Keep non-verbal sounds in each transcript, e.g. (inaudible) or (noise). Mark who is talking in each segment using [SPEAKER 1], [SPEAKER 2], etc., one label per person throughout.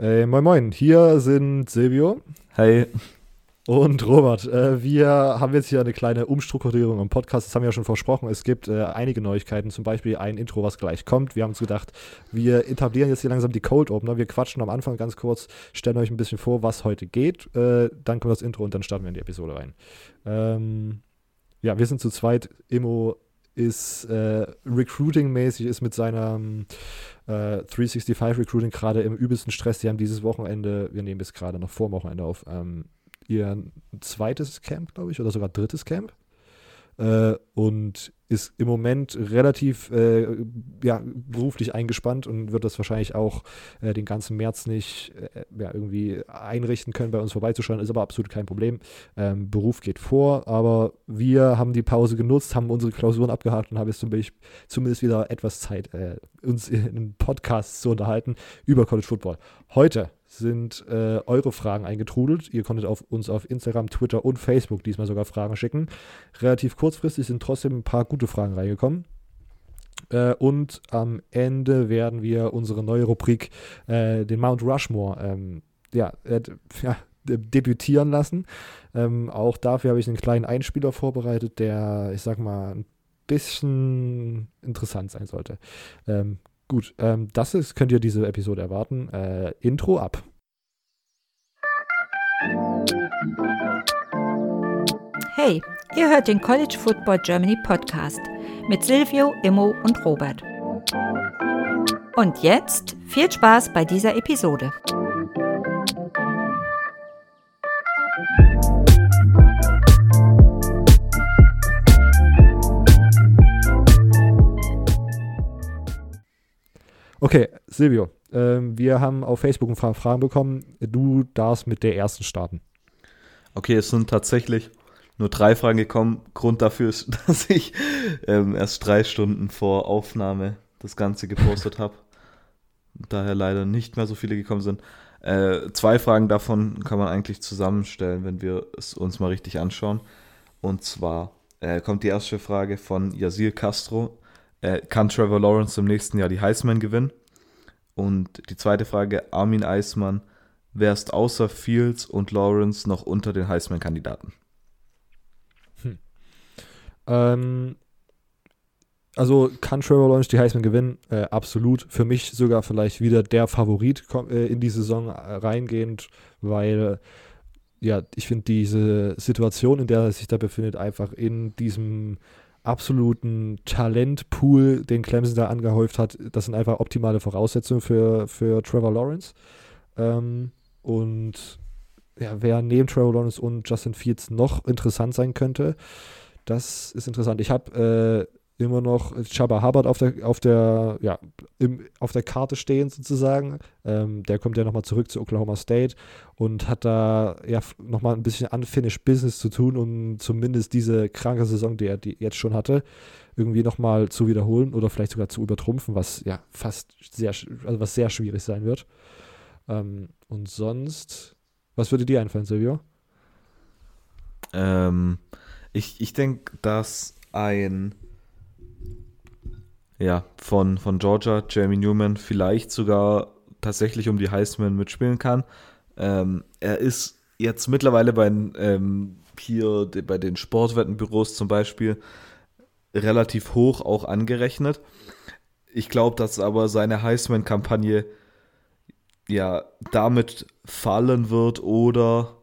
[SPEAKER 1] Äh, moin Moin, hier sind Silvio.
[SPEAKER 2] Hey.
[SPEAKER 1] Und Robert, äh, wir haben jetzt hier eine kleine Umstrukturierung im Podcast. Das haben wir ja schon versprochen. Es gibt äh, einige Neuigkeiten, zum Beispiel ein Intro, was gleich kommt. Wir haben uns gedacht, wir etablieren jetzt hier langsam die Cold Opener. Wir quatschen am Anfang ganz kurz, stellen euch ein bisschen vor, was heute geht. Äh, dann kommt das Intro und dann starten wir in die Episode rein. Ähm, ja, wir sind zu zweit. Immo ist äh, Recruiting-mäßig, ist mit seinem äh, 365 Recruiting gerade im übelsten Stress. Die haben dieses Wochenende, wir nehmen es gerade noch vor Wochenende auf, ähm, ihr zweites Camp, glaube ich, oder sogar drittes Camp. Äh, und ist im Moment relativ äh, ja, beruflich eingespannt und wird das wahrscheinlich auch äh, den ganzen März nicht äh, ja, irgendwie einrichten können, bei uns vorbeizuschauen. Ist aber absolut kein Problem. Ähm, Beruf geht vor, aber wir haben die Pause genutzt, haben unsere Klausuren abgehakt und haben jetzt zumindest wieder etwas Zeit, äh, uns in einem Podcast zu unterhalten über College Football. Heute sind äh, eure Fragen eingetrudelt. Ihr konntet auf uns auf Instagram, Twitter und Facebook diesmal sogar Fragen schicken. Relativ kurzfristig sind trotzdem ein paar gute Fragen reingekommen. Äh, und am Ende werden wir unsere neue Rubrik, äh, den Mount Rushmore, ähm, ja, ja, debütieren lassen. Ähm, auch dafür habe ich einen kleinen Einspieler vorbereitet, der, ich sag mal, ein bisschen interessant sein sollte. Ähm, Gut, ähm, das ist, könnt ihr diese Episode erwarten. Äh, Intro ab.
[SPEAKER 3] Hey, ihr hört den College Football Germany Podcast mit Silvio, Immo und Robert. Und jetzt viel Spaß bei dieser Episode.
[SPEAKER 1] Okay, Silvio, ähm, wir haben auf Facebook ein paar Fragen bekommen. Du darfst mit der ersten starten.
[SPEAKER 2] Okay, es sind tatsächlich nur drei Fragen gekommen. Grund dafür ist, (laughs) dass ich ähm, erst drei Stunden vor Aufnahme das Ganze gepostet habe. Daher leider nicht mehr so viele gekommen sind. Äh, zwei Fragen davon kann man eigentlich zusammenstellen, wenn wir es uns mal richtig anschauen. Und zwar äh, kommt die erste Frage von Yasil Castro äh, kann Trevor Lawrence im nächsten Jahr die Heisman gewinnen? Und die zweite Frage, Armin Eismann, wer ist außer Fields und Lawrence noch unter den Heisman-Kandidaten?
[SPEAKER 1] Hm. Ähm, also kann Trevor Lawrence die Heisman gewinnen? Äh, absolut. Für mich sogar vielleicht wieder der Favorit äh, in die Saison äh, reingehend, weil ja, ich finde diese Situation, in der er sich da befindet, einfach in diesem absoluten Talentpool, den Clemson da angehäuft hat, das sind einfach optimale Voraussetzungen für, für Trevor Lawrence. Ähm, und ja, wer neben Trevor Lawrence und Justin Fields noch interessant sein könnte, das ist interessant. Ich habe äh, immer noch Chaba Hubbard auf der, auf der, ja, im, auf der Karte stehen sozusagen. Ähm, der kommt ja nochmal zurück zu Oklahoma State und hat da ja nochmal ein bisschen unfinished Business zu tun, um zumindest diese kranke Saison, die er die jetzt schon hatte, irgendwie nochmal zu wiederholen oder vielleicht sogar zu übertrumpfen, was ja fast sehr, also was sehr schwierig sein wird. Ähm, und sonst, was würde dir einfallen, Silvio?
[SPEAKER 2] Ähm, ich ich denke, dass ein ja, von, von Georgia, Jamie Newman, vielleicht sogar tatsächlich um die Heisman mitspielen kann. Ähm, er ist jetzt mittlerweile bei ähm, hier bei den Sportwettenbüros zum Beispiel relativ hoch auch angerechnet. Ich glaube, dass aber seine Heisman-Kampagne ja damit fallen wird oder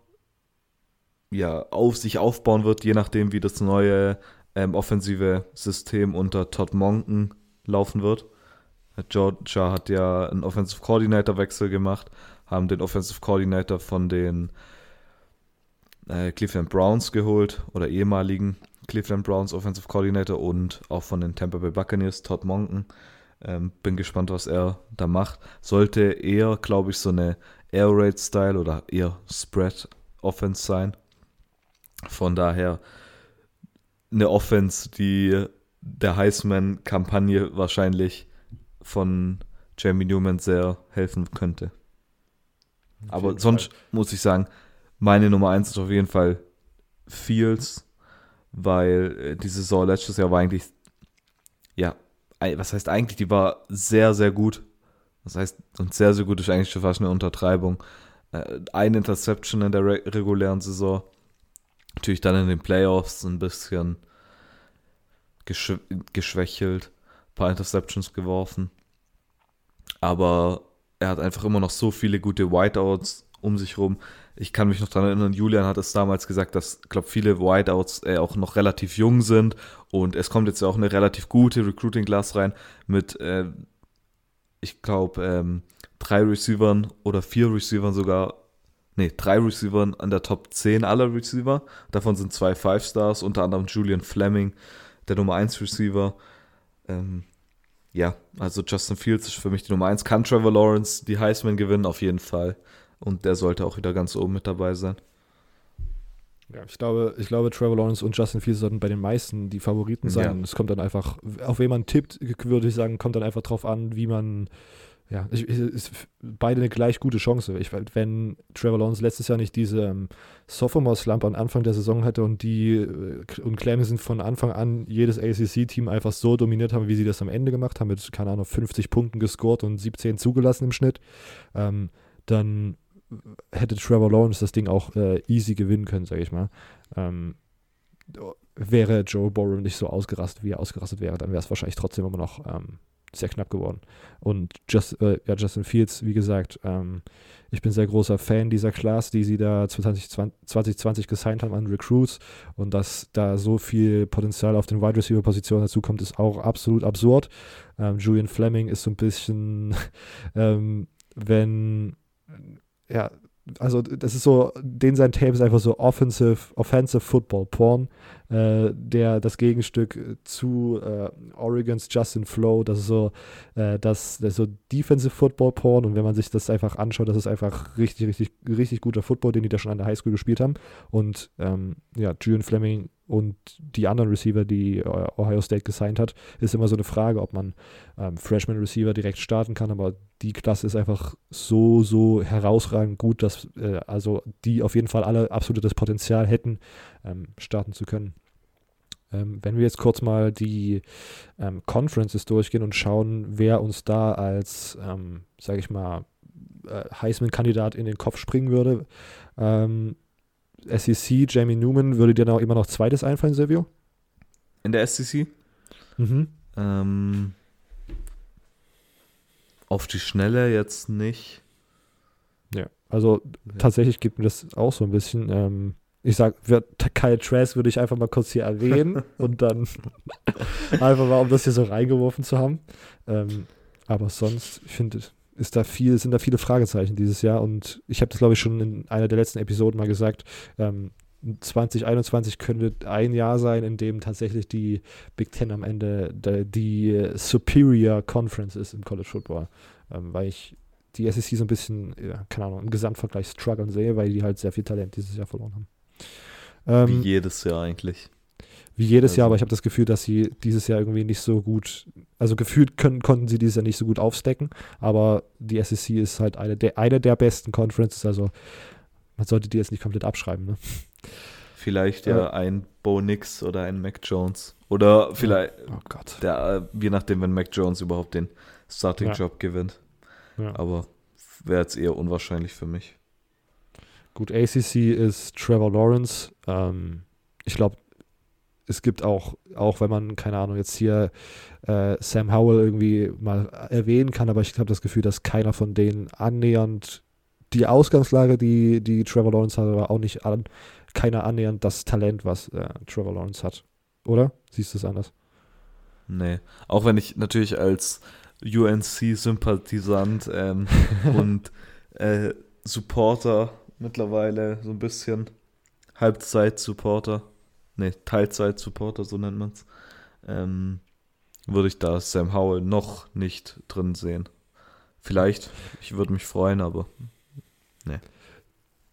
[SPEAKER 2] ja auf sich aufbauen wird, je nachdem, wie das neue ähm, offensive System unter Todd Monken laufen wird. Georgia hat ja einen Offensive Coordinator Wechsel gemacht, haben den Offensive Coordinator von den äh, Cleveland Browns geholt oder ehemaligen Cleveland Browns Offensive Coordinator und auch von den Tampa Bay Buccaneers, Todd Monken. Ähm, bin gespannt, was er da macht. Sollte eher, glaube ich, so eine Air Raid Style oder eher Spread Offense sein. Von daher eine Offense, die der Heisman-Kampagne wahrscheinlich von Jamie Newman sehr helfen könnte. Aber sonst Fall. muss ich sagen, meine Nummer 1 ist auf jeden Fall Fields, weil äh, die Saison letztes Jahr war eigentlich, ja, was heißt eigentlich, die war sehr, sehr gut. Das heißt, und sehr, sehr gut ist eigentlich schon fast eine Untertreibung. Äh, ein Interception in der re regulären Saison. Natürlich dann in den Playoffs ein bisschen geschw geschwächelt. Ein paar Interceptions geworfen. Aber er hat einfach immer noch so viele gute Whiteouts um sich rum. Ich kann mich noch daran erinnern, Julian hat es damals gesagt, dass, glaube viele Whiteouts äh, auch noch relativ jung sind und es kommt jetzt ja auch eine relativ gute Recruiting-Class rein mit, äh, ich glaube, ähm, drei Receivern oder vier Receivern sogar, nee, drei Receivern an der Top 10 aller Receiver. Davon sind zwei Five Stars, unter anderem Julian Fleming, der Nummer 1 Receiver. Ähm, ja, also Justin Fields ist für mich die Nummer 1. Kann Trevor Lawrence die Heisman gewinnen? Auf jeden Fall. Und der sollte auch wieder ganz oben mit dabei sein.
[SPEAKER 1] Ja, ich glaube, ich glaube, Trevor Lawrence und Justin Fields sollten bei den meisten die Favoriten sein. Ja. Es kommt dann einfach, auf wen man tippt, würde ich sagen, kommt dann einfach drauf an, wie man, ja, ich, ist beide eine gleich gute Chance. Ich, wenn Trevor Lawrence letztes Jahr nicht diese ähm, Sophomore-Slump am Anfang der Saison hatte und die äh, und Clemson von Anfang an jedes ACC-Team einfach so dominiert haben, wie sie das am Ende gemacht haben, mit, keine Ahnung, 50 Punkten gescored und 17 zugelassen im Schnitt, ähm, dann hätte Trevor Lawrence das Ding auch äh, easy gewinnen können, sage ich mal. Ähm, wäre Joe Burrow nicht so ausgerastet, wie er ausgerastet wäre, dann wäre es wahrscheinlich trotzdem immer noch ähm, sehr knapp geworden. Und Just, äh, ja, Justin Fields, wie gesagt, ähm, ich bin sehr großer Fan dieser Class, die sie da 2020, 2020 gesigned haben an Recruits und dass da so viel Potenzial auf den Wide Receiver Positionen dazu kommt, ist auch absolut absurd. Ähm, Julian Fleming ist so ein bisschen, (laughs) ähm, wenn ja, also das ist so, den sein Tape ist einfach so offensive, offensive Football Porn, äh, der das Gegenstück zu äh, Oregons Justin Flow, das ist so, äh, das, das so Defensive Football Porn. Und wenn man sich das einfach anschaut, das ist einfach richtig, richtig, richtig guter Football, den die da schon an der Highschool gespielt haben. Und ähm, ja, Julian Fleming und die anderen Receiver, die äh, Ohio State gesigned hat, ist immer so eine Frage, ob man ähm, Freshman Receiver direkt starten kann, aber die Klasse ist einfach so, so herausragend gut, dass äh, also die auf jeden Fall alle absolutes Potenzial hätten, ähm, starten zu können. Ähm, wenn wir jetzt kurz mal die ähm, Conferences durchgehen und schauen, wer uns da als, ähm, sage ich mal, äh, Heisman-Kandidat in den Kopf springen würde, ähm, SEC, Jamie Newman, würde dir noch immer noch zweites einfallen, Silvio?
[SPEAKER 2] In der SEC? Mhm. Ähm, auf die Schnelle jetzt nicht.
[SPEAKER 1] Ja, also ja. tatsächlich gibt mir das auch so ein bisschen. Ähm, ich sag, Kyle Trask würde ich einfach mal kurz hier erwähnen (laughs) und dann (laughs) einfach mal, um das hier so reingeworfen zu haben. Ähm, aber sonst, ich finde, ist da viel, sind da viele Fragezeichen dieses Jahr und ich habe das, glaube ich, schon in einer der letzten Episoden mal gesagt. Ähm, 2021 könnte ein Jahr sein, in dem tatsächlich die Big Ten am Ende die, die Superior Conference ist im College Football, ähm, weil ich die SEC so ein bisschen, ja, keine Ahnung, im Gesamtvergleich strugglen sehe, weil die halt sehr viel Talent dieses Jahr verloren haben.
[SPEAKER 2] Ähm, Wie jedes Jahr eigentlich
[SPEAKER 1] wie jedes also. Jahr, aber ich habe das Gefühl, dass sie dieses Jahr irgendwie nicht so gut, also gefühlt können, konnten sie dieses Jahr nicht so gut aufstecken, aber die SEC ist halt eine der, eine der besten Conferences, also man sollte die jetzt nicht komplett abschreiben. Ne?
[SPEAKER 2] Vielleicht ja äh, ein Bo Nix oder ein Mac Jones oder vielleicht, oh Gott. Der, je nachdem, wenn Mac Jones überhaupt den Starting-Job ja. gewinnt. Ja. Aber wäre jetzt eher unwahrscheinlich für mich.
[SPEAKER 1] Gut, ACC ist Trevor Lawrence. Ähm, ich glaube, es gibt auch, auch wenn man, keine Ahnung, jetzt hier äh, Sam Howell irgendwie mal erwähnen kann, aber ich habe das Gefühl, dass keiner von denen annähernd die Ausgangslage, die, die Trevor Lawrence hat, aber auch nicht an, keiner annähernd das Talent, was äh, Trevor Lawrence hat. Oder? Siehst du es anders?
[SPEAKER 2] Nee. Auch wenn ich natürlich als UNC-Sympathisant ähm, (laughs) und äh, Supporter mittlerweile so ein bisschen Halbzeit-Supporter ne, Teilzeit-Supporter, so nennt man es, ähm, würde ich da Sam Howell noch nicht drin sehen. Vielleicht, ich würde mich freuen, aber ne.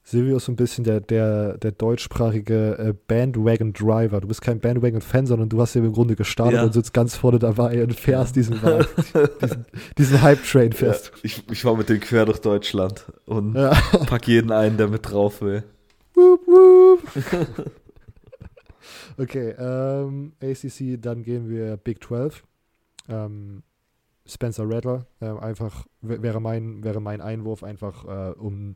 [SPEAKER 1] Silvio ist so ein bisschen der, der, der deutschsprachige äh, Bandwagon-Driver. Du bist kein Bandwagon-Fan, sondern du hast ja im Grunde gestartet ja. und sitzt ganz vorne dabei und fährst diesen, (laughs) diesen, diesen Hype-Train fest.
[SPEAKER 2] Ja, ich, ich war mit dem quer durch Deutschland und ja. pack jeden einen, der mit drauf will. Woop, woop. (laughs)
[SPEAKER 1] Okay, ähm, ACC, dann gehen wir Big 12. Ähm, Spencer Rattler. Äh, einfach wäre mein, wäre mein Einwurf, einfach äh, um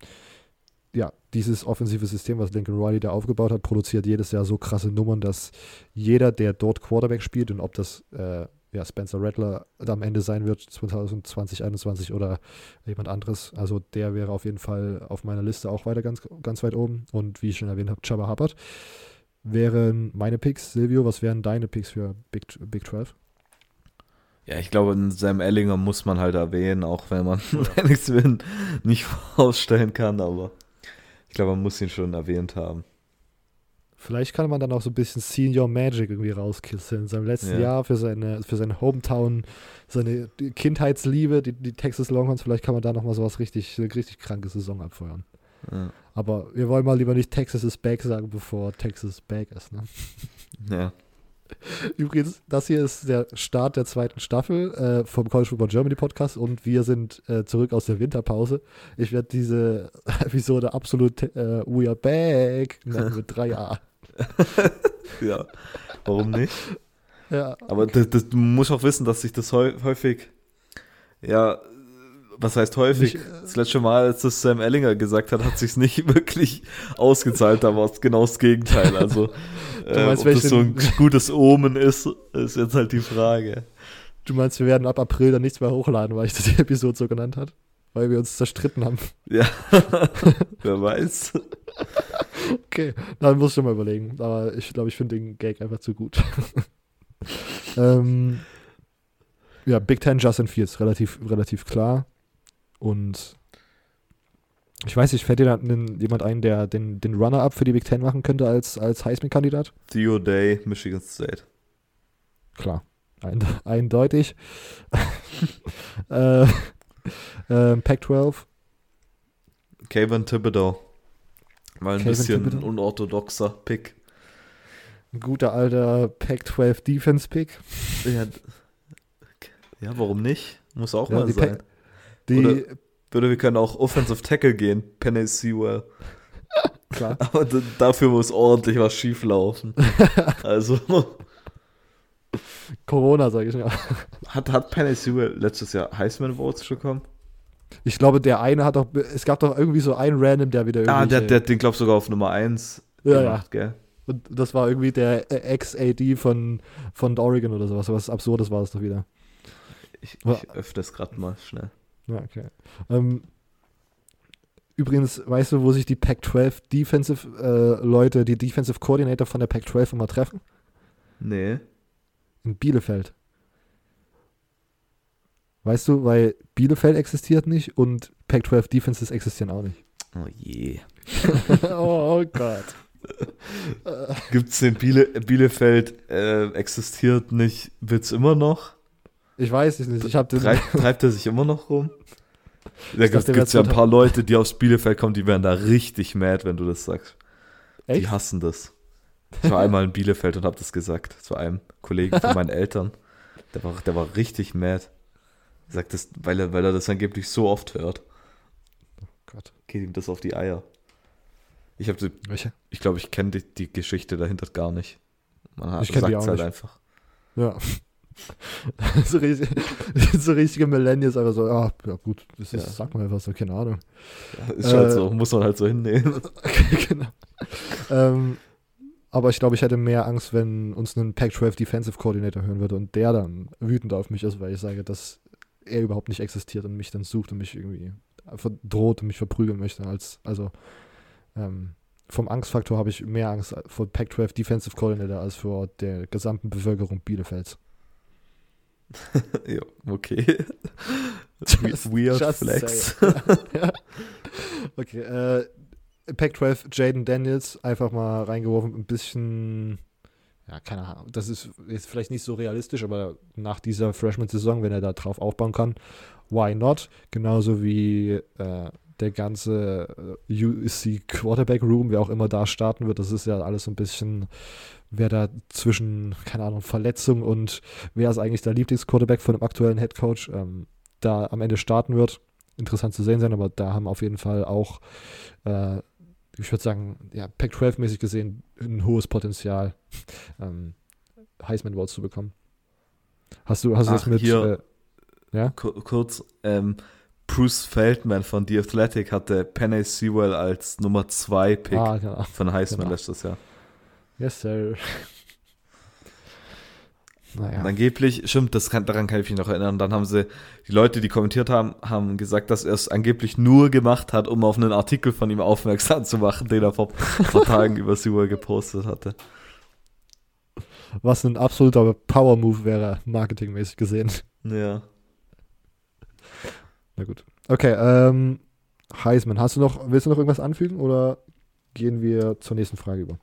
[SPEAKER 1] ja, dieses offensive System, was Lincoln Riley da aufgebaut hat, produziert jedes Jahr so krasse Nummern, dass jeder, der dort Quarterback spielt und ob das äh, ja, Spencer Rattler am Ende sein wird, 2020, 2021 oder jemand anderes, also der wäre auf jeden Fall auf meiner Liste auch weiter ganz, ganz weit oben. Und wie ich schon erwähnt habe, Chubba Hubbard wären meine Picks. Silvio, was wären deine Picks für Big, Big 12?
[SPEAKER 2] Ja, ich glaube, Sam Ellinger muss man halt erwähnen, auch wenn man ja. (laughs) nichts nicht vorausstellen kann, aber ich glaube, man muss ihn schon erwähnt haben.
[SPEAKER 1] Vielleicht kann man dann auch so ein bisschen Senior Magic irgendwie rauskitzeln. In seinem letzten ja. Jahr für seine, für seine Hometown, seine Kindheitsliebe, die, die Texas Longhorns, vielleicht kann man da nochmal so was richtig, eine richtig kranke Saison abfeuern. Ja. Aber wir wollen mal lieber nicht Texas is back sagen, bevor Texas back ist, ne? (laughs)
[SPEAKER 2] Ja.
[SPEAKER 1] Übrigens, das hier ist der Start der zweiten Staffel äh, vom College Football Germany Podcast und wir sind äh, zurück aus der Winterpause. Ich werde diese (laughs) Episode absolut äh, We are back nennen mit 3a. (laughs)
[SPEAKER 2] ja, warum nicht?
[SPEAKER 1] Ja.
[SPEAKER 2] Aber das, das, du musst auch wissen, dass sich das häufig, ja, was heißt häufig? Nicht, äh, das letzte Mal, als das Sam Ellinger gesagt hat, hat sich nicht (laughs) wirklich ausgezahlt, da war es genau das Gegenteil. Also, (laughs) äh, meinst, ob das so ein (laughs) gutes Omen ist, ist jetzt halt die Frage.
[SPEAKER 1] Du meinst, wir werden ab April dann nichts mehr hochladen, weil ich die Episode so genannt habe? Weil wir uns zerstritten haben.
[SPEAKER 2] Ja, wer weiß.
[SPEAKER 1] okay, dann muss ich schon mal überlegen. Aber ich glaube, ich finde den Gag einfach zu gut. ähm, ja, Big Ten Justin Fields, relativ, relativ klar. Und ich weiß nicht, fällt dir da jemand ein, der den, den Runner-Up für die Big Ten machen könnte als, als Heisman-Kandidat?
[SPEAKER 2] Theo Day, Michigan State.
[SPEAKER 1] Klar, ein, (laughs) eindeutig. (laughs) äh, äh, Pac-12.
[SPEAKER 2] Kevin Thibodeau. Mal ein Kayvon bisschen Thibodeau. unorthodoxer Pick.
[SPEAKER 1] Ein guter alter Pac-12 Defense-Pick.
[SPEAKER 2] Ja, ja, warum nicht? Muss auch ja, mal sein.
[SPEAKER 1] Die
[SPEAKER 2] oder, oder, wir können auch Offensive Tackle gehen, Penny Sewell. (laughs)
[SPEAKER 1] Klar.
[SPEAKER 2] Aber dafür muss ordentlich was schief laufen. (laughs) also.
[SPEAKER 1] Corona, sage ich ja.
[SPEAKER 2] Hat, hat Penny Sewell letztes Jahr Heisman Votes bekommen?
[SPEAKER 1] Ich glaube, der eine hat doch, es gab doch irgendwie so einen Random, der wieder
[SPEAKER 2] irgendwie. Ah, der, der den, glaub sogar auf Nummer 1
[SPEAKER 1] ja, gemacht, ja. gell? Und das war irgendwie der Ex-AD von, von Oregon oder sowas. Was Absurdes war es doch wieder.
[SPEAKER 2] Ich, ich öffne es gerade mal schnell.
[SPEAKER 1] Ja, okay. Ähm, übrigens, weißt du, wo sich die Pac-12 Defensive äh, Leute, die Defensive Coordinator von der Pac-12 immer treffen?
[SPEAKER 2] Nee.
[SPEAKER 1] In Bielefeld. Weißt du, weil Bielefeld existiert nicht und Pac-12 Defenses existieren auch nicht.
[SPEAKER 2] Oh je. (laughs)
[SPEAKER 1] oh, oh, Gott.
[SPEAKER 2] Gibt es den Biele Bielefeld äh, existiert nicht, wird es immer noch?
[SPEAKER 1] Ich weiß es nicht. Ich hab den
[SPEAKER 2] treibt, (laughs) treibt er sich immer noch rum? Da gibt es ja ein paar Leute, die aus Bielefeld kommen, die werden da richtig mad, wenn du das sagst. Echt? Die hassen das. Ich war einmal in Bielefeld und habe das gesagt zu einem Kollegen von meinen Eltern. Der war, der war richtig mad. Er sagt das, weil er, weil er das angeblich so oft hört.
[SPEAKER 1] Oh Gott.
[SPEAKER 2] Geht ihm das auf die Eier. Ich habe ich glaube, ich kenne die, die, Geschichte dahinter gar nicht.
[SPEAKER 1] Man hat, ich sagt es halt nicht.
[SPEAKER 2] einfach.
[SPEAKER 1] Ja. (laughs) so, richtig, (laughs) so richtige Millennials einfach so, ah, ja gut, das ist, ja. sag mal einfach so, keine Ahnung.
[SPEAKER 2] Ja, ist halt so, muss man halt so hinnehmen. (laughs)
[SPEAKER 1] genau. ähm, aber ich glaube, ich hätte mehr Angst, wenn uns ein Pac-12 Defensive Coordinator hören würde und der dann wütend auf mich ist, weil ich sage, dass er überhaupt nicht existiert und mich dann sucht und mich irgendwie verdroht und mich verprügeln möchte. Als, also ähm, vom Angstfaktor habe ich mehr Angst vor Pac-12 Defensive Coordinator als vor der gesamten Bevölkerung Bielefelds. (laughs)
[SPEAKER 2] ja, okay. Just, Weird just Flex.
[SPEAKER 1] ja. (laughs) (laughs) Okay, äh, Pac-12, Jaden Daniels, einfach mal reingeworfen, ein bisschen, ja, keine Ahnung, das ist jetzt vielleicht nicht so realistisch, aber nach dieser Freshman-Saison, wenn er da drauf aufbauen kann, why not? Genauso wie äh, der ganze äh, USC Quarterback Room, wer auch immer da starten wird, das ist ja alles so ein bisschen wer da zwischen, keine Ahnung, Verletzung und wer ist eigentlich der Lieblingsquarterback von dem aktuellen Headcoach ähm, da am Ende starten wird. Interessant zu sehen sein, aber da haben auf jeden Fall auch, äh, ich würde sagen, ja, Pac-12-mäßig gesehen, ein hohes Potenzial, (laughs) ähm, Heisman Awards zu bekommen. Hast du, hast du das mit.
[SPEAKER 2] Hier,
[SPEAKER 1] Ja?
[SPEAKER 2] kurz, ähm, Bruce Feldman von The Athletic hatte Penny Sewell als Nummer 2 Pick
[SPEAKER 1] Ah, genau.
[SPEAKER 2] von Heisman
[SPEAKER 1] genau.
[SPEAKER 2] letztes Jahr.
[SPEAKER 1] Yes, sir. (laughs) Naja.
[SPEAKER 2] Und angeblich, stimmt, das kann, daran kann ich mich noch erinnern. Dann haben sie, die Leute, die kommentiert haben, haben gesagt, dass er es angeblich nur gemacht hat, um auf einen Artikel von ihm aufmerksam zu machen, den er vor, vor (laughs) Tagen über Sewell gepostet hatte.
[SPEAKER 1] Was ein absoluter Power-Move wäre, marketingmäßig gesehen.
[SPEAKER 2] Ja.
[SPEAKER 1] Na gut. Okay, ähm, Heisman, hast du noch, willst du noch irgendwas anfügen oder gehen wir zur nächsten Frage über?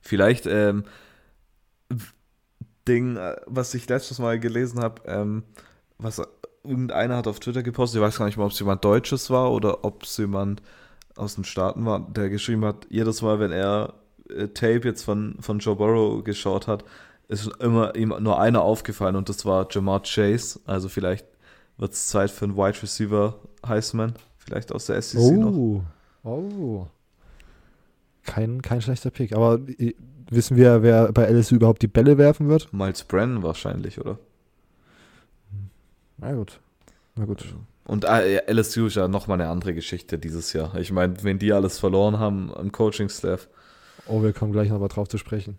[SPEAKER 2] Vielleicht, ähm, Ding, äh, was ich letztes Mal gelesen habe, ähm, was irgendeiner hat auf Twitter gepostet, ich weiß gar nicht mal, ob es jemand Deutsches war oder ob es jemand aus den Staaten war, der geschrieben hat, jedes Mal, wenn er äh, Tape jetzt von, von Joe Burrow geschaut hat, ist immer ihm nur einer aufgefallen und das war Jamar Chase. Also vielleicht wird es Zeit für einen Wide Receiver Heisman, vielleicht aus der SEC noch.
[SPEAKER 1] Oh, oh. Kein, kein schlechter Pick. Aber äh, wissen wir, wer bei LSU überhaupt die Bälle werfen wird?
[SPEAKER 2] Miles Brennan wahrscheinlich, oder?
[SPEAKER 1] Na gut. Na gut.
[SPEAKER 2] Und äh, ja, LSU ist ja nochmal eine andere Geschichte dieses Jahr. Ich meine, wenn die alles verloren haben am Coaching-Staff.
[SPEAKER 1] Oh, wir kommen gleich nochmal drauf zu sprechen.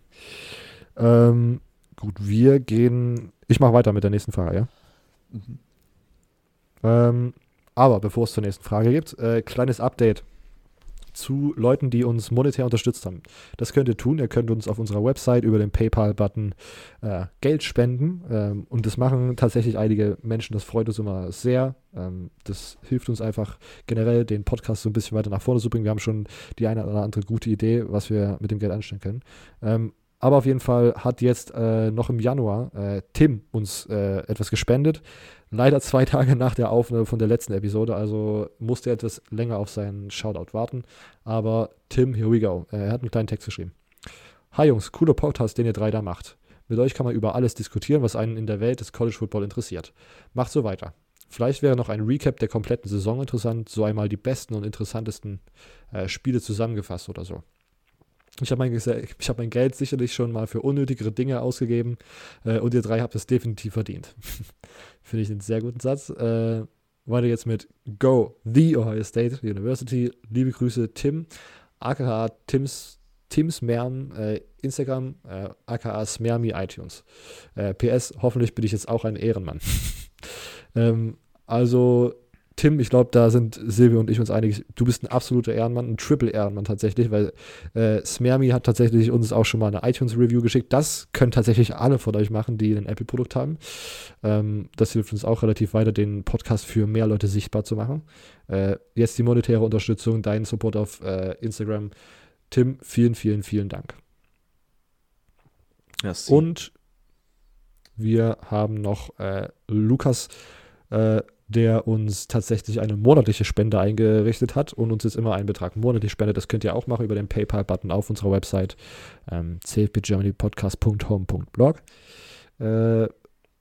[SPEAKER 1] Ähm, gut, wir gehen. Ich mache weiter mit der nächsten Frage, ja?
[SPEAKER 2] Mhm.
[SPEAKER 1] Ähm, aber bevor es zur nächsten Frage gibt, äh, kleines Update zu Leuten, die uns monetär unterstützt haben. Das könnt ihr tun. Ihr könnt uns auf unserer Website über den PayPal-Button äh, Geld spenden. Ähm, und das machen tatsächlich einige Menschen. Das freut uns immer sehr. Ähm, das hilft uns einfach generell, den Podcast so ein bisschen weiter nach vorne zu bringen. Wir haben schon die eine oder andere gute Idee, was wir mit dem Geld anstellen können. Ähm, aber auf jeden Fall hat jetzt äh, noch im Januar äh, Tim uns äh, etwas gespendet. Leider zwei (laughs) Tage nach der Aufnahme von der letzten Episode, also musste er etwas länger auf seinen Shoutout warten. Aber Tim, here we go. Äh, Er hat einen kleinen Text geschrieben. Hi Jungs, cooler Podcast, den ihr drei da macht. Mit euch kann man über alles diskutieren, was einen in der Welt des College Football interessiert. Macht so weiter. Vielleicht wäre noch ein Recap der kompletten Saison interessant, so einmal die besten und interessantesten äh, Spiele zusammengefasst oder so. Ich habe mein, hab mein Geld sicherlich schon mal für unnötigere Dinge ausgegeben äh, und ihr drei habt es definitiv verdient. (laughs) Finde ich einen sehr guten Satz. Äh, weiter jetzt mit Go, The Ohio State University. Liebe Grüße, Tim, aka Tims, Tims Merm, äh, Instagram, äh, aka Smermi iTunes. Äh, PS, hoffentlich bin ich jetzt auch ein Ehrenmann. (laughs) ähm, also, Tim, ich glaube, da sind Silvio und ich uns einig. Du bist ein absoluter Ehrenmann, ein Triple-Ehrenmann tatsächlich, weil äh, Smermi hat tatsächlich uns auch schon mal eine iTunes-Review geschickt. Das können tatsächlich alle von euch machen, die ein Apple-Produkt haben. Ähm, das hilft uns auch relativ weiter, den Podcast für mehr Leute sichtbar zu machen. Äh, jetzt die monetäre Unterstützung, deinen Support auf äh, Instagram. Tim, vielen, vielen, vielen Dank.
[SPEAKER 2] Merci.
[SPEAKER 1] Und wir haben noch äh, Lukas, äh, der uns tatsächlich eine monatliche Spende eingerichtet hat und uns jetzt immer einen Betrag monatlich spendet. Das könnt ihr auch machen über den PayPal-Button auf unserer Website ähm, cfbgermanypodcast.home.blog. Äh,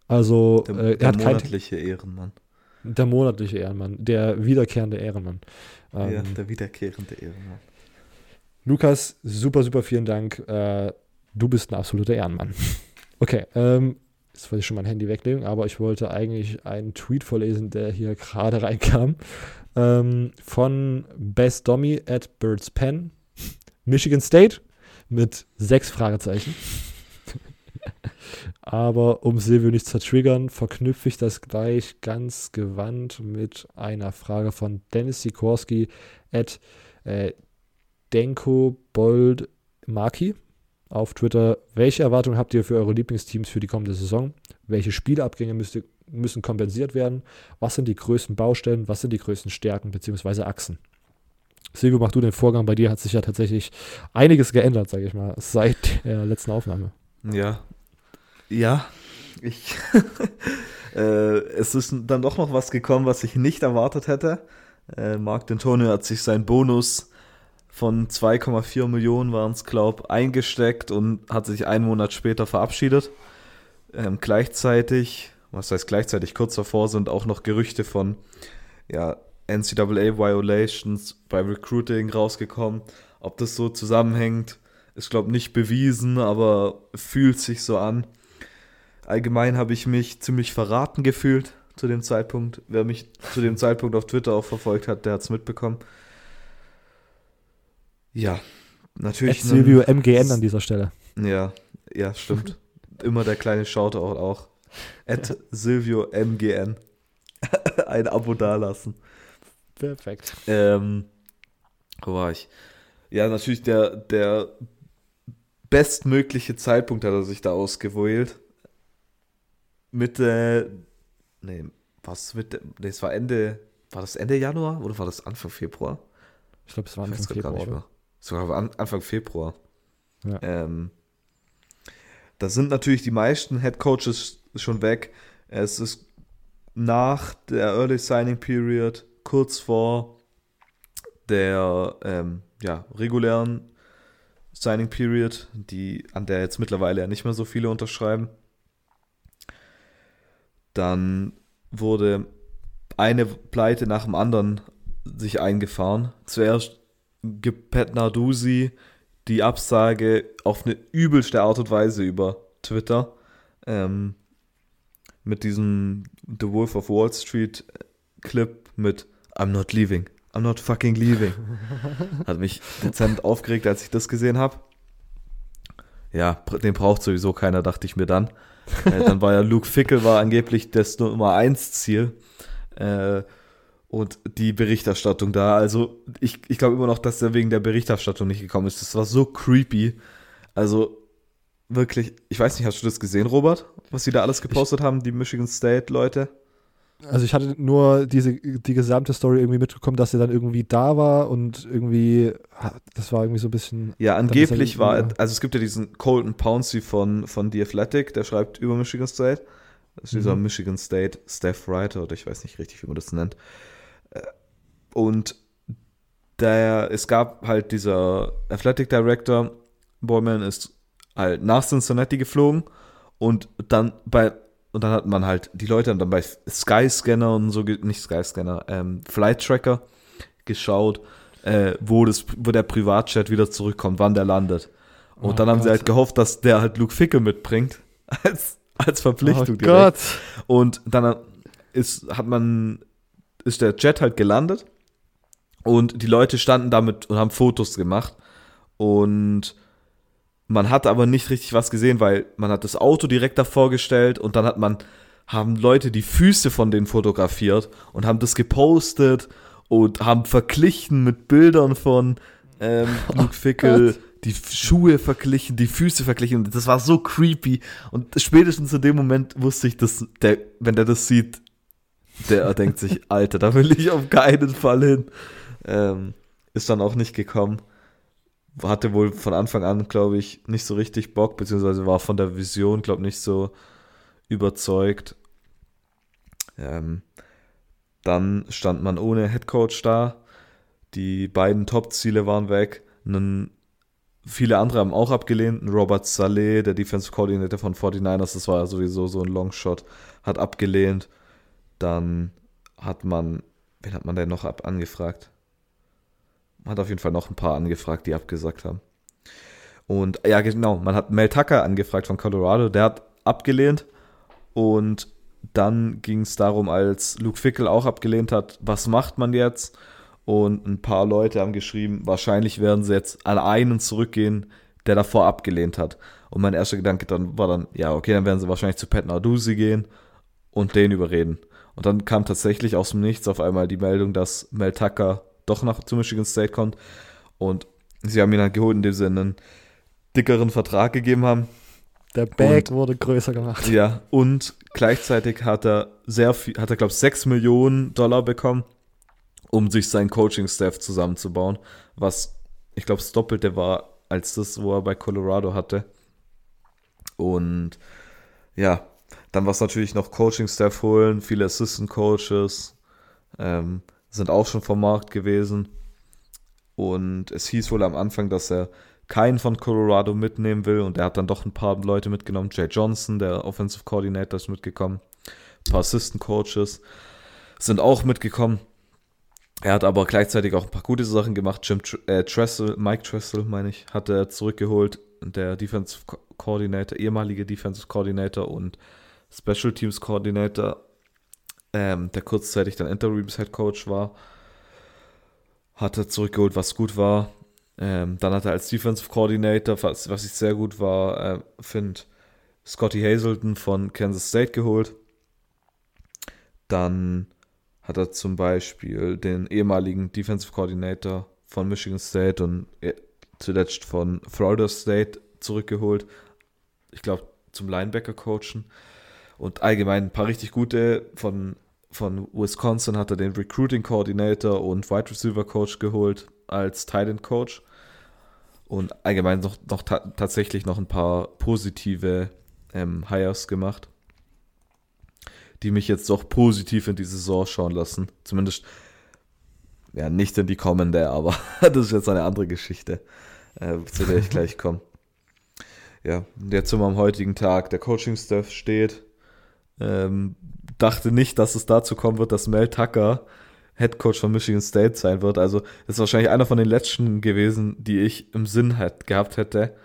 [SPEAKER 1] also,
[SPEAKER 2] der,
[SPEAKER 1] äh, er hat kein,
[SPEAKER 2] monatliche Ehrenmann.
[SPEAKER 1] der monatliche Ehrenmann, der wiederkehrende Ehrenmann. Ähm,
[SPEAKER 2] ja, der wiederkehrende Ehrenmann.
[SPEAKER 1] Lukas, super, super vielen Dank. Äh, du bist ein absoluter Ehrenmann. (laughs) Okay, ähm, jetzt wollte ich schon mein Handy weglegen, aber ich wollte eigentlich einen Tweet vorlesen, der hier gerade (laughs) reinkam. Ähm, von Best Dommy at Birds Pen, Michigan State, mit sechs Fragezeichen. (laughs) aber um Silvio nicht zu triggern, verknüpfe ich das gleich ganz gewandt mit einer Frage von Dennis Sikorski at äh, Denko Bold Maki auf Twitter. Welche Erwartungen habt ihr für eure Lieblingsteams für die kommende Saison? Welche Spielabgänge müsst ihr, müssen kompensiert werden? Was sind die größten Baustellen? Was sind die größten Stärken bzw. Achsen? Silvio, mach du den Vorgang. Bei dir hat sich ja tatsächlich einiges geändert, sage ich mal, seit der letzten Aufnahme.
[SPEAKER 2] Ja. Ja. Ich. (laughs) äh, es ist dann doch noch was gekommen, was ich nicht erwartet hätte. Äh, Marc D'Antonio hat sich seinen Bonus von 2,4 Millionen waren es, glaube eingesteckt und hat sich einen Monat später verabschiedet. Ähm, gleichzeitig, was heißt gleichzeitig, kurz davor sind auch noch Gerüchte von ja, NCAA-Violations bei Recruiting rausgekommen. Ob das so zusammenhängt, ist, glaube ich, nicht bewiesen, aber fühlt sich so an. Allgemein habe ich mich ziemlich verraten gefühlt zu dem Zeitpunkt. Wer mich zu dem Zeitpunkt auf Twitter auch verfolgt hat, der hat es mitbekommen. Ja, natürlich.
[SPEAKER 1] At Silvio MGN an dieser Stelle.
[SPEAKER 2] Ja, ja, stimmt. (laughs) Immer der kleine Shoutout auch. At Silvio MGN. (laughs) Ein Abo dalassen.
[SPEAKER 1] Perfekt.
[SPEAKER 2] Ähm, wo war ich? Ja, natürlich der, der bestmögliche Zeitpunkt hat er sich da ausgewählt. Mitte, nee, was mit, nee, es war Ende, war das Ende Januar oder war das Anfang Februar?
[SPEAKER 1] Ich glaube, es war Anfang Februar.
[SPEAKER 2] Sogar an, Anfang Februar.
[SPEAKER 1] Ja.
[SPEAKER 2] Ähm, da sind natürlich die meisten Head Coaches schon weg. Es ist nach der Early Signing Period, kurz vor der ähm, ja, regulären Signing Period, die, an der jetzt mittlerweile ja nicht mehr so viele unterschreiben. Dann wurde eine Pleite nach dem anderen sich eingefahren. Zuerst gibt Pat Narduzzi die Absage auf eine übelste Art und Weise über Twitter. Ähm, mit diesem The Wolf of Wall Street Clip mit I'm not leaving. I'm not fucking leaving. (laughs) Hat mich dezent aufgeregt, als ich das gesehen habe. Ja, den braucht sowieso keiner, dachte ich mir dann. Äh, dann war ja Luke Fickel war angeblich das Nummer 1 Ziel. Äh, und die Berichterstattung da. Also ich, ich glaube immer noch, dass er wegen der Berichterstattung nicht gekommen ist. Das war so creepy. Also wirklich, ich weiß nicht, hast du das gesehen, Robert? Was sie da alles gepostet haben, die Michigan State Leute?
[SPEAKER 1] Also ich hatte nur diese, die gesamte Story irgendwie mitbekommen, dass er dann irgendwie da war und irgendwie, das war irgendwie so ein bisschen.
[SPEAKER 2] Ja, angeblich war, also es gibt ja diesen Colton Pouncey von, von The Athletic, der schreibt über Michigan State. Das ist dieser
[SPEAKER 1] Mhm.
[SPEAKER 2] Michigan State Staff Writer, oder ich weiß nicht richtig, wie man das nennt. Und der, es gab halt dieser Athletic Director, Boyman ist halt nach Cincinnati geflogen und dann bei, und dann hat man halt die Leute dann bei Skyscanner und so, nicht Skyscanner, ähm, Flight Tracker geschaut, äh, wo, das, wo der Privatjet wieder zurückkommt, wann der landet. Und
[SPEAKER 1] Oh
[SPEAKER 2] dann haben sie
[SPEAKER 1] Gott.
[SPEAKER 2] halt gehofft, dass der halt Luke Fickel mitbringt, (laughs) als, als Verpflichtung
[SPEAKER 1] oh
[SPEAKER 2] direkt.
[SPEAKER 1] Gott.
[SPEAKER 2] Und dann ist, hat man, ist der Jet halt gelandet und die Leute standen damit und haben Fotos gemacht. Und man hat aber nicht richtig was gesehen, weil man hat das Auto direkt davor gestellt und dann hat man, haben Leute die Füße von denen fotografiert und haben das gepostet und haben verglichen mit Bildern von ähm, (laughs) Luke Fickel, die Schuhe verglichen, die Füße verglichen und das war so creepy und spätestens in dem Moment wusste ich, dass der, wenn der das sieht, der denkt sich, Alter, da will ich auf keinen Fall hin. Ähm, ist dann auch nicht gekommen. Hatte wohl von Anfang an, glaube ich, nicht so richtig Bock, beziehungsweise war von der Vision, glaube ich, nicht so überzeugt. Ähm, dann stand man ohne Headcoach da. Die beiden Top-Ziele waren weg. Einen, viele andere haben auch abgelehnt. Robert Saleh, der Defensive Coordinator von 49ers, das war ja sowieso so ein Longshot, hat abgelehnt. Dann hat man, wen hat man denn noch ab angefragt? Hat auf jeden Fall noch ein paar angefragt, die abgesagt haben. Und ja, genau, man hat Mel Tucker angefragt von Colorado, der hat abgelehnt. Und dann ging es darum, als Luke Fickel auch abgelehnt hat, was macht man jetzt? Und ein paar Leute haben geschrieben, wahrscheinlich werden sie jetzt an einen zurückgehen, der davor abgelehnt hat. Und mein erster Gedanke dann war dann, ja, okay, dann werden sie wahrscheinlich zu Pat Narduzzi gehen und den überreden. Und dann kam tatsächlich aus dem Nichts auf einmal die Meldung, dass Mel Tucker doch nach zu Michigan State kommt. Und sie haben ihn halt geholt, indem sie einen dickeren Vertrag gegeben haben.
[SPEAKER 1] Der Bag
[SPEAKER 2] Und-
[SPEAKER 1] wurde größer gemacht.
[SPEAKER 2] Ja, und gleichzeitig hat er sehr viel, hat er, glaube ich, 6 Millionen Dollar bekommen, um sich seinen Coaching-Staff zusammenzubauen, was, ich glaube, das Doppelte war als das, wo er bei Colorado hatte. Und ja, dann war es natürlich noch Coaching-Staff holen, viele Assistant-Coaches ähm, sind auch schon vom Markt gewesen. Und es hieß wohl am Anfang, dass er keinen von Colorado mitnehmen will. Und er hat dann doch ein paar Leute mitgenommen. Jay Johnson, der Offensive Coordinator, ist mitgekommen. Ein paar Assistant Coaches sind auch mitgekommen. Er hat aber gleichzeitig auch ein paar gute Sachen gemacht. Jim äh, Tressel, Mike Tressel, meine ich, hat er zurückgeholt. Der Defensive Co- Coordinator, ehemalige Defensive Coordinator und Special Teams Coordinator. Ähm, der kurzzeitig dann Interims-Head Coach war. Hat er zurückgeholt, was gut war. Ähm, dann hat er als Defensive Coordinator, was, was ich sehr gut war, äh, finde, Scotty Hazelton von Kansas State geholt. Dann hat er zum Beispiel den ehemaligen Defensive Coordinator von Michigan State und äh, zuletzt von Florida State zurückgeholt. Ich glaube, zum Linebacker-Coachen. Und allgemein ein paar richtig gute. Von, von Wisconsin hat er den Recruiting Coordinator und Wide Receiver Coach geholt als Tight Coach. Und allgemein noch, noch ta tatsächlich noch ein paar positive ähm, Hires gemacht, die mich jetzt doch positiv in die Saison schauen lassen. Zumindest, ja, nicht in die kommende, aber (laughs) das ist jetzt eine andere Geschichte, äh, zu der ich gleich komme. Ja, jetzt sind am heutigen Tag. Der Coaching-Staff steht. Ähm, dachte nicht, dass es dazu kommen wird, dass Mel Tucker Head Coach von Michigan State sein wird. Also, das ist wahrscheinlich einer von den letzten gewesen, die ich im Sinn hat, gehabt hätte.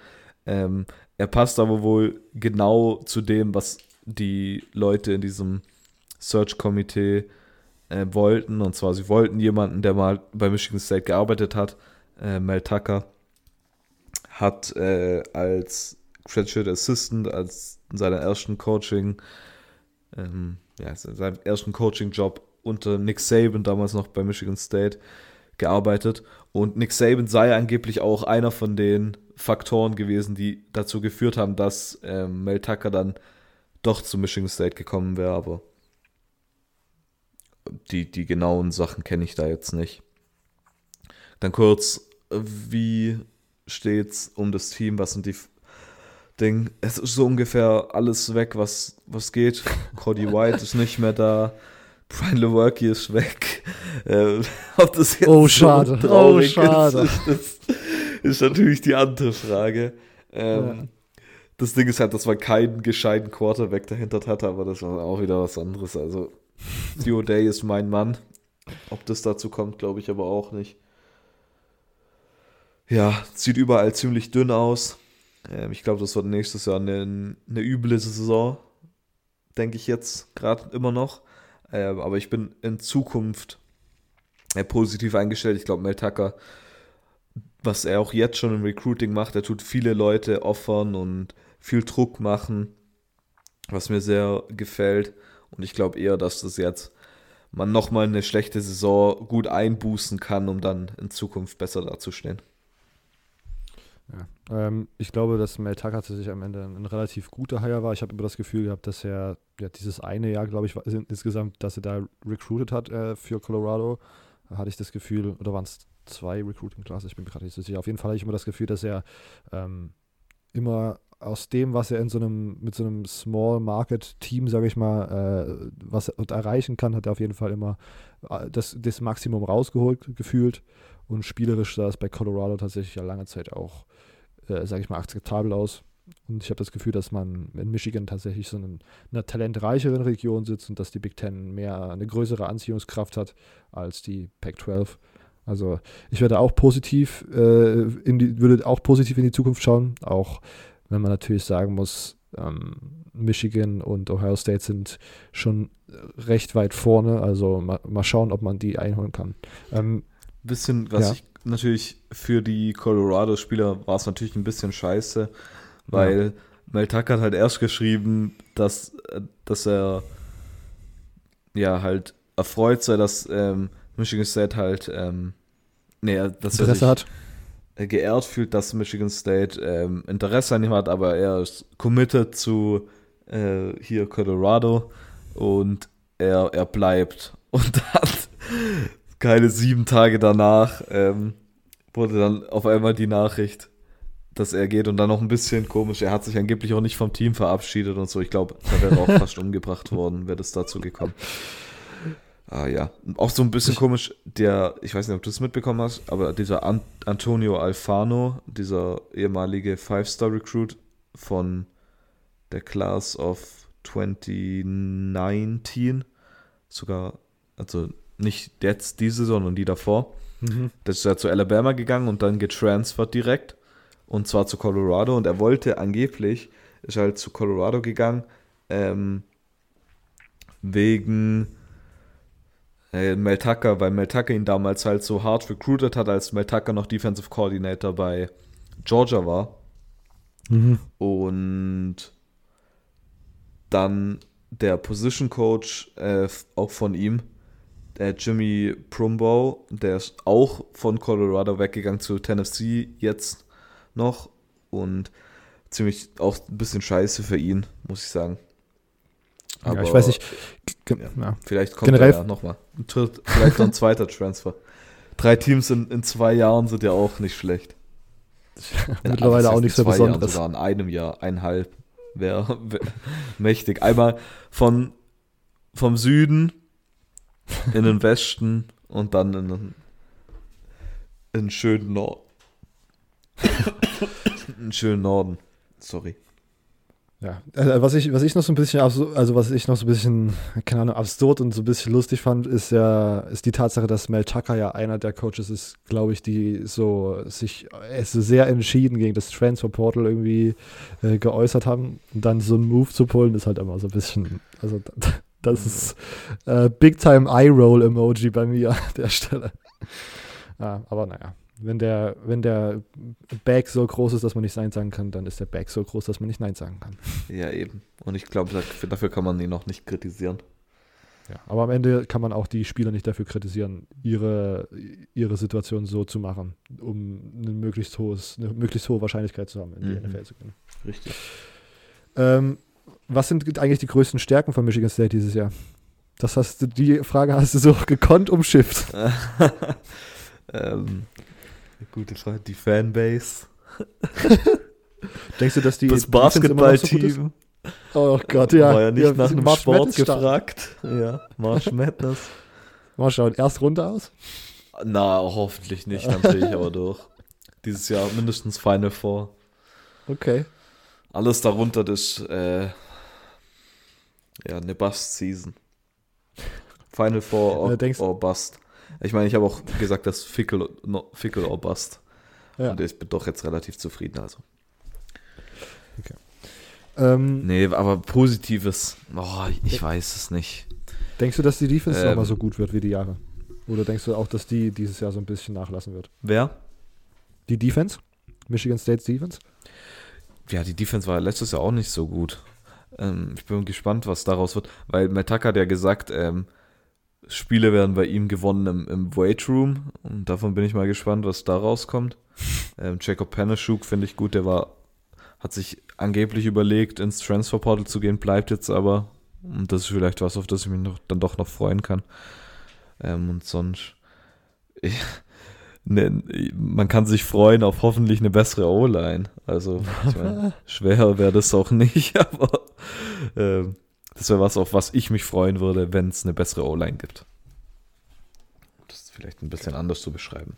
[SPEAKER 2] Ähm, er passt aber wohl genau zu dem, was die Leute in diesem Search-Komitee äh, wollten. Und zwar, sie wollten jemanden, der mal bei Michigan State gearbeitet hat. Äh, Mel Tucker hat äh, als Graduate Assistant, als in seiner ersten Coaching, ähm, ja, in seinem ersten Coaching-Job unter Nick Saban, damals noch bei Michigan State, gearbeitet. Und Nick Saban sei angeblich auch einer von den Faktoren gewesen, die dazu geführt haben, dass ähm, Mel Tucker dann doch zu Michigan State gekommen wäre, aber die, die genauen Sachen kenne ich da jetzt nicht. Dann kurz, wie steht's um das Team? Was sind die Ding? Es ist so ungefähr alles weg, was, was geht. Cody (laughs) White ist nicht mehr da. Brian Lewerke ist weg. Äh, (laughs) ob das
[SPEAKER 1] jetzt oh, schade. So oh, schade.
[SPEAKER 2] Ist, das ist natürlich die andere Frage. Ähm, ja. Das Ding ist halt, dass man keinen gescheiten Quarterback dahinter hatte, aber das war auch wieder was anderes. Also, Theo (laughs) Day ist mein Mann. Ob das dazu kommt, glaube ich aber auch nicht. Ja, sieht überall ziemlich dünn aus. Ähm, ich glaube, das wird nächstes Jahr eine, eine üble Saison. Denke ich jetzt gerade immer noch. Ähm, aber ich bin in Zukunft äh, positiv eingestellt. Ich glaube, Mel Tucker, was er auch jetzt schon im Recruiting macht, er tut viele Leute offern und viel Druck machen, was mir sehr gefällt. Und ich glaube eher, dass das jetzt man nochmal eine schlechte Saison gut einbußen kann, um dann in Zukunft besser dazustehen.
[SPEAKER 1] Ja. Ähm, ich glaube, dass Mel Tucker tatsächlich am Ende ein, relativ guter Hire war. Ich habe immer das Gefühl gehabt, dass er ja, dieses eine Jahr, glaube ich, war, insgesamt, dass er da recruited hat äh, für Colorado, hatte ich das Gefühl, oder waren es zwei Recruiting-Classes, ich bin mir gerade nicht so sicher. Auf jeden Fall hatte ich immer das Gefühl, dass er ähm, immer aus dem, was er in so einem, mit so einem Small Market Team, sage ich mal, äh, was er erreichen kann, hat er auf jeden Fall immer äh, das, das Maximum rausgeholt gefühlt. Und spielerisch sah es bei Colorado tatsächlich ja lange Zeit auch, äh, sage ich mal, akzeptabel aus. Und ich habe das Gefühl, dass man in Michigan tatsächlich so in einer talentreicheren Region sitzt und dass die Big Ten mehr eine größere Anziehungskraft hat als die Pac-12. Also ich werde auch positiv äh, in die, würde auch positiv in die Zukunft schauen, auch wenn man natürlich sagen muss, ähm, Michigan und Ohio State sind schon recht weit vorne. Also mal, mal schauen, ob man die einholen kann. Ähm,
[SPEAKER 2] bisschen, was ja. ich natürlich für die Colorado-Spieler war es natürlich ein bisschen scheiße, weil ja. Mel Tucker hat halt erst geschrieben, dass, dass er ja halt erfreut sei, dass ähm, Michigan State halt ähm, nee, dass
[SPEAKER 1] Interesse er sich
[SPEAKER 2] hat. geehrt fühlt, dass Michigan State ähm, Interesse an ihm hat, aber er ist committed zu äh, hier Colorado und er, er bleibt. (laughs) Und dann keine sieben Tage danach ähm, wurde dann auf einmal die Nachricht, dass er geht und dann noch ein bisschen komisch. Er hat sich angeblich auch nicht vom Team verabschiedet und so. Ich glaube, da wäre auch (laughs) fast umgebracht worden, wäre das dazu gekommen. Ah ja, auch so ein bisschen komisch, der, ich weiß nicht, ob du es mitbekommen hast, aber dieser An Antonio Alfano, dieser ehemalige Five-Star-Recruit von der Class of 2019, sogar, also nicht jetzt diese, sondern die davor. Mhm. Das ist ja zu Alabama gegangen und dann getransfert direkt. Und zwar zu Colorado. Und er wollte angeblich, ist halt zu Colorado gegangen, ähm, wegen äh, Mel Tucker, weil Mel Tucker ihn damals halt so hart recruited hat, als Mel Tucker noch Defensive Coordinator bei Georgia war.
[SPEAKER 1] Mhm.
[SPEAKER 2] Und dann der Position Coach äh, auch von ihm, der Jimmy Prumbo, der ist auch von Colorado weggegangen zu Tennessee jetzt noch und ziemlich auch ein bisschen scheiße für ihn, muss ich sagen.
[SPEAKER 1] ja, ich weiß nicht.
[SPEAKER 2] Ja,
[SPEAKER 1] Ja.
[SPEAKER 2] vielleicht kommt
[SPEAKER 1] Generell-
[SPEAKER 2] er ja nochmal. Vielleicht noch ein (laughs) zweiter Transfer. Drei Teams in, in zwei Jahren sind ja auch nicht schlecht. In-
[SPEAKER 1] Mittlerweile auch nichts
[SPEAKER 2] Jahren,
[SPEAKER 1] Besonderes.
[SPEAKER 2] Sogar in einem Jahr, eineinhalb wäre wär (laughs) mächtig. Einmal von, vom Süden in den Westen und dann in den, in den schönen Norden. in den schönen Norden. Sorry.
[SPEAKER 1] Ja, also was ich, was ich noch so ein bisschen, also was ich noch so ein bisschen, keine Ahnung, absurd und so ein bisschen lustig fand, ist ja, ist die Tatsache, dass Mel Tucker ja einer der Coaches ist, glaube ich, die so sich äh, so sehr entschieden gegen das Transfer Portal irgendwie äh, geäußert haben. Und dann so einen Move zu pullen, ist halt immer so ein bisschen, also (laughs) das ist äh, Big Time Eye Roll Emoji bei mir (laughs) an der Stelle. Ja, aber naja. Wenn der, wenn der Bag so groß ist, dass man nicht Nein sagen kann, dann ist der Bag so groß, dass man nicht Nein sagen kann.
[SPEAKER 2] Ja, eben. Und ich glaube, dafür, kann man ihn noch nicht kritisieren.
[SPEAKER 1] Ja, aber am Ende kann man auch die Spieler nicht dafür kritisieren, ihre, ihre Situation so zu machen, um ein möglichst hohes, eine möglichst hohe Wahrscheinlichkeit zu haben, in die
[SPEAKER 2] Mhm.
[SPEAKER 1] NFL zu gehen.
[SPEAKER 2] Richtig.
[SPEAKER 1] Ähm, was sind eigentlich die größten Stärken von Michigan State dieses Jahr? Das hast du, die Frage hast du so (laughs) gekonnt umschifft. (laughs)
[SPEAKER 2] ähm, gute Frage. Die Fanbase. (laughs)
[SPEAKER 1] Denkst du, dass die
[SPEAKER 2] das
[SPEAKER 1] noch so?
[SPEAKER 2] Basketballteam.
[SPEAKER 1] Oh Gott, ja.
[SPEAKER 2] War ja nicht
[SPEAKER 1] Ja,
[SPEAKER 2] nach einem
[SPEAKER 1] March
[SPEAKER 2] Sport
[SPEAKER 1] Madness
[SPEAKER 2] gefragt. Ja, March Madness.
[SPEAKER 1] Mal schauen, erst Runde aus?
[SPEAKER 2] Na, hoffentlich nicht, dann drehe ich aber durch. Dieses Jahr mindestens Final Four.
[SPEAKER 1] Okay.
[SPEAKER 2] Alles darunter das, äh, ja, eine Bust-Season. Final Four or,
[SPEAKER 1] denkst-
[SPEAKER 2] or Bust. Ich meine, ich habe auch gesagt, dass Fickle, no, Fickle or Bust.
[SPEAKER 1] Ja.
[SPEAKER 2] Und ich bin doch jetzt relativ zufrieden, also.
[SPEAKER 1] Ähm,
[SPEAKER 2] Nee, aber Positives, oh, ich weiß es nicht.
[SPEAKER 1] Denkst du, dass die Defense
[SPEAKER 2] Ähm.
[SPEAKER 1] nochmal so gut wird wie die Jahre? Oder denkst du auch, dass die dieses Jahr so ein bisschen nachlassen wird?
[SPEAKER 2] Wer?
[SPEAKER 1] Die Defense? Michigan State's Defense?
[SPEAKER 2] Ja, die Defense war letztes Jahr auch nicht so gut. Ähm, ich bin gespannt, was daraus wird, weil Matt hat ja gesagt, ähm, Spiele werden bei ihm gewonnen im, im Weight Room und davon bin ich mal gespannt, was da rauskommt. (laughs) Ähm, Jacob Panashuk finde ich gut, der war, hat sich angeblich überlegt, ins Transfer Portal zu gehen, bleibt jetzt aber. Und das ist vielleicht was, auf das ich mich noch, dann doch noch freuen kann. Ähm, und sonst, (laughs) ich, ne, man kann sich freuen auf hoffentlich eine bessere O-Line. Also, ich mein, (laughs) schwer wäre das auch nicht, (laughs) aber ähm, das wäre was, auf was ich mich freuen würde, wenn es eine bessere O-Line gibt. Das ist vielleicht ein bisschen anders zu beschreiben.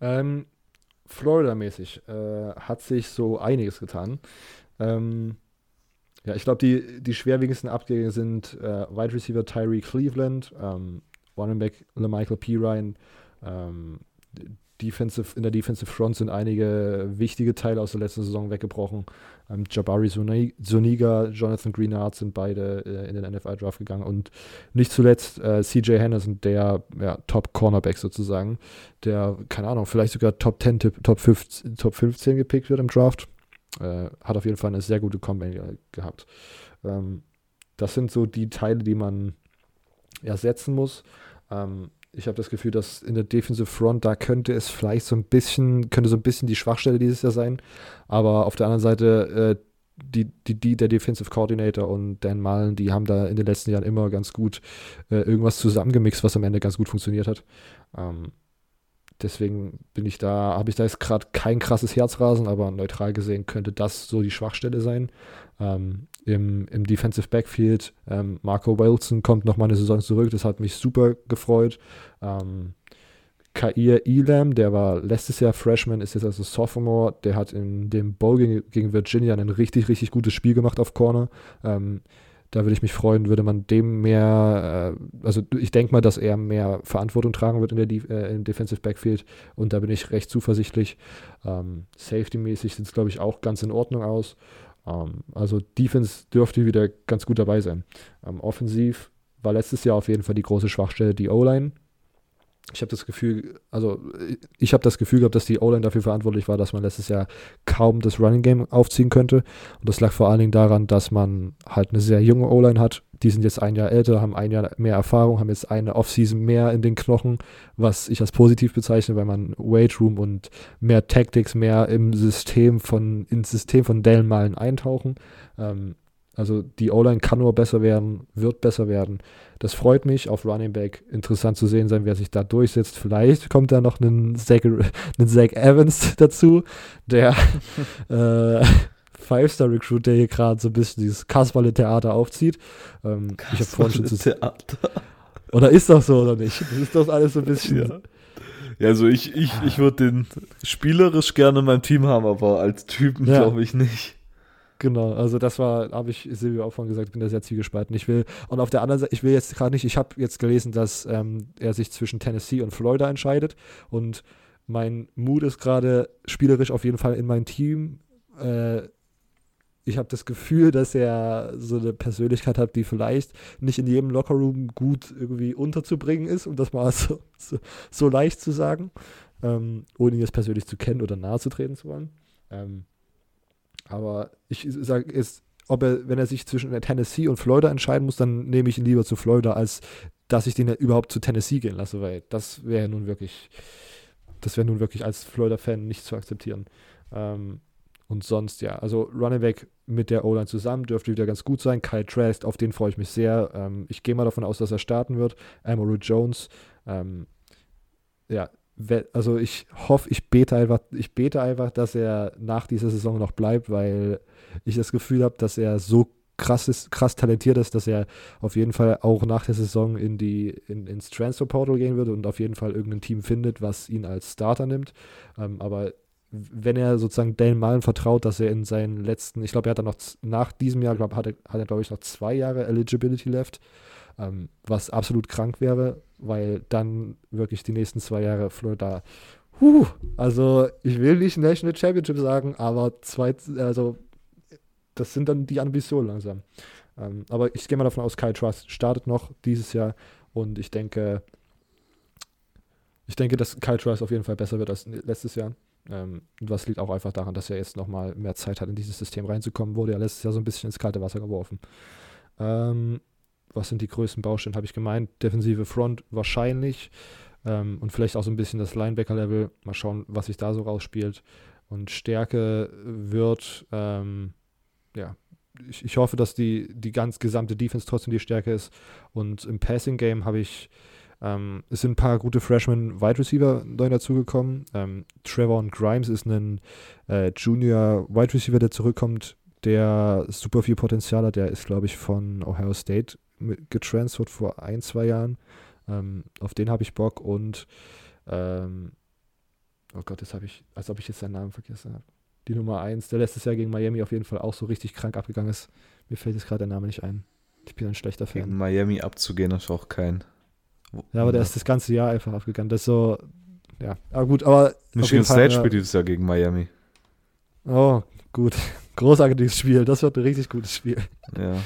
[SPEAKER 1] Ähm, Florida-mäßig äh, hat sich so einiges getan. Ähm, ja, ich glaube, die, die schwerwiegendsten Abgänge sind äh, Wide Receiver Tyree Cleveland, ähm, Running Back LeMichael P. Ryan, ähm, Defensive, in der Defensive Front sind einige wichtige Teile aus der letzten Saison weggebrochen. Ähm, Jabari Zuniga, Jonathan Greenard sind beide äh, in den NFL-Draft gegangen und nicht zuletzt äh, CJ Henderson, der ja, Top-Cornerback sozusagen, der, keine Ahnung, vielleicht sogar Top 10, Tipp- Top 15, Top 15 gepickt wird im Draft. Äh, hat auf jeden Fall eine sehr gute Combine ge gehabt. Ähm, das sind so die Teile, die man ersetzen muss. Ähm, ich habe das Gefühl, dass in der Defensive Front, da könnte es vielleicht so ein bisschen, könnte so ein bisschen die Schwachstelle dieses Jahr sein. Aber auf der anderen Seite, äh, die, die, die, der Defensive Coordinator und Dan Mullen, die haben da in den letzten Jahren immer ganz gut äh, irgendwas zusammengemixt, was am Ende ganz gut funktioniert hat. Ähm, deswegen bin ich da, habe ich da jetzt gerade kein krasses Herzrasen, aber neutral gesehen könnte das so die Schwachstelle sein. Ähm, im, Im Defensive Backfield, ähm, Marco Wilson kommt noch mal eine Saison zurück, das hat mich super gefreut. Ähm, Kair Elam, der war letztes Jahr Freshman, ist jetzt also Sophomore, der hat in dem Bowl gegen, Virginia ein richtig, richtig gutes Spiel gemacht auf Corner. Ähm, da würde ich mich freuen, würde man dem mehr, äh, also ich denke mal, dass er mehr Verantwortung tragen wird in der Def äh, im Defensive Backfield und da bin ich recht zuversichtlich. Ähm, Safety-mäßig sieht es, glaube ich, auch ganz in Ordnung aus. Ähm, also Defense dürfte wieder ganz gut dabei sein. Ähm, offensiv war letztes Jahr auf jeden Fall die große Schwachstelle, die O-Line. Ich habe das Gefühl, also ich habe das Gefühl gehabt, dass die O-Line dafür verantwortlich war, dass man letztes Jahr kaum das Running Game aufziehen könnte. Und das lag vor allen Dingen daran, dass man halt eine sehr junge O-Line hat. Die sind jetzt ein Jahr älter, haben ein Jahr mehr Erfahrung, haben jetzt eine Offseason mehr in den Knochen, was ich als positiv bezeichne, weil man Weight Room und mehr Tactics, mehr im System von, ins System von Dellen Malen eintauchen. Ähm, also die O-Line kann nur besser werden, wird besser werden. Das freut mich auf Running Back. Interessant zu sehen sein, wer sich da durchsetzt. Vielleicht kommt da noch ein Zach, (laughs) ein Zach Evans (laughs) dazu, der (laughs) äh, Five-Star-Recruit, der hier gerade so ein bisschen dieses Kasperle-Theater aufzieht. Ähm, ich habe vorhin schon zu Theater. Oder ist das so oder nicht? Das ist doch alles so ein bisschen.
[SPEAKER 2] Ja. Ja, also ich, ich, ich würde den spielerisch gerne in meinem Team haben, aber als Typen ja. glaube ich nicht.
[SPEAKER 1] Genau, also das war, habe ich Silvio auch vorhin gesagt, ich bin da sehr zielgespalten. Ich will, und auf der anderen Seite, ich will jetzt gerade nicht, ich habe jetzt gelesen, dass ähm, er sich zwischen Tennessee und Florida entscheidet und mein Mut ist gerade spielerisch auf jeden Fall in mein Team. Äh, ich habe das Gefühl, dass er so eine Persönlichkeit hat, die vielleicht nicht in jedem Lockerroom gut irgendwie unterzubringen ist, um das mal (laughs) so, so, so leicht zu sagen, ähm, ohne ihn jetzt persönlich zu kennen oder nahe zu treten zu wollen. Ähm, aber ich sage jetzt, ob er, wenn er sich zwischen Tennessee und Florida entscheiden muss, dann nehme ich ihn lieber zu Florida, als dass ich den überhaupt zu Tennessee gehen lasse, weil das wäre nun wirklich, das wäre nun wirklich als Florida-Fan nicht zu akzeptieren. Ähm, und sonst, ja, also Running Back mit der O-Line zusammen dürfte wieder ganz gut sein. Kyle Trask, auf den freue ich mich sehr. Ähm, ich gehe mal davon aus, dass er starten wird. Amory Jones, ähm, ja, also ich hoffe, ich bete einfach, ich bete einfach, dass er nach dieser Saison noch bleibt, weil ich das Gefühl habe, dass er so krass ist, krass talentiert ist, dass er auf jeden Fall auch nach der Saison in die, in, ins Transfer Portal gehen würde und auf jeden Fall irgendein Team findet, was ihn als Starter nimmt. Ähm, aber wenn er sozusagen Dan Mullen vertraut, dass er in seinen letzten, ich glaube, er hat dann noch nach diesem Jahr, glaub, hat er, hat er glaube ich, noch zwei Jahre Eligibility left, ähm, was absolut krank wäre, weil dann wirklich die nächsten zwei Jahre Florida, huh, also ich will nicht National Championship sagen, aber zwei, also das sind dann die Ambitionen langsam. Ähm, aber ich gehe mal davon aus, Kyle Trust startet noch dieses Jahr und ich denke, ich denke, dass Kyle Trust auf jeden Fall besser wird als letztes Jahr. Ähm, was liegt auch einfach daran, dass er jetzt nochmal mehr Zeit hat, in dieses System reinzukommen. Wurde ja letztes Jahr so ein bisschen ins kalte Wasser geworfen. Ähm, was sind die größten Baustellen, habe ich gemeint. Defensive Front wahrscheinlich ähm, und vielleicht auch so ein bisschen das Linebacker-Level. Mal schauen, was sich da so rausspielt. Und Stärke wird, ähm, ja, ich, ich, hoffe, dass die, die ganz gesamte Defense trotzdem die Stärke ist. Und im Passing-Game habe ich, ähm, es sind ein paar gute Freshman-Wide Receiver neu dazugekommen. Ähm, Trevor Grimes ist ein äh, Junior-Wide Receiver, der zurückkommt, der super viel Potenzial hat. Der ist, glaube ich, von Ohio State getransfert vor ein, zwei Jahren. Ähm, auf den habe ich Bock und ähm, oh Gott, das habe ich, als ob ich jetzt seinen Namen vergessen habe. Die Nummer 1, der letztes Jahr gegen Miami auf jeden Fall auch so richtig krank abgegangen ist. Mir fällt jetzt gerade der Name nicht ein. Ich bin ein schlechter Fan.
[SPEAKER 2] Gegen Miami abzugehen ist auch kein.
[SPEAKER 1] Ja, aber der ist das ganze Jahr einfach abgegangen. Das ist so, ja. Aber gut, aber.
[SPEAKER 2] Michigan State spielt dieses Jahr gegen Miami.
[SPEAKER 1] Oh, gut. (laughs) Großartiges Spiel. Das wird ein richtig gutes Spiel.
[SPEAKER 2] Ja.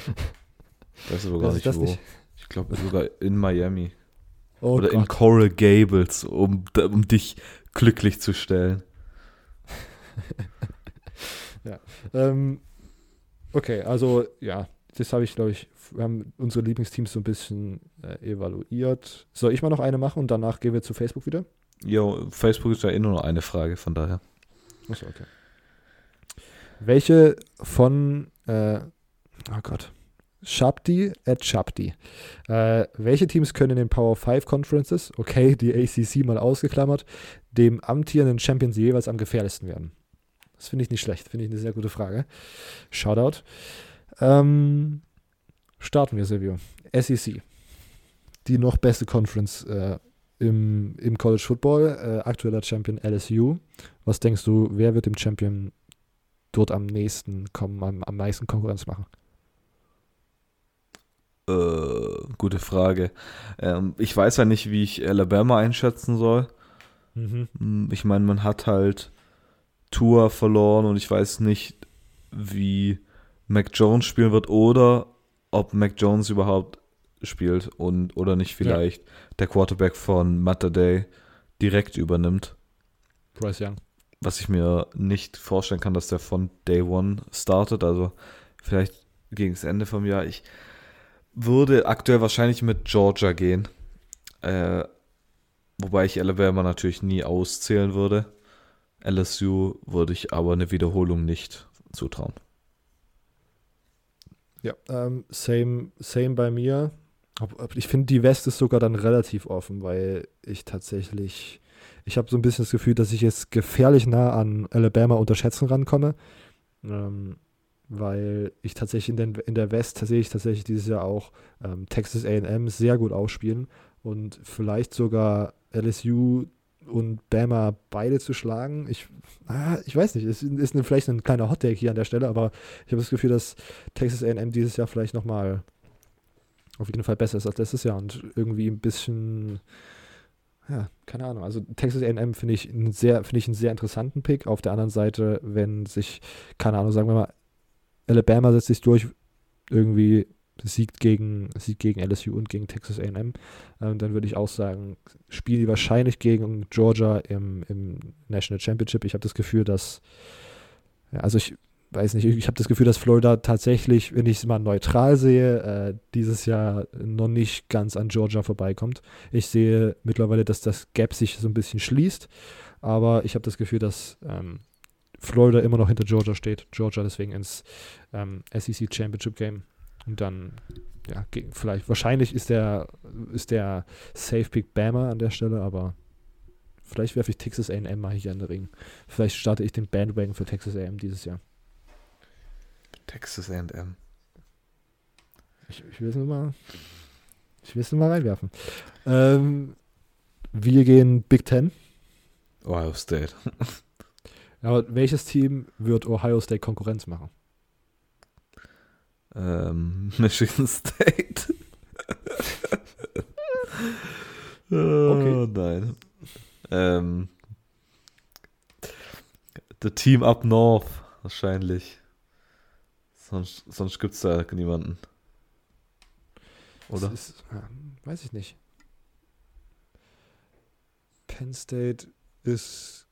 [SPEAKER 2] Das ist aber gar nicht wo. Nicht? Ich glaube sogar in Miami. Oh Oder Gott. in Coral Gables, um, um dich glücklich zu stellen. (laughs)
[SPEAKER 1] ja. Ähm, okay, also ja, das habe ich, glaube ich, wir haben unsere Lieblingsteams so ein bisschen äh, evaluiert. Soll ich mal noch eine machen und danach gehen wir zu Facebook wieder?
[SPEAKER 2] Ja, Facebook ist ja eh nur noch eine Frage, von daher.
[SPEAKER 1] Achso, okay. Welche von, äh, oh Gott, Shabdi at Shabdi. Äh, welche Teams können in den Power 5 Conferences, okay, die ACC mal ausgeklammert, dem amtierenden Champions jeweils am gefährlichsten werden? Das finde ich nicht schlecht, finde ich eine sehr gute Frage. Shoutout. Ähm, starten wir, Silvio. SEC. Die noch beste Conference äh, im, im College Football. Äh, aktueller Champion LSU. Was denkst du, wer wird dem Champion dort am nächsten kommen, am, am meisten Konkurrenz machen?
[SPEAKER 2] Äh, gute Frage. Ähm, ich weiß ja nicht, wie ich Alabama einschätzen soll. Mhm. Hm, ich meine, man hat halt Tour verloren und ich weiß nicht, wie Mac Jones spielen wird oder ob Mac Jones überhaupt spielt und oder nicht vielleicht ja. der Quarterback von Matter Day direkt übernimmt.
[SPEAKER 1] Bryce Young.
[SPEAKER 2] Was ich mir nicht vorstellen kann, dass der von Day One startet. Also vielleicht gegen das Ende vom Jahr. Ich würde aktuell wahrscheinlich mit Georgia gehen. Äh, wobei ich Alabama natürlich nie auszählen würde. LSU würde ich aber eine Wiederholung nicht zutrauen.
[SPEAKER 1] Ja, ähm, same, same bei mir. Ich finde, die West ist sogar dann relativ offen, weil ich tatsächlich, ich habe so ein bisschen das Gefühl, dass ich jetzt gefährlich nah an Alabama unterschätzen rankomme. Ähm, weil ich tatsächlich in, den, in der West sehe ich tatsächlich dieses Jahr auch ähm, Texas AM sehr gut ausspielen und vielleicht sogar LSU und Bama beide zu schlagen. Ich, ah, ich weiß nicht, es ist eine, vielleicht ein kleiner Hottake hier an der Stelle, aber ich habe das Gefühl, dass Texas AM dieses Jahr vielleicht nochmal auf jeden Fall besser ist als letztes Jahr und irgendwie ein bisschen, ja, keine Ahnung. Also Texas AM finde ich finde ich einen sehr interessanten Pick. Auf der anderen Seite, wenn sich, keine Ahnung, sagen wir mal, Alabama setzt sich durch, irgendwie siegt gegen, siegt gegen LSU und gegen Texas AM, ähm, dann würde ich auch sagen, spielen die wahrscheinlich gegen Georgia im, im National Championship. Ich habe das Gefühl, dass, ja, also ich weiß nicht, ich habe das Gefühl, dass Florida tatsächlich, wenn ich es mal neutral sehe, äh, dieses Jahr noch nicht ganz an Georgia vorbeikommt. Ich sehe mittlerweile, dass das Gap sich so ein bisschen schließt, aber ich habe das Gefühl, dass ähm, Florida immer noch hinter Georgia steht. Georgia deswegen ins ähm, SEC Championship Game. Und dann, ja, vielleicht, wahrscheinlich ist der, ist der Safe Pick Bama an der Stelle, aber vielleicht werfe ich Texas AM mal hier in den Ring. Vielleicht starte ich den Bandwagon für Texas AM dieses Jahr.
[SPEAKER 2] Texas AM.
[SPEAKER 1] Ich, ich will es nur mal, ich will es nur mal reinwerfen. Ähm, wir gehen Big Ten.
[SPEAKER 2] Ohio State. (laughs)
[SPEAKER 1] Aber welches Team wird Ohio State Konkurrenz machen?
[SPEAKER 2] Ähm, (laughs) Michigan State. oh, okay. nein. Ähm, the Team Up North, wahrscheinlich. Sonst, sonst gibt es da niemanden.
[SPEAKER 1] Oder? Ist, ja, weiß ich nicht. Penn State ist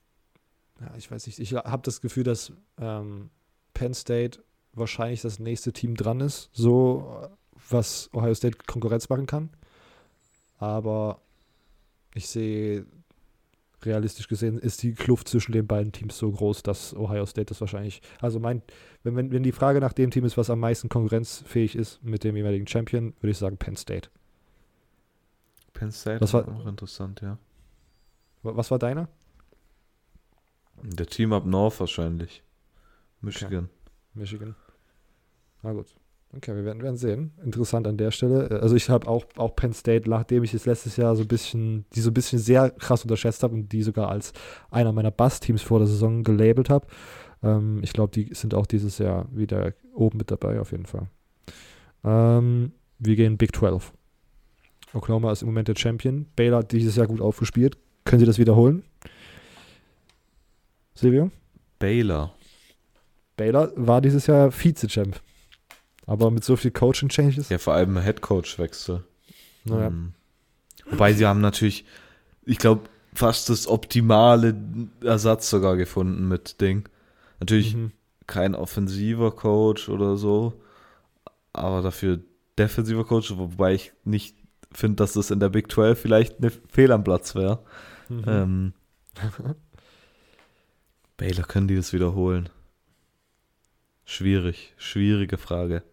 [SPEAKER 1] ja, ich weiß nicht, ich habe das Gefühl, dass ähm, Penn State wahrscheinlich das nächste Team dran ist, so was Ohio State Konkurrenz machen kann. Aber ich sehe, realistisch gesehen, ist die Kluft zwischen den beiden Teams so groß, dass Ohio State das wahrscheinlich, also mein, wenn, wenn, wenn die Frage nach dem Team ist, was am meisten konkurrenzfähig ist mit dem jeweiligen Champion, würde ich sagen Penn State.
[SPEAKER 2] Penn State
[SPEAKER 1] was war
[SPEAKER 2] auch interessant, ja.
[SPEAKER 1] Was war deiner?
[SPEAKER 2] Der Team Up North wahrscheinlich. Michigan. Okay.
[SPEAKER 1] Michigan. Na gut. Okay, wir werden, werden sehen. Interessant an der Stelle. Also ich habe auch, auch Penn State, nachdem ich es letztes Jahr so ein bisschen, die so ein bisschen sehr krass unterschätzt habe und die sogar als einer meiner Bass-Teams vor der Saison gelabelt habe. Ähm, ich glaube, die sind auch dieses Jahr wieder oben mit dabei, auf jeden Fall. Ähm, wir gehen Big 12. Oklahoma ist im Moment der Champion. Baylor hat dieses Jahr gut aufgespielt. Können Sie das wiederholen? Silvio?
[SPEAKER 2] Baylor.
[SPEAKER 1] Baylor war dieses Jahr Vize-Champ. Aber mit so viel Coaching-Changes.
[SPEAKER 2] Ja, vor allem Head-Coach-Wechsel. Naja. Um, wobei sie haben natürlich, ich glaube, fast das optimale Ersatz sogar gefunden mit Ding. Natürlich mhm. kein offensiver Coach oder so, aber dafür defensiver Coach, wobei ich nicht finde, dass das in der Big 12 vielleicht eine Fehl am Platz wäre. Mhm. Ähm, (laughs) Baylor können die das wiederholen? Schwierig, schwierige Frage.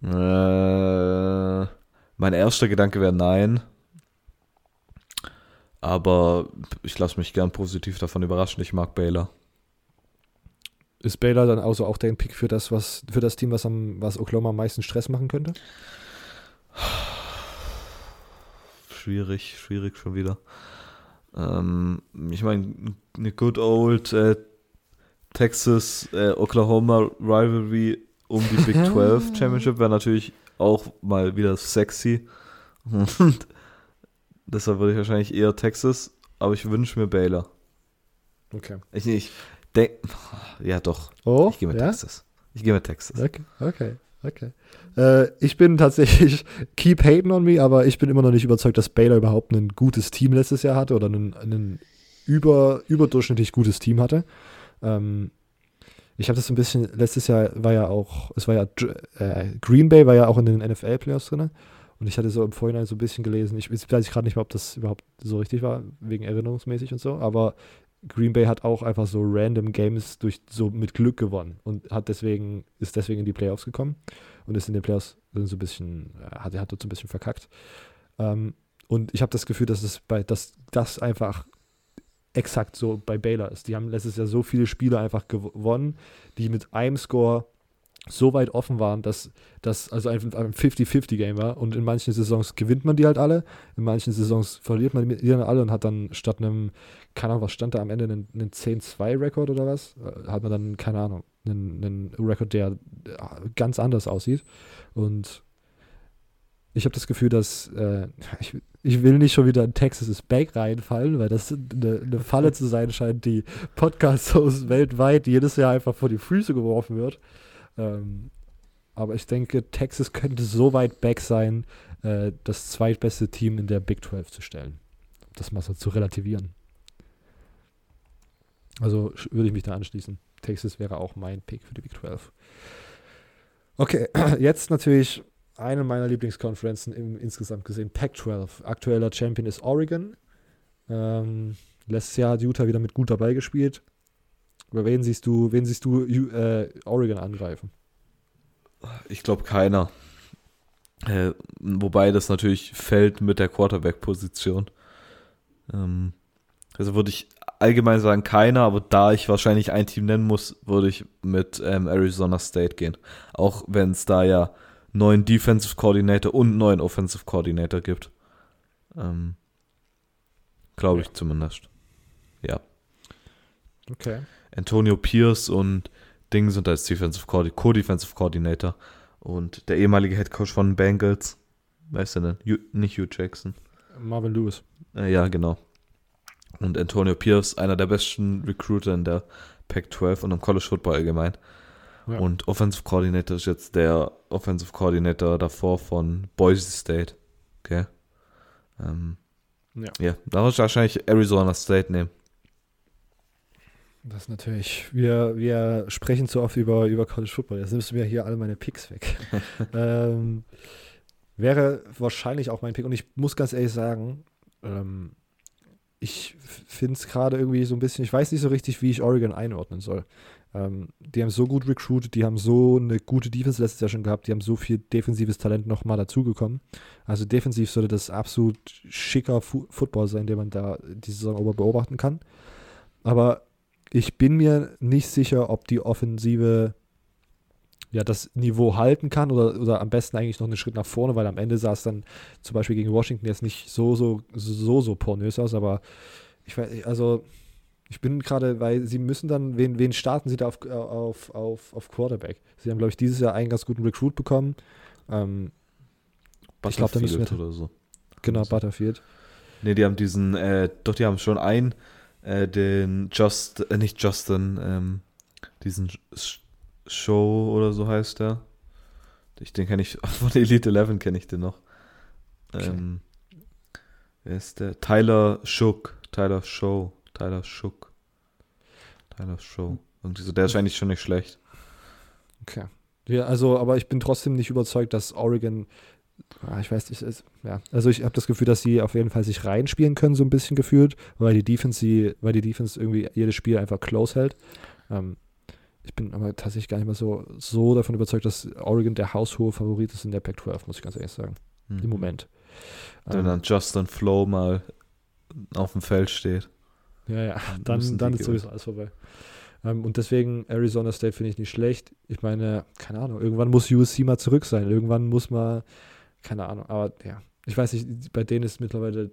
[SPEAKER 2] Äh, mein erster Gedanke wäre nein. Aber ich lasse mich gern positiv davon überraschen. Ich mag Baylor.
[SPEAKER 1] Ist Baylor dann also auch dein Pick für das, was für das Team, was am was Oklahoma am meisten Stress machen könnte?
[SPEAKER 2] Schwierig, schwierig schon wieder. Ähm, ich meine, eine good old äh, Texas äh, Oklahoma Rivalry um die Big 12 Championship wäre natürlich auch mal wieder sexy. Und deshalb würde ich wahrscheinlich eher Texas, aber ich wünsche mir Baylor.
[SPEAKER 1] Okay.
[SPEAKER 2] Ich, ich denke, ja doch.
[SPEAKER 1] Oh,
[SPEAKER 2] ich gehe mit
[SPEAKER 1] ja?
[SPEAKER 2] Texas. Ich gehe mit Texas.
[SPEAKER 1] Okay, okay. Okay. Äh, ich bin tatsächlich, (laughs) keep hating on me, aber ich bin immer noch nicht überzeugt, dass Baylor überhaupt ein gutes Team letztes Jahr hatte oder ein, ein über, überdurchschnittlich gutes Team hatte. Ähm, ich habe das so ein bisschen, letztes Jahr war ja auch, es war ja, äh, Green Bay war ja auch in den NFL-Playoffs drin. Und ich hatte so im Vorhinein so ein bisschen gelesen, ich weiß gerade nicht mehr, ob das überhaupt so richtig war, wegen erinnerungsmäßig und so, aber Green Bay hat auch einfach so random Games durch so mit Glück gewonnen und hat deswegen, ist deswegen in die Playoffs gekommen und ist in den Playoffs so ein bisschen, äh, hat, hat dort so ein bisschen verkackt. Ähm, und ich habe das Gefühl, dass es bei, dass das einfach exakt so bei Baylor ist. Die haben letztes Jahr so viele Spiele einfach gewonnen, die mit einem Score so weit offen waren, dass das also ein 50-50-Game war. Und in manchen Saisons gewinnt man die halt alle, in manchen Saisons verliert man die dann alle und hat dann statt einem, keine Ahnung, was stand da am Ende, einen, einen 10-2-Rekord oder was, äh, hat man dann, keine Ahnung, einen, einen Rekord, der äh, ganz anders aussieht. Und ich habe das Gefühl, dass äh, (laughs) ich, ich, will nicht schon wieder in Texas is Back reinfallen, weil das eine, eine Falle zu sein scheint, die Podcast-Hosts weltweit jedes Jahr einfach vor die Füße geworfen wird. Ähm, aber ich denke, Texas könnte so weit back sein, äh, das zweitbeste Team in der Big 12 zu stellen. Das mal so zu relativieren. Also würde ich mich da anschließen. Texas wäre auch mein Pick für die Big 12. Okay, (clears throat) jetzt natürlich eine meiner Lieblingskonferenzen im, insgesamt gesehen, Pac-12. Aktueller Champion ist Oregon. Ähm, letztes Jahr hat Utah wieder mit gut dabei gespielt. Aber wen siehst du, wen siehst du äh, Oregon angreifen?
[SPEAKER 2] Ich glaube keiner. Äh, wobei das natürlich fällt mit der Quarterback-Position. Ähm, also würde ich allgemein sagen keiner, aber da ich wahrscheinlich ein Team nennen muss, würde ich mit ähm, Arizona State gehen. Auch wenn es da ja neuen Defensive Coordinator und neuen Offensive Coordinator gibt. Ähm, Glaube ich zumindest. Ja.
[SPEAKER 1] Okay.
[SPEAKER 2] Antonio Pierce und Ding sind als Defensive Co-Defensive Coordinator und der ehemalige Head Coach von Bengals, weißt du denn? Hugh, nicht Hugh Jackson.
[SPEAKER 1] Marvin Lewis.
[SPEAKER 2] Äh, ja, genau. Und Antonio Pierce, einer der besten Recruiter in der Pac-12 und im College Football allgemein. Ja. Und Offensive Coordinator ist jetzt der Offensive Coordinator davor von Boise State. Okay. Ähm, ja. ja, da muss ich wahrscheinlich Arizona State nehmen.
[SPEAKER 1] Das ist natürlich, wir, wir sprechen zu oft über, über College Football. Jetzt nimmst du mir hier alle meine Picks weg. (laughs) ähm, wäre wahrscheinlich auch mein Pick. Und ich muss ganz ehrlich sagen, ähm, ich finde es gerade irgendwie so ein bisschen, ich weiß nicht so richtig, wie ich Oregon einordnen soll. Ähm, die haben so gut recruited, die haben so eine gute Defense letztes Jahr schon gehabt, die haben so viel defensives Talent nochmal dazugekommen. Also defensiv sollte das absolut schicker Fu Football sein, den man da die Saison über beobachten kann. Aber ich bin mir nicht sicher, ob die Offensive ja, das Niveau halten kann oder, oder am besten eigentlich noch einen Schritt nach vorne, weil am Ende sah es dann zum Beispiel gegen Washington jetzt nicht so, so, so, so pornös aus, aber ich weiß, also ich bin gerade, weil sie müssen dann, wen, wen starten sie da auf, auf, auf, auf Quarterback? Sie haben, glaube ich, dieses Jahr einen ganz guten Recruit bekommen. Ähm,
[SPEAKER 2] ich glaube, da müssen wir oder so.
[SPEAKER 1] Genau, Butterfield.
[SPEAKER 2] Ne, die haben diesen, äh, doch, die haben schon einen äh, den Just, äh, nicht Justin, ähm, diesen Show oder so heißt der. Ich, den kenne ich, (laughs) von Elite 11 kenne ich den noch. Okay. Ähm, wer ist der? Tyler Shook. Tyler Show. Tyler Shook. Tyler Show. Irgendwie so, der ist eigentlich schon nicht schlecht.
[SPEAKER 1] Okay. Ja, also, aber ich bin trotzdem nicht überzeugt, dass Oregon Ah, ich weiß nicht, ist, ja. Also ich habe das Gefühl, dass sie auf jeden Fall sich reinspielen können, so ein bisschen gefühlt, weil die Defense, sie, weil die Defense irgendwie jedes Spiel einfach close hält. Ähm, ich bin aber tatsächlich gar nicht mehr so, so davon überzeugt, dass Oregon der haushohe Favorit ist in der Pac-12, muss ich ganz ehrlich sagen. Mhm. Im Moment.
[SPEAKER 2] Wenn ähm, dann Justin Flow mal auf dem Feld steht.
[SPEAKER 1] Ja, ja, dann, dann ist sowieso alles vorbei. Ähm, und deswegen Arizona State finde ich nicht schlecht. Ich meine, keine Ahnung, irgendwann muss USC mal zurück sein. Irgendwann muss mal keine Ahnung, aber ja, ich weiß nicht, bei denen ist mittlerweile,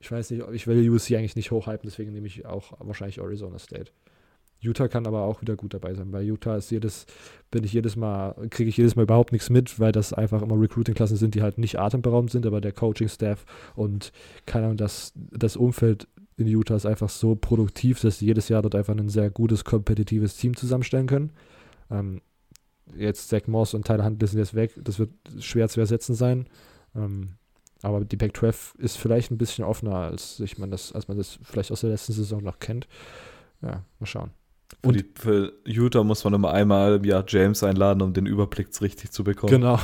[SPEAKER 1] ich weiß nicht, ich will USC eigentlich nicht hochhypen, deswegen nehme ich auch wahrscheinlich Arizona State. Utah kann aber auch wieder gut dabei sein. Bei Utah ist jedes, bin ich jedes Mal, kriege ich jedes Mal überhaupt nichts mit, weil das einfach immer Recruiting-Klassen sind, die halt nicht atemberaubend sind, aber der Coaching-Staff und keine Ahnung, das, das Umfeld in Utah ist einfach so produktiv, dass sie jedes Jahr dort einfach ein sehr gutes, kompetitives Team zusammenstellen können. Ähm, jetzt Zach Moss und Tyler Huntley sind jetzt weg. Das wird schwer zu ersetzen sein. Ähm, aber die Pac-12 ist vielleicht ein bisschen offener, als ich man das, als man das vielleicht aus der letzten Saison noch kennt. Ja, mal schauen.
[SPEAKER 2] Für, die, für Utah muss man immer einmal im Jahr James einladen, um den Überblick richtig zu bekommen.
[SPEAKER 1] Genau,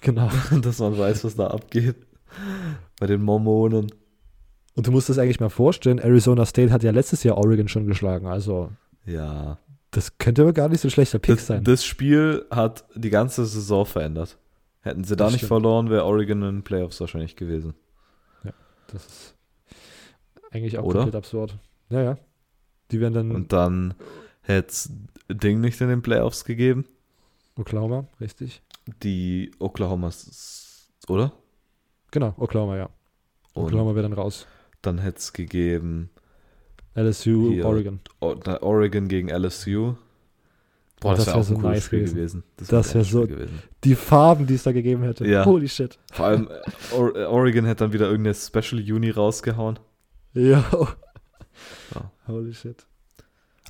[SPEAKER 1] genau. (laughs)
[SPEAKER 2] Dass man weiß, was da abgeht. Bei den Mormonen.
[SPEAKER 1] Und du musst das eigentlich mal vorstellen, Arizona State hat ja letztes Jahr Oregon schon geschlagen, also
[SPEAKER 2] Ja.
[SPEAKER 1] das könnte aber gar nicht so ein schlechter Pick
[SPEAKER 2] Das,
[SPEAKER 1] sein.
[SPEAKER 2] das Spiel hat die ganze Saison verändert. Hätten sie da
[SPEAKER 1] Das
[SPEAKER 2] nicht
[SPEAKER 1] stimmt.
[SPEAKER 2] verloren, wäre Oregon in den Playoffs wahrscheinlich gewesen.
[SPEAKER 1] Das ist eigentlich auch
[SPEAKER 2] Oder?
[SPEAKER 1] komplett absurd. Ja, ja. Die werden dann
[SPEAKER 2] Und dann hätte es Ding nicht in den Playoffs gegeben.
[SPEAKER 1] Oklahoma, richtig?
[SPEAKER 2] Die Oklahoma, oder?
[SPEAKER 1] Genau, Oklahoma, ja.
[SPEAKER 2] Und
[SPEAKER 1] Oklahoma wäre dann raus.
[SPEAKER 2] Dann hätte es gegeben
[SPEAKER 1] LSU,
[SPEAKER 2] Hier.
[SPEAKER 1] Oregon.
[SPEAKER 2] O- na, Oregon gegen LSU. Boah,
[SPEAKER 1] Das
[SPEAKER 2] das, wäre
[SPEAKER 1] wär so
[SPEAKER 2] ein cooles
[SPEAKER 1] nice
[SPEAKER 2] Spiel
[SPEAKER 1] gewesen.
[SPEAKER 2] gewesen.
[SPEAKER 1] Das
[SPEAKER 2] wär ein
[SPEAKER 1] wär
[SPEAKER 2] geiles
[SPEAKER 1] so-
[SPEAKER 2] gewesen.
[SPEAKER 1] Die Farben, die es da gegeben hätte.
[SPEAKER 2] Ja.
[SPEAKER 1] Holy shit.
[SPEAKER 2] Vor allem äh, Or Oregon hätte dann wieder irgendeine Special Uni rausgehauen.
[SPEAKER 1] Ja. Holy shit.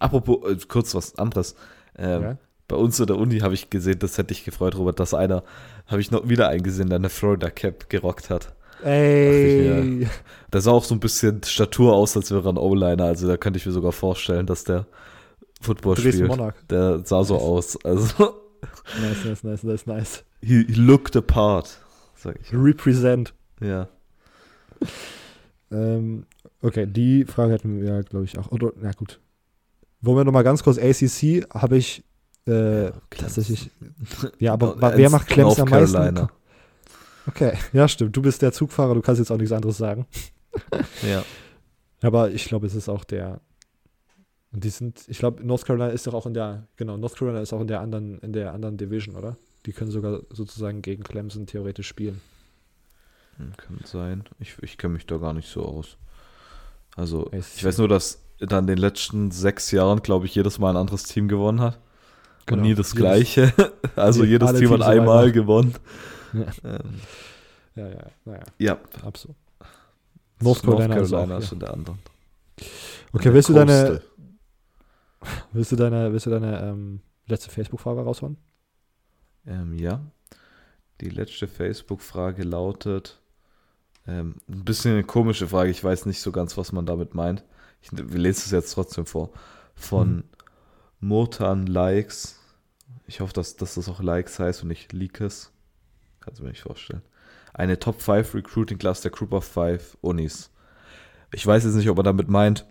[SPEAKER 2] Apropos, äh, kurz was anderes. Ähm,
[SPEAKER 1] ja.
[SPEAKER 2] Bei uns in der Uni habe ich gesehen, das hätte ich gefreut, Robert, dass einer, habe ich noch wieder eingesehen, der eine Florida Cap gerockt hat.
[SPEAKER 1] Ey.
[SPEAKER 2] Der sah auch so ein bisschen Statur aus, als wäre er ein O-Liner. Also da könnte ich mir sogar vorstellen, dass der Football
[SPEAKER 1] Dresden
[SPEAKER 2] spielt.
[SPEAKER 1] Monarch.
[SPEAKER 2] Der sah so
[SPEAKER 1] Nice.
[SPEAKER 2] aus. Also,
[SPEAKER 1] Nice, nice, nice, nice, nice.
[SPEAKER 2] he, he looked apart, sag ich.
[SPEAKER 1] Represent.
[SPEAKER 2] Ja.
[SPEAKER 1] Ähm, okay, die Frage hätten wir, glaube ich, auch. Oder, na gut. Wollen wir nochmal ganz kurz ACC? Habe ich äh,
[SPEAKER 2] Ja,
[SPEAKER 1] tatsächlich. (laughs) Ja, aber wer macht Clemson am meisten?
[SPEAKER 2] Carolina.
[SPEAKER 1] Okay, ja, stimmt. Du bist der Zugfahrer, du kannst jetzt auch nichts anderes sagen. (laughs)
[SPEAKER 2] Ja.
[SPEAKER 1] Aber ich glaube, es ist auch der. Und die sind, ich glaube, North Carolina ist doch auch in der, genau, North Carolina ist auch in der anderen, in der anderen Division, oder? Die können sogar sozusagen gegen Clemson theoretisch spielen.
[SPEAKER 2] Hm, Kann sein. Ich, ich kenne mich da gar nicht so aus. Also,
[SPEAKER 1] ACC.
[SPEAKER 2] ich weiß nur, dass dann in den letzten sechs Jahren, glaube ich, jedes Mal ein anderes Team gewonnen hat.
[SPEAKER 1] Genau.
[SPEAKER 2] Und nie das
[SPEAKER 1] Jedes-
[SPEAKER 2] gleiche. (laughs) Also
[SPEAKER 1] Je-
[SPEAKER 2] jedes Team hat einmal
[SPEAKER 1] einmal.
[SPEAKER 2] gewonnen.
[SPEAKER 1] Ja. (laughs)
[SPEAKER 2] Ähm,
[SPEAKER 1] Ja, ja, naja,
[SPEAKER 2] ja.
[SPEAKER 1] absolut. North Carolina, ist auch,
[SPEAKER 2] ist
[SPEAKER 1] ja.
[SPEAKER 2] in der anderen.
[SPEAKER 1] Okay, willst du deine, (laughs) willst du deine, willst du deine ähm, letzte Facebook-Frage raushauen?
[SPEAKER 2] Ähm, ja. Die letzte Facebook-Frage lautet, ähm, ein bisschen eine komische Frage, ich weiß nicht so ganz, was man damit meint. Ich wir lesen es jetzt trotzdem vor. Von
[SPEAKER 1] Mhm.
[SPEAKER 2] Motan Likes. Ich hoffe, dass, dass das auch Likes heißt und nicht Leakes. Kannst du mir nicht vorstellen. Eine Top 5 Recruiting Class der Group of 5 Unis. Ich weiß jetzt nicht, ob er damit meint,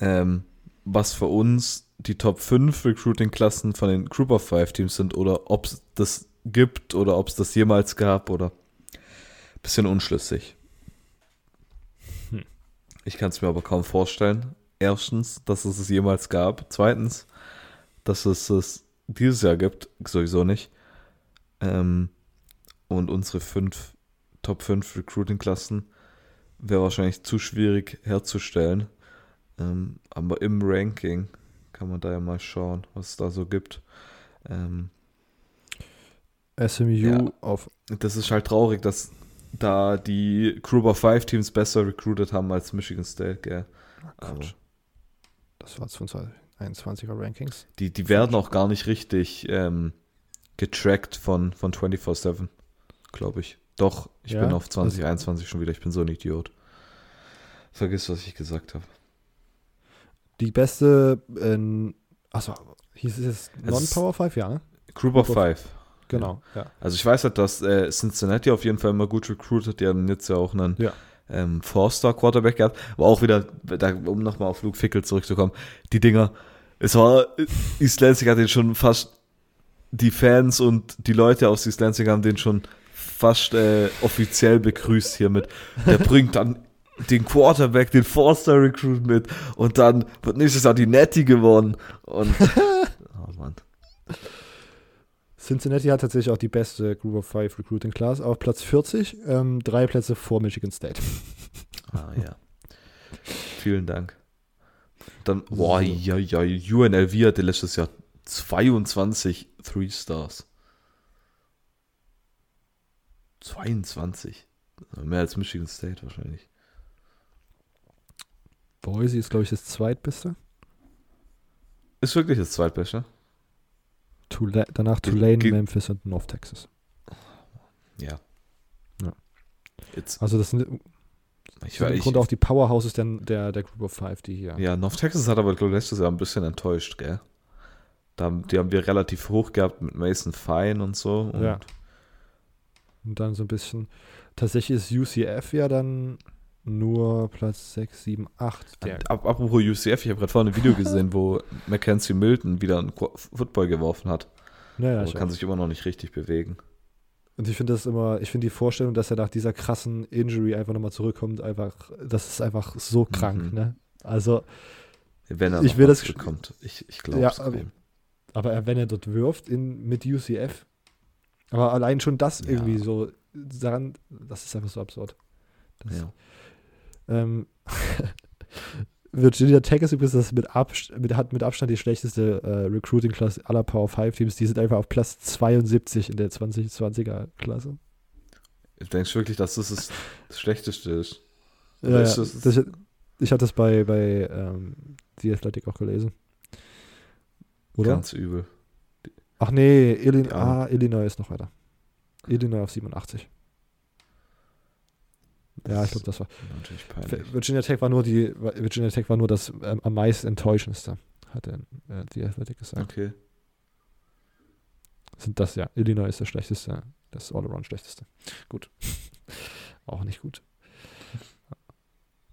[SPEAKER 2] ähm, was für uns die Top 5 Recruiting-Klassen von den Group of 5 Teams sind oder ob es das gibt oder ob es das jemals gab oder bisschen unschlüssig.
[SPEAKER 1] Hm.
[SPEAKER 2] Ich kann es mir aber kaum vorstellen. Erstens, dass es es jemals gab. Zweitens, dass es es dieses Jahr gibt. Sowieso nicht. Ähm, und unsere fünf, Top 5 Recruiting-Klassen wäre wahrscheinlich zu schwierig herzustellen. Ähm, aber im Ranking kann man da ja mal schauen, was es da so gibt. Ähm,
[SPEAKER 1] SMU
[SPEAKER 2] Ja.
[SPEAKER 1] auf.
[SPEAKER 2] das ist halt traurig, dass da die of Five Teams besser recruited haben als Michigan State, gell? Aber
[SPEAKER 1] Quatsch. Das war 2021er Rankings.
[SPEAKER 2] die, die werden auch gar nicht richtig ähm, getrackt von, von 24-7, glaube ich. Doch, ich
[SPEAKER 1] Ja?
[SPEAKER 2] bin auf 2021 schon wieder, ich bin so ein Idiot. Vergiss, was ich gesagt habe.
[SPEAKER 1] Die beste, in, achso, hieß es Non-Power 5? Ja, ne?
[SPEAKER 2] Group of
[SPEAKER 1] Group of-
[SPEAKER 2] Five.
[SPEAKER 1] Genau, ja.
[SPEAKER 2] Also ich weiß halt, dass äh, Cincinnati auf jeden Fall immer gut recruited. Die haben jetzt ja auch einen
[SPEAKER 1] Ja.
[SPEAKER 2] ähm, Four-Star-Quarterback gehabt. Aber auch wieder, da, um nochmal auf Luke Fickle zurückzukommen, die Dinger, es war, East Lansing hat den schon fast, die Fans und die Leute aus East Lansing haben den schon fast äh, offiziell begrüßt hiermit. Der (laughs) bringt dann den Quarterback, den Four-Star-Recruit mit und dann wird nächstes Jahr die Netty gewonnen. Und, (laughs) oh Mann.
[SPEAKER 1] Cincinnati hat tatsächlich auch die beste Group of Five Recruiting Class auf Platz 40, ähm, drei Plätze vor Michigan State.
[SPEAKER 2] Ah ja. Vielen Dank. Dann, boah, ja, ja, UNLV hatte letztes Jahr 22 Three Stars. 22. Mehr als Michigan State wahrscheinlich.
[SPEAKER 1] Boise ist, glaube ich, das zweitbeste.
[SPEAKER 2] Ist wirklich das zweitbeste.
[SPEAKER 1] Tula danach Tulane,
[SPEAKER 2] Ge-
[SPEAKER 1] Memphis und North Texas.
[SPEAKER 2] Ja.
[SPEAKER 1] Ja.
[SPEAKER 2] Jetzt,
[SPEAKER 1] Also das sind
[SPEAKER 2] ich
[SPEAKER 1] im
[SPEAKER 2] war, ich,
[SPEAKER 1] Grunde auch die Powerhouses der, der, der Group of Five, die hier.
[SPEAKER 2] ja, North Texas hat aber, glaube ich, letztes Jahr ein bisschen enttäuscht, gell? Da, haben- die haben wir relativ hoch gehabt mit Mason Fine und so. Und
[SPEAKER 1] Ja. Und dann so ein bisschen. Tatsächlich ist UCF ja dann nur Platz 6, 7, 8. Der,
[SPEAKER 2] Ab, apropos UCF, ich habe gerade vorhin ein Video gesehen, wo (laughs) Mackenzie Milton wieder einen Football geworfen hat.
[SPEAKER 1] naja,
[SPEAKER 2] aber kann
[SPEAKER 1] auch.
[SPEAKER 2] sich immer noch nicht richtig bewegen.
[SPEAKER 1] Und ich finde das immer, ich finde die Vorstellung, dass er nach dieser krassen Injury einfach nochmal zurückkommt, einfach, das ist einfach so krank,
[SPEAKER 2] Mhm.
[SPEAKER 1] ne? Also,
[SPEAKER 2] Wenn er
[SPEAKER 1] Ich will das-
[SPEAKER 2] zurückkommt. Ich, ich glaube
[SPEAKER 1] Ja,
[SPEAKER 2] es.
[SPEAKER 1] Aber- er- wenn er dort wirft in, mit UCF, aber allein schon das
[SPEAKER 2] Ja.
[SPEAKER 1] irgendwie so, daran, das ist einfach so absurd. Das,
[SPEAKER 2] ja.
[SPEAKER 1] ähm, (laughs) Virginia Tech ist übrigens das mit, Abst mit, hat mit Abstand die schlechteste äh, Recruiting-Klasse aller Power 5 Teams. Die sind einfach auf Platz 72 in der 2020er Klasse.
[SPEAKER 2] Denkst du wirklich, dass das das, das (laughs) Schlechteste ist?
[SPEAKER 1] Ja, ja,
[SPEAKER 2] ist das-
[SPEAKER 1] das, ich hatte das bei, bei ähm, The Athletic auch gelesen. Oder?
[SPEAKER 2] Ganz übel.
[SPEAKER 1] Ach nee, Illinois, ah. Illinois ist noch weiter. Illinois auf 87. Ja, ich glaube, das war.
[SPEAKER 2] Natürlich peinlich.
[SPEAKER 1] Virginia Tech war nur die, Virginia Tech war nur das ähm, am meisten enttäuschendste, hat der, äh, die Athletic gesagt.
[SPEAKER 2] Okay.
[SPEAKER 1] Sind das ja. Illinois ist das schlechteste, das All-Around schlechteste. Gut. (laughs) Auch nicht gut.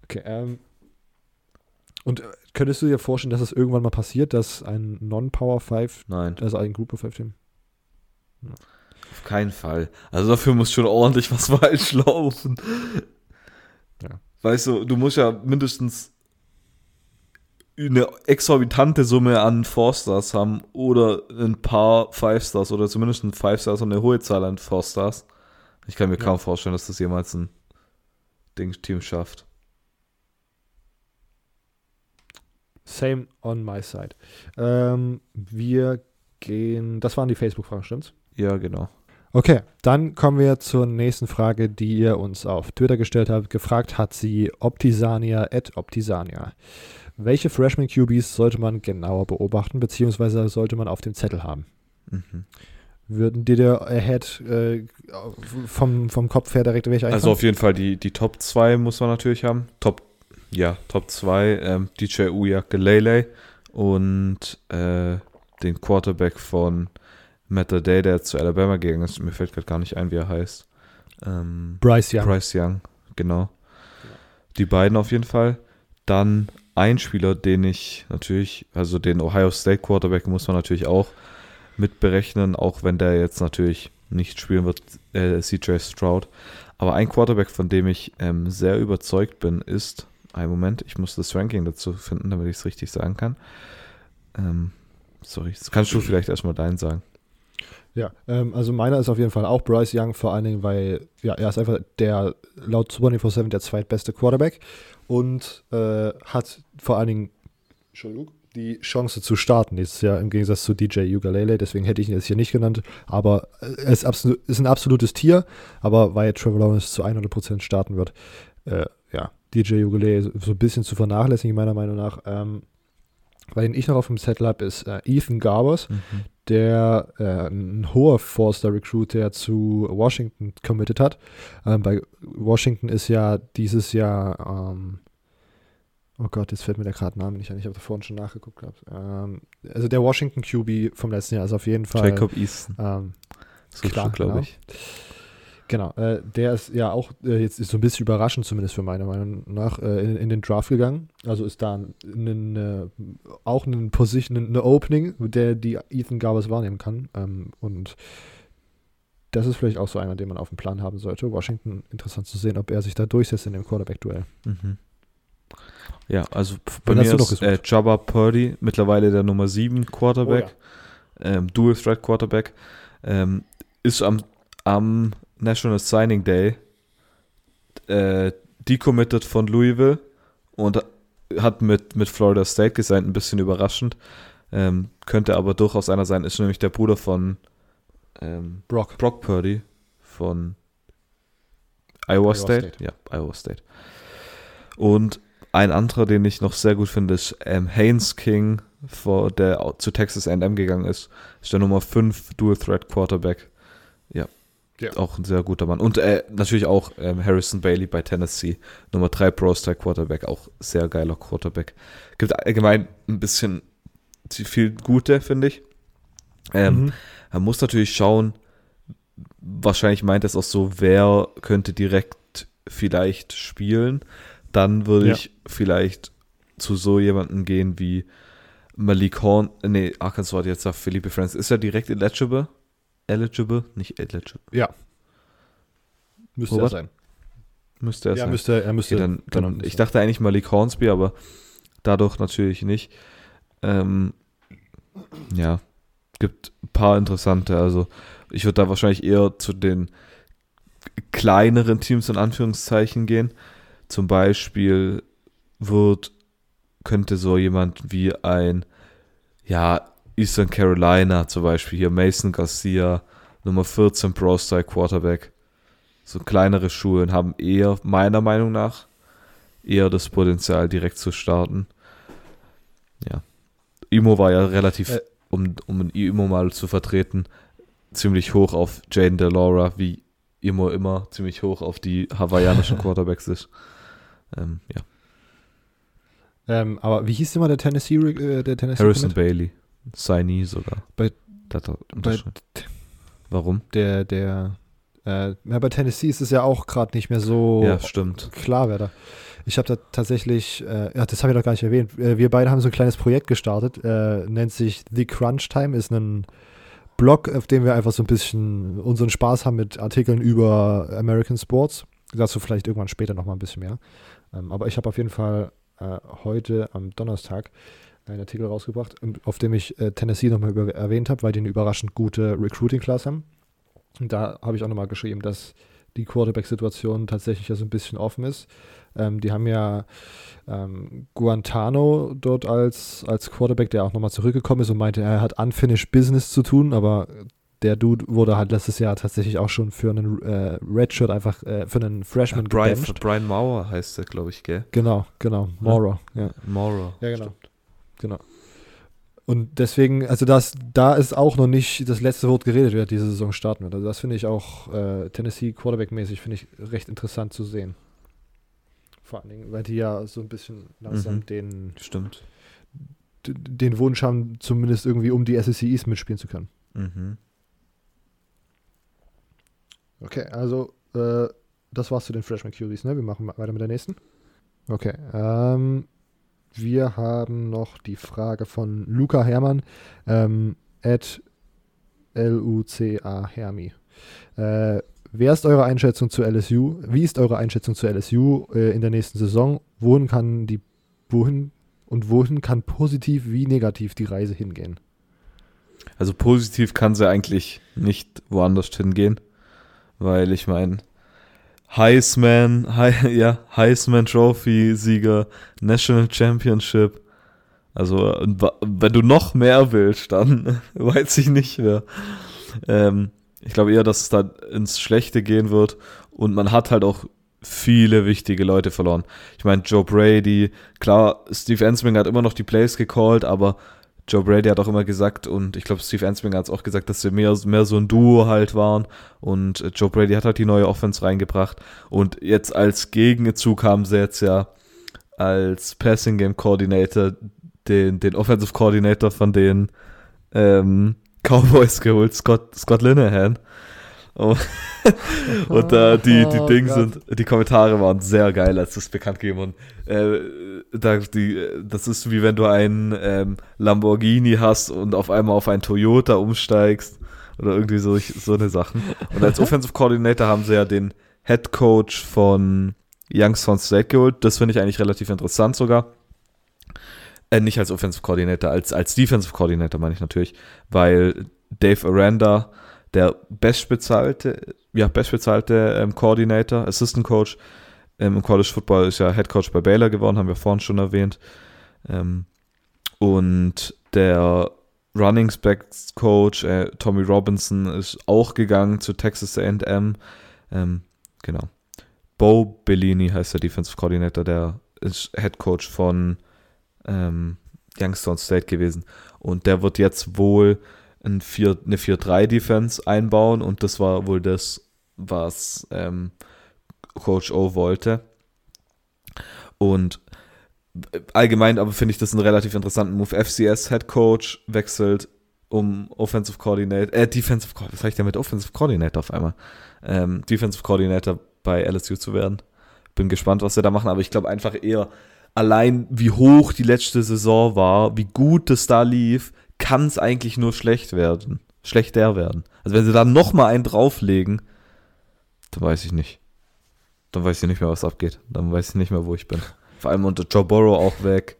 [SPEAKER 1] Okay, ähm. Und äh, könntest du dir vorstellen, dass es irgendwann mal passiert, dass ein Non-Power 5,
[SPEAKER 2] Nein,
[SPEAKER 1] also ein Group of 5 Team,
[SPEAKER 2] auf keinen Fall. Also dafür muss schon ordentlich was (laughs) falsch laufen.
[SPEAKER 1] Ja.
[SPEAKER 2] Weißt du, du musst ja mindestens eine exorbitante Summe an Four-Stars haben oder ein paar Five-Stars oder zumindest ein Five-Stars und eine hohe Zahl an Four-Stars. Ich kann mir
[SPEAKER 1] Ja.
[SPEAKER 2] kaum vorstellen, dass das jemals ein Ding Team schafft.
[SPEAKER 1] Same on my side. Ähm, wir gehen, das waren die Facebook-Fragen, stimmt's?
[SPEAKER 2] Ja, genau.
[SPEAKER 1] Okay, dann kommen wir zur nächsten Frage, die ihr uns auf Twitter gestellt habt. Gefragt hat sie Optisania at Optisania. Welche Freshman QBs sollte man genauer beobachten, beziehungsweise sollte man auf dem Zettel haben?
[SPEAKER 2] Mhm.
[SPEAKER 1] Würden dir der Ahead äh, vom, vom Kopf her direkt welche
[SPEAKER 2] Also
[SPEAKER 1] einfallen?
[SPEAKER 2] auf jeden Fall die, die Top 2 muss man natürlich haben. Top, ja, Top 2, ähm, DJ Uyakelele und äh, den Quarterback von Matt Day, der zu Alabama gegangen ist. Mir fällt gerade gar nicht ein, wie er heißt. Ähm,
[SPEAKER 1] Bryce Young.
[SPEAKER 2] Bryce Young, genau. Die beiden auf jeden Fall. Dann ein Spieler, den ich natürlich, also den Ohio State Quarterback muss man natürlich auch mitberechnen, auch wenn der jetzt natürlich nicht spielen wird, äh, CJ Stroud. Aber ein Quarterback, von dem ich ähm, sehr überzeugt bin, ist, einen Moment, ich muss das Ranking dazu finden, damit ich es richtig sagen kann. Ähm, sorry, kannst du vielleicht erstmal deinen sagen?
[SPEAKER 1] Ja, ähm, also meiner ist auf jeden Fall auch Bryce Young, vor allen Dingen, weil ja, er ist einfach der laut 24-7 der zweitbeste Quarterback und äh, hat vor allen Dingen Entschuldigung, die Chance zu starten dieses Jahr im Gegensatz zu DJ Ugalele, deswegen hätte ich ihn jetzt hier nicht genannt, aber äh, er ist, absolut, ist ein absolutes Tier, aber weil Trevor Lawrence zu 100% starten wird, äh, ja, DJ Ugalele so, ein bisschen zu vernachlässigen, meiner Meinung nach. Ähm, weil den ich noch auf dem Zettel habe, ist äh, Ethan Garbers, der äh, ein hoher Forster-Recruit, der zu Washington committed hat. Ähm, bei Washington ist ja dieses Jahr, ähm, oh Gott, jetzt fällt mir der gerade Name nicht ein, ich habe da vorhin schon nachgeguckt gehabt. Ähm, also der Washington QB vom letzten Jahr ist auf jeden Fall.
[SPEAKER 2] Jacob Easton,
[SPEAKER 1] Ähm,
[SPEAKER 2] so
[SPEAKER 1] klar,
[SPEAKER 2] glaube
[SPEAKER 1] genau.
[SPEAKER 2] ich.
[SPEAKER 1] Genau, äh, der ist ja auch äh, jetzt ist so ein bisschen überraschend, zumindest für meine Meinung nach, äh, in, in den Draft gegangen. Also ist da ein, ein, äh, auch eine Position, eine Opening, mit der die Ethan Garbers wahrnehmen kann. Ähm, und das ist vielleicht auch so einer, den man auf dem Plan haben sollte. Washington, interessant zu sehen, ob er sich da durchsetzt in dem Quarterback-Duell.
[SPEAKER 2] Mhm. Ja, also bei mir ist äh, Jabba Purdy mittlerweile der Nummer 7 Quarterback, ähm, Dual Threat Quarterback, ähm, ist am, am National Signing Day äh, decommitted von Louisville und hat mit, mit Florida State gesigned, ein bisschen überraschend. Ähm, könnte aber durchaus einer sein, ist nämlich der Bruder von ähm,
[SPEAKER 1] Brock.
[SPEAKER 2] Brock Purdy von Iowa,
[SPEAKER 1] Iowa
[SPEAKER 2] State.
[SPEAKER 1] State.
[SPEAKER 2] Ja, Iowa State. Und ein anderer, den ich noch sehr gut finde, ist ähm, Haynes King vor, der zu Texas A&M gegangen ist, ist der Nummer 5 Dual Threat Quarterback. Ja, ja. Auch ein sehr guter Mann. Und äh, natürlich auch ähm, Harrison Bailey bei Tennessee, Nummer 3 Pro Style Quarterback, auch sehr geiler Quarterback. Gibt allgemein ein bisschen viel Gute, finde ich. Ähm, mhm. Man muss natürlich schauen, wahrscheinlich meint es auch so, wer könnte direkt vielleicht spielen. Dann würde ja. ich vielleicht zu so jemandem gehen wie Malik Horn, nee, Arkansas hat jetzt sagt Philippe Franz. Ist er direkt eligible? Eligible, nicht eligible.
[SPEAKER 1] Ja. Müsste Robert? er sein.
[SPEAKER 2] Müsste er
[SPEAKER 1] ja,
[SPEAKER 2] sein.
[SPEAKER 1] Müsste, er müsste.
[SPEAKER 2] Okay, dann, dann, genau, ich dachte eigentlich Malik Hornsby, aber dadurch natürlich nicht. Ähm, ja, gibt ein paar interessante. Also ich würde da wahrscheinlich eher zu den kleineren Teams in Anführungszeichen gehen. Zum Beispiel wird, könnte so jemand wie ein, ja, Eastern Carolina zum Beispiel, hier Mason Garcia, Nummer 14 Pro Style Quarterback. So kleinere Schulen haben eher, meiner Meinung nach, eher das Potenzial, direkt zu starten. Ja. Imo war ja relativ, äh, um, um Imo mal zu vertreten, ziemlich hoch auf Jaden Delora, wie Imo immer ziemlich hoch auf die hawaiianischen (laughs) Quarterbacks ist. Ähm, ja.
[SPEAKER 1] Ähm, aber wie hieß immer der Tennessee, äh, der Tennessee
[SPEAKER 2] Harrison Bailey. Sei sogar.
[SPEAKER 1] Bei, bei
[SPEAKER 2] Warum?
[SPEAKER 1] Der, der, äh, ja, bei Tennessee ist es ja auch gerade nicht mehr so
[SPEAKER 2] ja, stimmt.
[SPEAKER 1] klar, wer da. Ich habe da tatsächlich, äh, ja, das habe ich noch gar nicht erwähnt. Äh, wir beide haben so ein kleines Projekt gestartet, äh, nennt sich The Crunch Time, ist ein Blog, auf dem wir einfach so ein bisschen unseren Spaß haben mit Artikeln über American Sports. Dazu vielleicht irgendwann später nochmal ein bisschen mehr. Ähm, aber ich habe auf jeden Fall äh, heute am Donnerstag einen Artikel rausgebracht, auf dem ich äh, Tennessee nochmal erwähnt habe, weil die eine überraschend gute Recruiting-Class haben. Und da habe ich auch nochmal geschrieben, dass die Quarterback-Situation tatsächlich ja so ein bisschen offen ist. Ähm, die haben ja ähm, Guantano dort als, als Quarterback, der auch nochmal zurückgekommen ist und meinte, er hat unfinished Business zu tun, aber der Dude wurde halt letztes Jahr tatsächlich auch schon für einen äh, Redshirt einfach, äh, für einen Freshman ja,
[SPEAKER 2] Brian, Brian Maurer heißt der, glaube ich, gell?
[SPEAKER 1] Genau, genau, Maurer, ja.
[SPEAKER 2] Maurer.
[SPEAKER 1] Ja, genau. Stimmt. Genau. Und deswegen, also das, da ist auch noch nicht das letzte Wort geredet, wer diese Saison starten wird. Also das finde ich auch äh, Tennessee Quarterback-mäßig, finde ich recht interessant zu sehen. Vor allen Dingen, weil die ja so ein bisschen langsam mhm. den,
[SPEAKER 2] Stimmt.
[SPEAKER 1] den Wunsch haben, zumindest irgendwie um die SEC East mitspielen zu können.
[SPEAKER 2] Mhm.
[SPEAKER 1] Okay, also äh, das war's zu den Freshman QBs, ne? Wir machen weiter mit der nächsten. Okay, ähm, wir haben noch die Frage von Luca Hermann, ähm, at L-U-C-A Hermi. Äh, wer ist eure Einschätzung zu LSU? Wie ist eure Einschätzung zu LSU äh, in der nächsten Saison? Wohin kann die, wohin und wohin kann positiv wie negativ die Reise hingehen?
[SPEAKER 2] Also positiv kann sie eigentlich nicht woanders hingehen, weil ich meine, Heisman, He (laughs) ja, Heisman Trophy Sieger, National Championship. Also, wenn du noch mehr willst, dann (laughs) weiß ich nicht mehr. Ähm, ich glaube eher, dass es da ins Schlechte gehen wird. Und man hat halt auch viele wichtige Leute verloren. Ich meine, Joe Brady, klar, Steve Ensminger hat immer noch die Plays gecallt, aber Joe Brady hat auch immer gesagt, und ich glaube, Steve Ensminger hat es auch gesagt, dass sie mehr, mehr so ein Duo halt waren. Und äh, Joe Brady hat halt die neue Offense reingebracht. Und jetzt als Gegenzug haben sie jetzt ja als Passing Game Coordinator den, den Offensive Coordinator von den ähm, Cowboys geholt, Scott, Scott Linehan. Oh. (laughs) und äh, die, die oh, Dinge sind, die Kommentare waren sehr geil, als das bekannt gegeben wurde. Äh, da, die, das ist wie wenn du einen ähm, Lamborghini hast und auf einmal auf einen Toyota umsteigst oder irgendwie so, so eine Sachen. Und als (laughs) Offensive Coordinator haben sie ja den Head Coach von Youngstown State geholt. Das finde ich eigentlich relativ interessant sogar. Äh, nicht als Offensive Coordinator, als, als Defensive Coordinator meine ich natürlich, weil Dave Aranda der bestbezahlte, ja, bestbezahlte ähm, Coordinator, Assistant Coach im College Football ist ja Head Coach bei Baylor geworden, haben wir vorhin schon erwähnt. Ähm, und der Running Backs Coach äh, Tommy Robinson ist auch gegangen zu Texas A&M. Ähm, genau. Bo Bellini heißt der Defensive Coordinator, der ist Head Coach von ähm, Youngstown State gewesen. Und der wird jetzt wohl ein 4, eine 4-3-Defense einbauen und das war wohl das, was ähm, Coach O wollte. Und allgemein aber finde ich das einen relativ interessanten Move. FCS Head Coach wechselt um Offensive Coordinator, äh, Defensive, was sag ich denn mit Offensive Coordinator auf einmal? Ähm, Defensive Coordinator bei LSU zu werden. Bin gespannt, was sie da machen, aber ich glaube einfach eher allein, wie hoch die letzte Saison war, wie gut das da lief, kann es eigentlich nur schlecht werden. Schlechter werden. Also wenn sie da nochmal einen drauflegen, dann weiß ich nicht. Dann weiß ich nicht mehr, was abgeht. Dann weiß ich nicht mehr, wo ich bin. Vor allem unter Joe Burrow auch weg.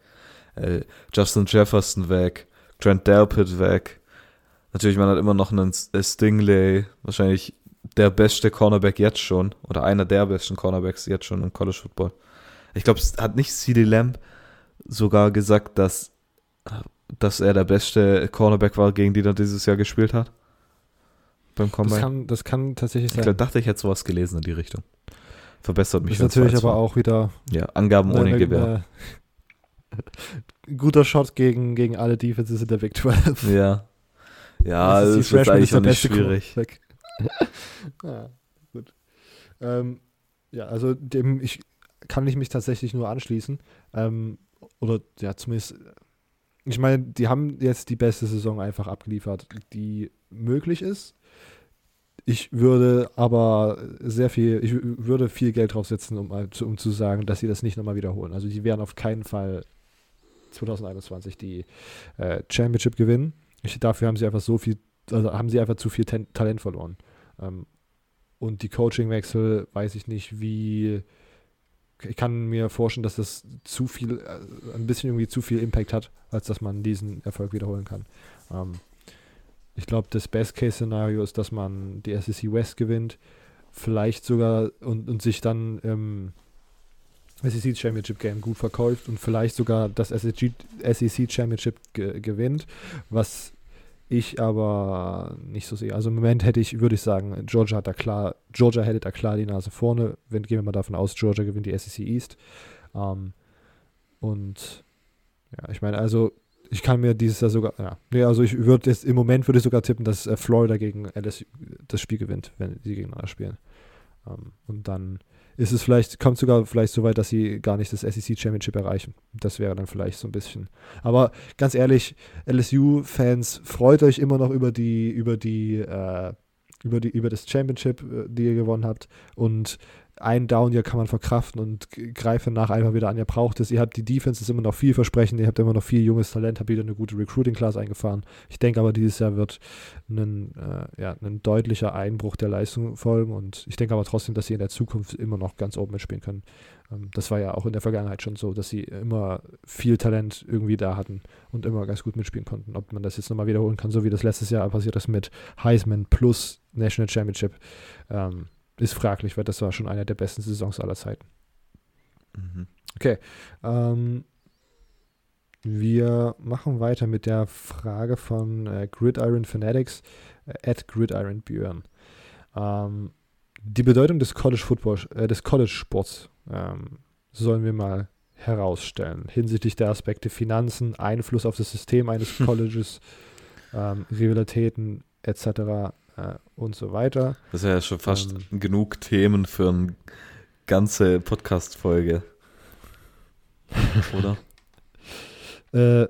[SPEAKER 2] Äh, Justin Jefferson weg. Trent Delpit weg. Natürlich, man hat immer noch einen Stingley, wahrscheinlich der beste Cornerback jetzt schon. Oder einer der besten Cornerbacks jetzt schon im College Football. Ich glaube, es hat nicht CD Lamb sogar gesagt, dass, dass er der beste Cornerback war, gegen den er dieses Jahr gespielt hat?
[SPEAKER 1] Beim Combine? Das kann, das kann tatsächlich sein.
[SPEAKER 2] Ich glaub, dachte, ich hätte sowas gelesen in die Richtung. Verbessert mich.
[SPEAKER 1] Das ist natürlich aber auch wieder.
[SPEAKER 2] Ja, Angaben ohne äh, Gewehr.
[SPEAKER 1] Äh, (laughs) guter Shot gegen, gegen alle Defenses in der Big 12.
[SPEAKER 2] Ja. (laughs) Ja, das, das ist eigentlich auch nicht schwierig. (laughs)
[SPEAKER 1] ja, gut. Ähm, ja, also dem ich kann ich mich tatsächlich nur anschließen. Ähm, oder ja, zumindest. Ich meine, die haben jetzt die beste Saison einfach abgeliefert, die möglich ist. Ich würde aber sehr viel, ich würde viel Geld draufsetzen, um, um zu sagen, dass sie das nicht nochmal wiederholen. Also die werden auf keinen Fall 2021 die äh, Championship gewinnen. Ich, dafür haben sie einfach so viel, also haben sie einfach zu viel Ten Talent verloren. Ähm, und die Coachingwechsel, weiß ich nicht, wie. Ich kann mir vorstellen, dass das zu viel, äh, ein bisschen irgendwie zu viel Impact hat, als dass man diesen Erfolg wiederholen kann. Ähm, ich glaube, das Best-Case-Szenario ist, dass man die SEC West gewinnt, vielleicht sogar und, und sich dann im SEC Championship Game gut verkauft und vielleicht sogar das SEC, SEC Championship ge gewinnt, was ich aber nicht so sehe. Also im Moment hätte ich, würde ich sagen, Georgia hat da klar, Georgia hätte da klar die Nase vorne. Wenn, gehen wir mal davon aus, Georgia gewinnt die SEC East. Ähm, und ja, ich meine, also ich kann mir dieses Jahr sogar, ja, nee, also ich würde jetzt im Moment würde ich sogar tippen, dass äh, Florida gegen LSU das Spiel gewinnt, wenn sie gegeneinander spielen. Ähm, und dann ist es vielleicht, kommt sogar vielleicht so weit, dass sie gar nicht das SEC Championship erreichen. Das wäre dann vielleicht so ein bisschen. Aber ganz ehrlich, LSU-Fans, freut euch immer noch über die, über die, äh, über die, über das Championship, äh, die ihr gewonnen habt. Und ein Down hier kann man verkraften und greife nach einfach wieder an. Ihr braucht es. Ihr habt die Defense ist immer noch vielversprechend. Ihr habt immer noch viel junges Talent, habt wieder eine gute Recruiting-Class eingefahren. Ich denke aber, dieses Jahr wird ein, äh, ja, deutlicher Einbruch der Leistung folgen und ich denke aber trotzdem, dass sie in der Zukunft immer noch ganz oben mitspielen können. Ähm, das war ja auch in der Vergangenheit schon so, dass sie immer viel Talent irgendwie da hatten und immer ganz gut mitspielen konnten. Ob man das jetzt nochmal wiederholen kann, so wie das letztes Jahr passiert ist mit Heisman plus National Championship. Ähm, ist fraglich, weil das war schon eine der besten Saisons aller Zeiten. Mhm. Okay. Ähm, wir machen weiter mit der Frage von äh, Gridiron Fanatics äh, at Gridiron Björn. Ähm, die Bedeutung des College Football, äh, des College Sports ähm, sollen wir mal herausstellen hinsichtlich der Aspekte Finanzen, Einfluss auf das System eines (laughs) Colleges, ähm, Rivalitäten etc äh, und so weiter.
[SPEAKER 2] Das ist ja schon fast ähm, genug Themen für eine ganze Podcast-Folge. Oder? (laughs)
[SPEAKER 1] äh,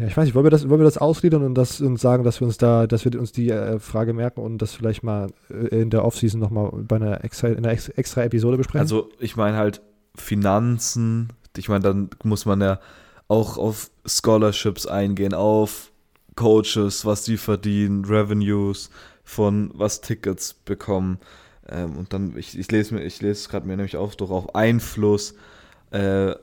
[SPEAKER 1] ja, ich weiß nicht, wollen wir das, wollen wir das ausgliedern und das und sagen, dass wir uns da, dass wir uns die äh, Frage merken und das vielleicht mal äh, in der Offseason nochmal bei einer extra, in einer extra Episode besprechen?
[SPEAKER 2] Also ich meine halt Finanzen, ich meine, dann muss man ja auch auf Scholarships eingehen, auf Coaches, was die verdienen, Revenues, von was Tickets bekommen. Ähm, und dann, ich, ich lese mir, ich lese gerade mir nämlich auch doch auf Einfluss äh,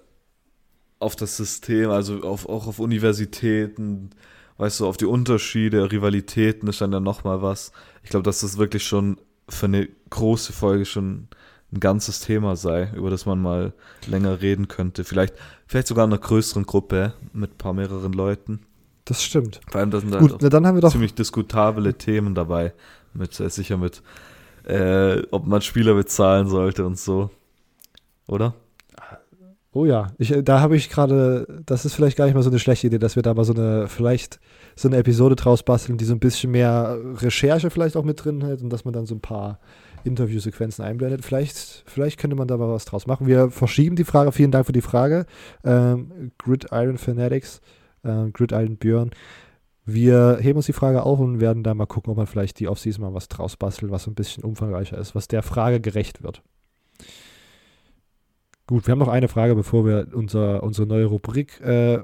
[SPEAKER 2] auf das System, also auf, auch auf Universitäten, weißt du, auf die Unterschiede, Rivalitäten ist dann ja nochmal was. Ich glaube, dass das wirklich schon für eine große Folge schon ein ganzes Thema sei, über das man mal länger reden könnte. Vielleicht, vielleicht sogar in einer größeren Gruppe mit ein paar mehreren Leuten.
[SPEAKER 1] Das stimmt.
[SPEAKER 2] Vor allem, da sind
[SPEAKER 1] Gut, na, dann haben wir doch
[SPEAKER 2] ziemlich diskutable Themen dabei. Mit, äh, sicher mit, äh, ob man Spieler bezahlen sollte und so. Oder?
[SPEAKER 1] Oh ja, ich, äh, da habe ich gerade, das ist vielleicht gar nicht mal so eine schlechte Idee, dass wir da mal so eine, vielleicht so eine Episode draus basteln, die so ein bisschen mehr Recherche vielleicht auch mit drin hat und dass man dann so ein paar Interviewsequenzen einblendet. Vielleicht, vielleicht könnte man da mal was draus machen. Wir verschieben die Frage. Vielen Dank für die Frage. Ähm, Gridiron Fanatics, äh, Gridiron Björn. Wir heben uns die Frage auf und werden da mal gucken, ob man vielleicht die Offseason mal was draus bastelt, was ein bisschen umfangreicher ist, was der Frage gerecht wird. Gut, wir haben noch eine Frage, bevor wir unser, unsere neue Rubrik äh,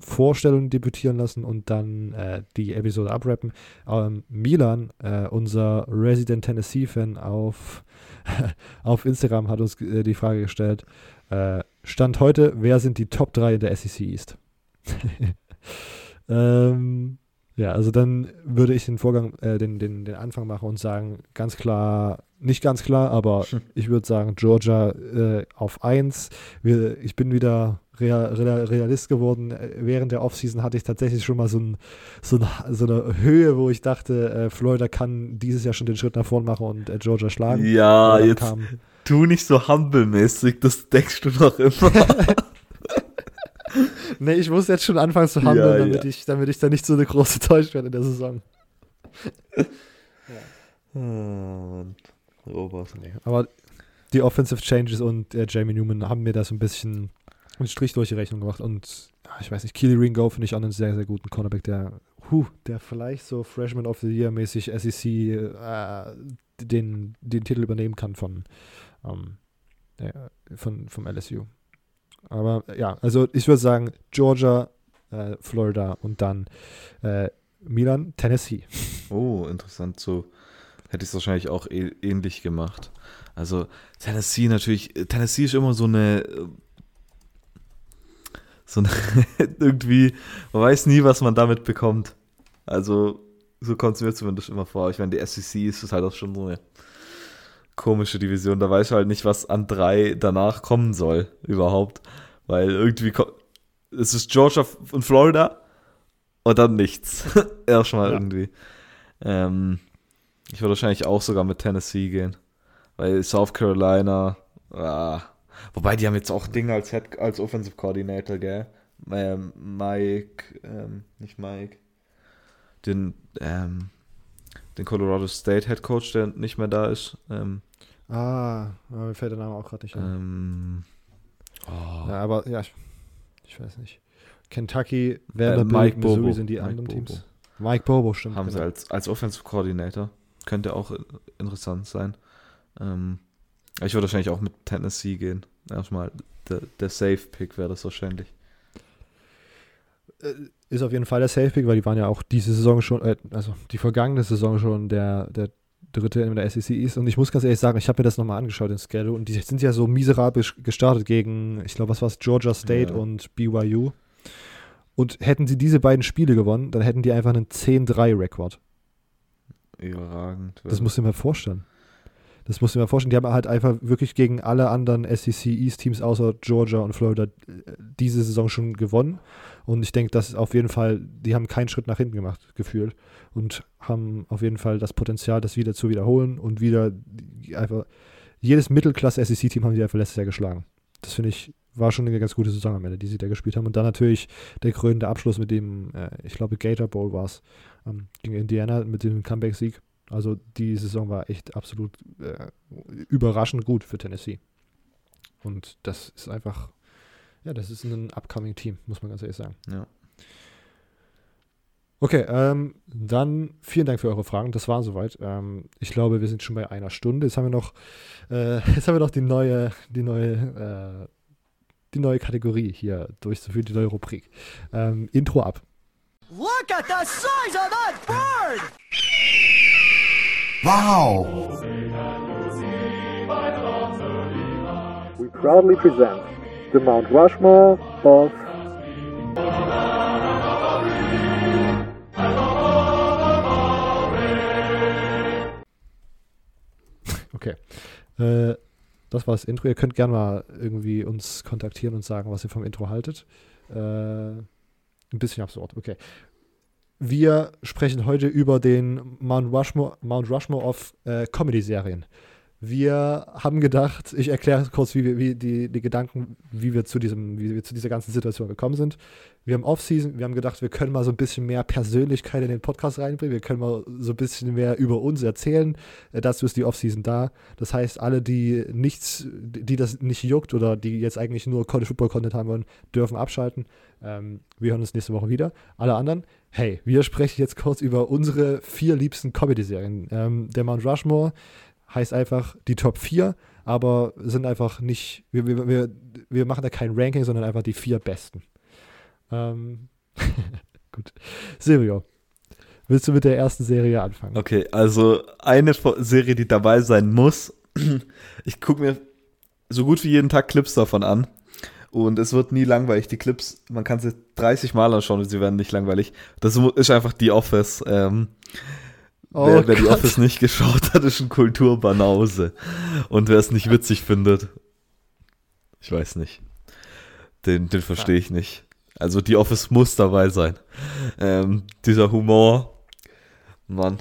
[SPEAKER 1] Vorstellung debütieren lassen und dann äh, die Episode abrappen. Ähm, Milan, äh, unser Resident Tennessee-Fan auf, (laughs) auf Instagram, hat uns äh, die Frage gestellt: äh, Stand heute, wer sind die Top 3 in der SEC East? (laughs) ähm, ja, also dann würde ich den Vorgang, äh, den, den, den Anfang machen und sagen, ganz klar, nicht ganz klar, aber hm. ich würde sagen, Georgia äh, auf 1. ich bin wieder Real, Real, Realist geworden. Äh, während der Offseason hatte ich tatsächlich schon mal so, ein, so, ein, so eine Höhe, wo ich dachte, äh, Florida kann dieses Jahr schon den Schritt nach vorn machen und äh, Georgia schlagen.
[SPEAKER 2] Ja, jetzt kam, tu nicht so humble-mäßig, das denkst du doch immer. (laughs) (laughs)
[SPEAKER 1] nee, ich muss jetzt schon anfangen zu handeln, ja, damit, ja. Ich, damit ich da nicht so eine große Täuschung werde in der Saison. (laughs) ja. Robert. Nee, aber die Offensive Changes und äh, Jamie Newman haben mir da so ein bisschen einen Strich durch die Rechnung gemacht. Und ja, ich weiß nicht, Keely Ringo finde ich auch einen sehr, sehr guten Cornerback, der, huh, der vielleicht so Freshman of the Year mäßig SEC äh, den, den Titel übernehmen kann von, ähm, äh, von vom LSU. Aber ja, also ich würde sagen, Georgia, äh, Florida und dann äh, Milan, Tennessee.
[SPEAKER 2] Oh, interessant. So hätte ich es wahrscheinlich auch e ähnlich gemacht. Also Tennessee natürlich, Tennessee ist immer so eine, so eine (laughs) irgendwie, man weiß nie, was man damit bekommt. Also so kommt es mir zumindest immer vor. Ich meine, die SEC ist halt auch schon so eine komische Division. Da weiß ich halt nicht, was an drei danach kommen soll, überhaupt. Weil irgendwie es ist Georgia und Florida und dann nichts. (laughs) Erstmal ja. irgendwie. Ähm, ich würde wahrscheinlich auch sogar mit Tennessee gehen. Weil South Carolina, ah, wobei die haben jetzt auch Dinge als Head, als Offensive Coordinator, gell? Ähm, Mike, ähm, nicht Mike, den, ähm, den Colorado State Head Coach, der nicht mehr da ist. Ähm,
[SPEAKER 1] ah, mir fällt der Name auch gerade nicht ein. Ähm, oh. Ja, aber ja, ich, ich weiß nicht. Kentucky, Vanderbilt, äh, Missouri Bobo. sind die Mike anderen Bobo. Teams. Mike Bobo, stimmt.
[SPEAKER 2] Haben genau. sie als, als Offensive Coordinator. Könnte auch interessant sein. Ähm, ich würde wahrscheinlich auch mit Tennessee gehen. Erstmal der, der Safe-Pick wäre das wahrscheinlich.
[SPEAKER 1] Äh, ist auf jeden Fall der Safe-Pick, weil die waren ja auch diese Saison schon, äh, also die vergangene Saison schon der, der dritte in der SEC ist. Und ich muss ganz ehrlich sagen, ich habe mir das nochmal angeschaut, den Schedule, und die sind ja so miserabel gestartet gegen, ich glaube, was war es, Georgia State ja. und BYU. Und hätten sie diese beiden Spiele gewonnen, dann hätten die einfach einen 10-3-Rekord.
[SPEAKER 2] Überragend.
[SPEAKER 1] Das musst du dir mal vorstellen. Das musst du dir mal vorstellen. Die haben halt einfach wirklich gegen alle anderen SEC East Teams außer Georgia und Florida äh, diese Saison schon gewonnen. Und ich denke, das ist auf jeden Fall, die haben keinen Schritt nach hinten gemacht, gefühlt. Und haben auf jeden Fall das Potenzial, das wieder zu wiederholen und wieder einfach jedes Mittelklasse-SEC-Team haben die einfach letztes Jahr geschlagen. Das finde ich, war schon eine ganz gute Saison am Ende, die sie da gespielt haben. Und dann natürlich der krönende Abschluss mit dem, äh, ich glaube, Gator Bowl war es, ähm, gegen Indiana mit dem Comeback-Sieg. Also die Saison war echt absolut äh, überraschend gut für Tennessee. Und das ist einfach, ja, das ist ein upcoming Team, muss man ganz ehrlich sagen.
[SPEAKER 2] Ja.
[SPEAKER 1] Okay, ähm, dann vielen Dank für eure Fragen. Das war soweit. Ähm, ich glaube, wir sind schon bei einer Stunde. Jetzt haben wir noch, äh, (laughs) jetzt haben wir noch die neue, die neue, äh, die neue Kategorie hier durchzuführen, die neue Rubrik. Ähm, Intro ab. Look at the size of that bird! Wow! We proudly present the Mount Rushmore of Okay. Äh, das war das Intro. Ihr könnt gerne mal irgendwie uns kontaktieren und sagen, was ihr vom Intro haltet. Äh, ein bisschen absurd, okay. Wir sprechen heute über den Mount Rushmore, Mount Rushmore of äh, Comedy-Serien. Wir haben gedacht, ich erkläre kurz, wie, wir, wie die, die Gedanken, wie wir zu diesem, wie wir zu dieser ganzen Situation gekommen sind. Wir haben Offseason, wir haben gedacht, wir können mal so ein bisschen mehr Persönlichkeit in den Podcast reinbringen. Wir können mal so ein bisschen mehr über uns erzählen. Äh, dazu ist die Offseason da. Das heißt, alle, die nichts, die das nicht juckt oder die jetzt eigentlich nur College Football Content haben wollen, dürfen abschalten. Ähm, wir hören uns nächste Woche wieder. Alle anderen, hey, wir sprechen jetzt kurz über unsere vier liebsten Comedy-Serien. Ähm, der Mount Rushmore heißt einfach die Top 4, aber sind einfach nicht, wir, wir, wir, wir machen da kein Ranking, sondern einfach die vier besten. Ähm, (laughs) gut. Silvio, willst du mit der ersten Serie anfangen?
[SPEAKER 2] Okay, also eine Serie, die dabei sein muss. (clears throat) Ich gucke mir so gut wie jeden Tag Clips davon an. Und es wird nie langweilig. Die Clips, man kann sie 30 Mal anschauen und sie werden nicht langweilig. Das ist einfach die Office. Ähm, Oh wer, wer die Office nicht geschaut hat, ist ein Kulturbanause. Und wer es nicht witzig findet, ich weiß nicht. Den, den verstehe ich nicht. Also die Office muss dabei sein. Ähm, dieser Humor, Mann.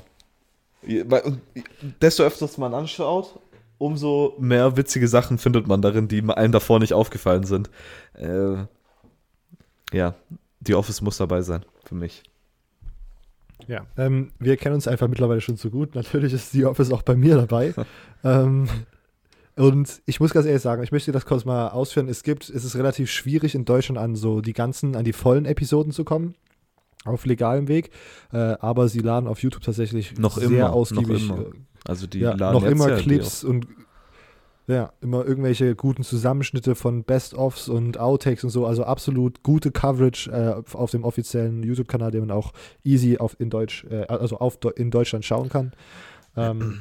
[SPEAKER 2] Desto öfters man anschaut, umso mehr witzige Sachen findet man darin, die einem davor nicht aufgefallen sind. Äh, ja, die Office muss dabei sein, für mich.
[SPEAKER 1] Ja, ähm, wir kennen uns einfach mittlerweile schon so gut. Natürlich ist The Office auch bei mir dabei. (laughs) ähm, und ich muss ganz ehrlich sagen, ich möchte das kurz mal ausführen. Es gibt, es ist relativ schwierig in Deutschland an so die ganzen, an die vollen Episoden zu kommen. Auf legalem Weg. Äh, aber sie laden auf YouTube tatsächlich
[SPEAKER 2] noch sehr immer, ausgiebig. Noch immer. Äh,
[SPEAKER 1] also die ja, laden noch immer ja Clips und ja, immer irgendwelche guten Zusammenschnitte von Best-ofs und Outtakes und so. Also absolut gute Coverage äh, auf dem offiziellen YouTube-Kanal, den man auch easy auf in Deutsch, äh, also auf in Deutschland schauen kann. Ähm,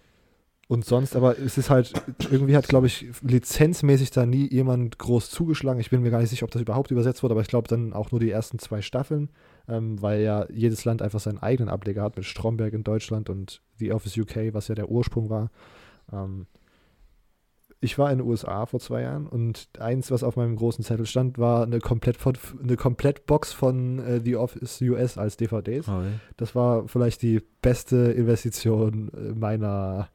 [SPEAKER 1] (clears throat) und sonst, aber es ist halt, irgendwie hat, glaube ich, lizenzmäßig da nie jemand groß zugeschlagen. Ich bin mir gar nicht sicher, ob das überhaupt übersetzt wurde, aber ich glaube dann auch nur die ersten zwei Staffeln, ähm, weil ja jedes Land einfach seinen eigenen Ableger hat, mit Stromberg in Deutschland und The Office UK, was ja der Ursprung war. Ähm, ich war in den USA vor zwei Jahren und eins, was auf meinem großen Zettel stand, war eine komplett eine Komplettbox von äh, The Office US als DVDs. Okay. Das war vielleicht die beste Investition äh, meiner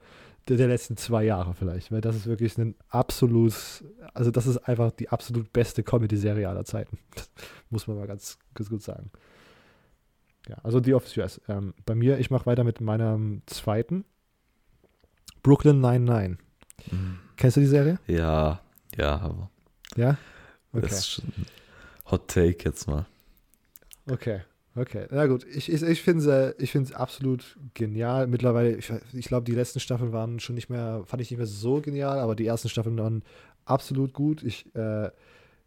[SPEAKER 1] der, der, letzten zwei Jahre vielleicht, weil das ist wirklich ein absolut, also das ist einfach die absolut beste Comedy-Serie aller Zeiten. (laughs) muss man mal ganz, ganz gut sagen. Ja, also The Office US. Ähm, bei mir, ich mache weiter mit meinem zweiten. Brooklyn 99. Kennst du die Serie?
[SPEAKER 2] Ja, ja, aber.
[SPEAKER 1] Ja?
[SPEAKER 2] Okay. Das ist schon Hot Take jetzt mal.
[SPEAKER 1] Okay, okay. Na gut, ich, ich, ich finde es ich absolut genial. Mittlerweile, ich, ich glaube, die letzten Staffeln waren schon nicht mehr, fand ich nicht mehr so genial, aber die ersten Staffeln waren absolut gut. Ich äh,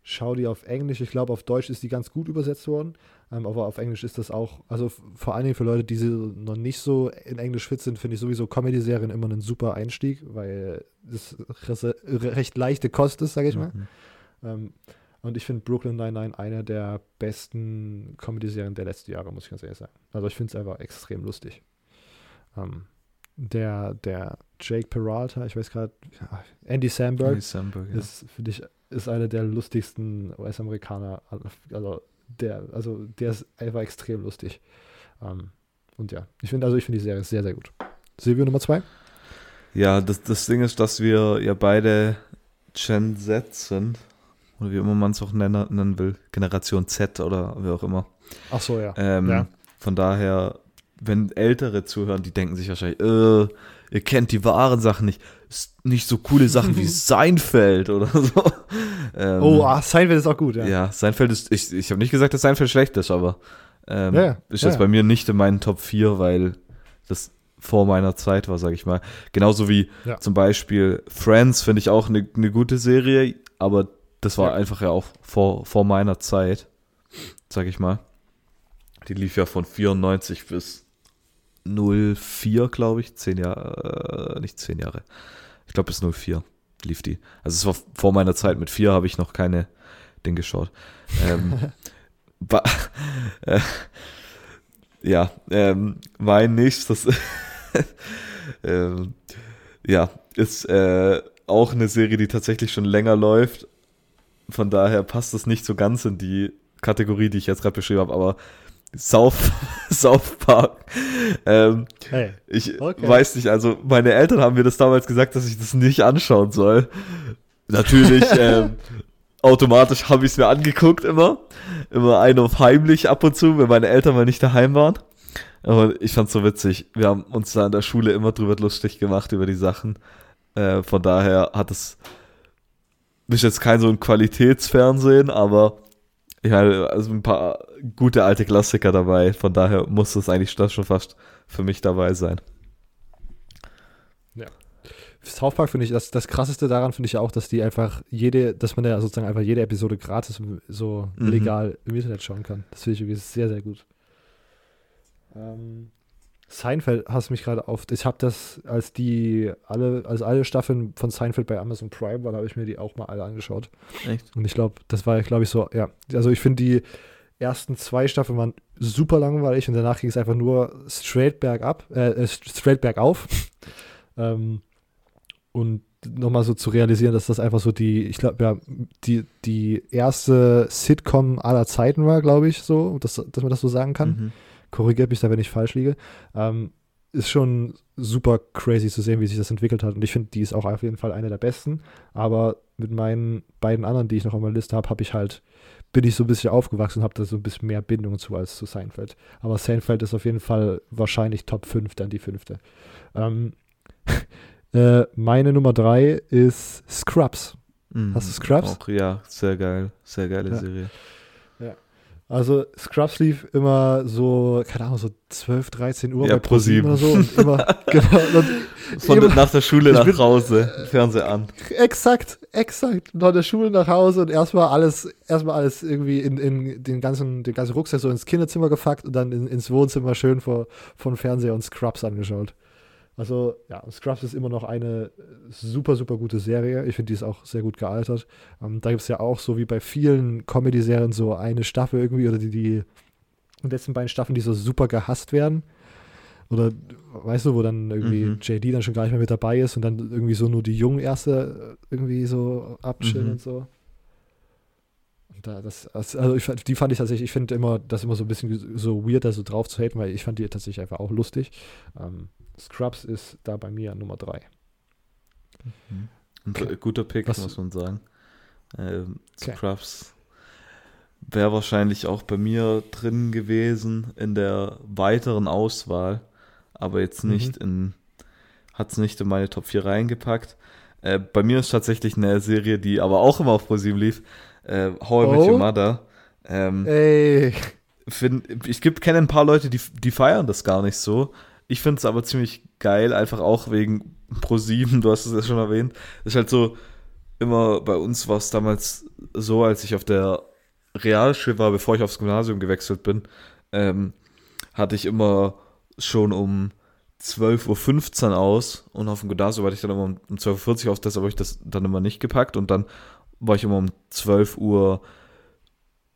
[SPEAKER 1] schaue die auf Englisch. Ich glaube, auf Deutsch ist die ganz gut übersetzt worden. Ähm, aber auf Englisch ist das auch, also vor allen Dingen für Leute, die noch nicht so in Englisch fit sind, finde ich sowieso Comedy-Serien immer ein super Einstieg, weil das recht leichte Kost ist, sage ich mal. Mhm. Ähm, und ich finde Brooklyn Nine-Nine eine der besten Comedy-Serien der letzten Jahre, muss ich ganz ehrlich sagen. Also ich finde es einfach extrem lustig. Ähm, der, der Jake Peralta, ich weiß gerade, Andy Samberg, Andy Samberg ja. ist, finde ich, ist einer der lustigsten US-Amerikaner, also der, also der ist einfach extrem lustig. Ähm, und ja, ich finde, also ich finde die Serie sehr, sehr gut. Silvio Nummer zwei?
[SPEAKER 2] Ja, das, das Ding ist, dass wir ja beide Gen Z sind. Oder wie immer man es auch nennen, nennen will. Generation Z oder wie auch immer.
[SPEAKER 1] Ach so, ja.
[SPEAKER 2] Ähm,
[SPEAKER 1] ja.
[SPEAKER 2] Von daher, wenn Ältere zuhören, die denken sich wahrscheinlich, äh, ihr kennt die wahren Sachen nicht. Nicht so coole Sachen wie (laughs) Seinfeld oder so.
[SPEAKER 1] Ähm, oh, ach, Seinfeld ist auch gut, ja.
[SPEAKER 2] Ja, Seinfeld ist, ich, ich habe nicht gesagt, dass Seinfeld schlecht ist, aber ähm, ja, ist jetzt ja. bei mir nicht in meinen Top 4, weil das vor meiner Zeit war, sage ich mal. Genauso wie ja. zum Beispiel Friends finde ich auch eine ne gute Serie, aber das war einfach ja auch vor, vor meiner Zeit, sage ich mal. Die lief ja von 94 bis 04, glaube ich. Zehn Jahre, äh, nicht zehn Jahre. Ich glaube bis 04 lief die. Also es war vor meiner Zeit. Mit vier habe ich noch keine Ding geschaut. Ähm, (laughs) äh, ja, ähm, mein nächstes (laughs) ähm, ja, ist äh, auch eine Serie, die tatsächlich schon länger läuft. Von daher passt das nicht so ganz in die Kategorie, die ich jetzt gerade beschrieben habe, aber South, (laughs) South Park. Ähm,
[SPEAKER 1] Hey.
[SPEAKER 2] ich
[SPEAKER 1] Okay.
[SPEAKER 2] weiß nicht, also meine Eltern haben mir das damals gesagt, dass ich das nicht anschauen soll. Natürlich, (laughs) ähm, automatisch habe ich es mir angeguckt immer. Immer ein auf heimlich ab und zu, wenn meine Eltern mal nicht daheim waren. Aber ich fand's so witzig. Wir haben uns da in der Schule immer drüber lustig gemacht über die Sachen. Äh, von daher hat es ist jetzt kein so ein Qualitätsfernsehen, aber ich meine, also ein paar gute alte Klassiker dabei. Von daher muss es eigentlich das schon fast für mich dabei sein.
[SPEAKER 1] South Park finde ich, das, das krasseste daran finde ich ja auch, dass die einfach jede, dass man ja sozusagen einfach jede Episode gratis so
[SPEAKER 2] Mhm.
[SPEAKER 1] legal im Internet schauen kann. Das finde ich irgendwie sehr, sehr gut. Ähm, Seinfeld hast mich gerade auf. Ich habe das, als die alle, als alle Staffeln von Seinfeld bei Amazon Prime waren, habe ich mir die auch mal alle angeschaut.
[SPEAKER 2] Echt?
[SPEAKER 1] Und ich glaube, das war, glaube ich, so, ja. Also ich finde die ersten zwei Staffeln waren super langweilig und danach ging es einfach nur straight bergab, äh, äh, straight bergauf. (laughs) ähm, und nochmal so zu realisieren, dass das einfach so die, ich glaube, ja, die, die erste Sitcom aller Zeiten war, glaube ich, so, dass, dass man das so sagen kann
[SPEAKER 2] Mhm.
[SPEAKER 1] korrigiert mich da, wenn ich falsch liege, ähm, ist schon super crazy zu sehen, wie sich das entwickelt hat. Und ich finde, die ist auch auf jeden Fall eine der besten. Aber mit meinen beiden anderen, die ich noch auf meiner Liste habe, habe ich halt, bin ich so ein bisschen aufgewachsen und habe da so ein bisschen mehr Bindung zu als zu Seinfeld. Aber Seinfeld ist auf jeden Fall wahrscheinlich Top 5, dann die fünfte. Ähm, (laughs) äh, meine Nummer 3 ist Scrubs.
[SPEAKER 2] Mhm.
[SPEAKER 1] Hast du Scrubs?
[SPEAKER 2] Auch, ja, sehr geil. Sehr geile
[SPEAKER 1] Ja.
[SPEAKER 2] Serie.
[SPEAKER 1] Also Scrubs lief immer so, keine Ahnung, so 12, 13 Uhr
[SPEAKER 2] Ja,
[SPEAKER 1] bei ProSieben
[SPEAKER 2] ProSieben.
[SPEAKER 1] oder so. Und immer, (laughs) genau, und
[SPEAKER 2] Von
[SPEAKER 1] immer,
[SPEAKER 2] nach der Schule nach
[SPEAKER 1] bin-
[SPEAKER 2] Hause, Fernseher an.
[SPEAKER 1] Exakt, exakt. Von der Schule nach Hause und erstmal alles, erstmal alles irgendwie in, in den ganzen, den ganzen Rucksack so ins Kinderzimmer gefackt und dann in, ins Wohnzimmer schön vor, von Fernseher und Scrubs angeschaut. Also, ja, Scrubs ist immer noch eine super, super gute Serie. Ich finde, die ist auch sehr gut gealtert. Ähm, da gibt es ja auch so wie bei vielen Comedy-Serien so eine Staffel irgendwie oder die, die letzten beiden Staffeln, die so super gehasst werden. Oder weißt du, wo dann irgendwie
[SPEAKER 2] Mhm.
[SPEAKER 1] JD dann schon gar nicht mehr mit dabei ist und dann irgendwie so nur die jungen Erste äh, irgendwie so abchillen
[SPEAKER 2] Mhm.
[SPEAKER 1] und so. Da, das, also ich, die fand ich tatsächlich, ich finde immer, das immer so ein bisschen so weird, da so drauf zu haten, weil ich fand die tatsächlich einfach auch lustig. Ähm, Scrubs ist da bei mir Nummer drei.
[SPEAKER 2] Ein
[SPEAKER 1] Okay.
[SPEAKER 2] guter Pick,
[SPEAKER 1] Was-
[SPEAKER 2] muss man sagen. Ähm,
[SPEAKER 1] Okay.
[SPEAKER 2] Scrubs wäre wahrscheinlich auch bei mir drin gewesen in der weiteren Auswahl, aber jetzt
[SPEAKER 1] Mhm.
[SPEAKER 2] nicht in, hat es nicht in meine Top 4 reingepackt. Äh, bei mir ist tatsächlich eine Serie, die aber auch immer auf ProSieben lief, äh, How I Met
[SPEAKER 1] Oh.
[SPEAKER 2] Your Mother. Ähm,
[SPEAKER 1] Ey,
[SPEAKER 2] find, ich kenne ein paar Leute, die, die feiern das gar nicht so. Ich finde es aber ziemlich geil, einfach auch wegen Pro7, du hast es ja schon erwähnt. ist halt so, immer bei uns war es damals so, als ich auf der Realschule war, bevor ich aufs Gymnasium gewechselt bin, ähm, hatte ich immer schon um 12.15 Uhr aus und auf dem Gymnasium hatte ich dann immer um um 12.40 Uhr aus, deshalb habe ich das dann immer nicht gepackt und dann war ich immer um 12 Uhr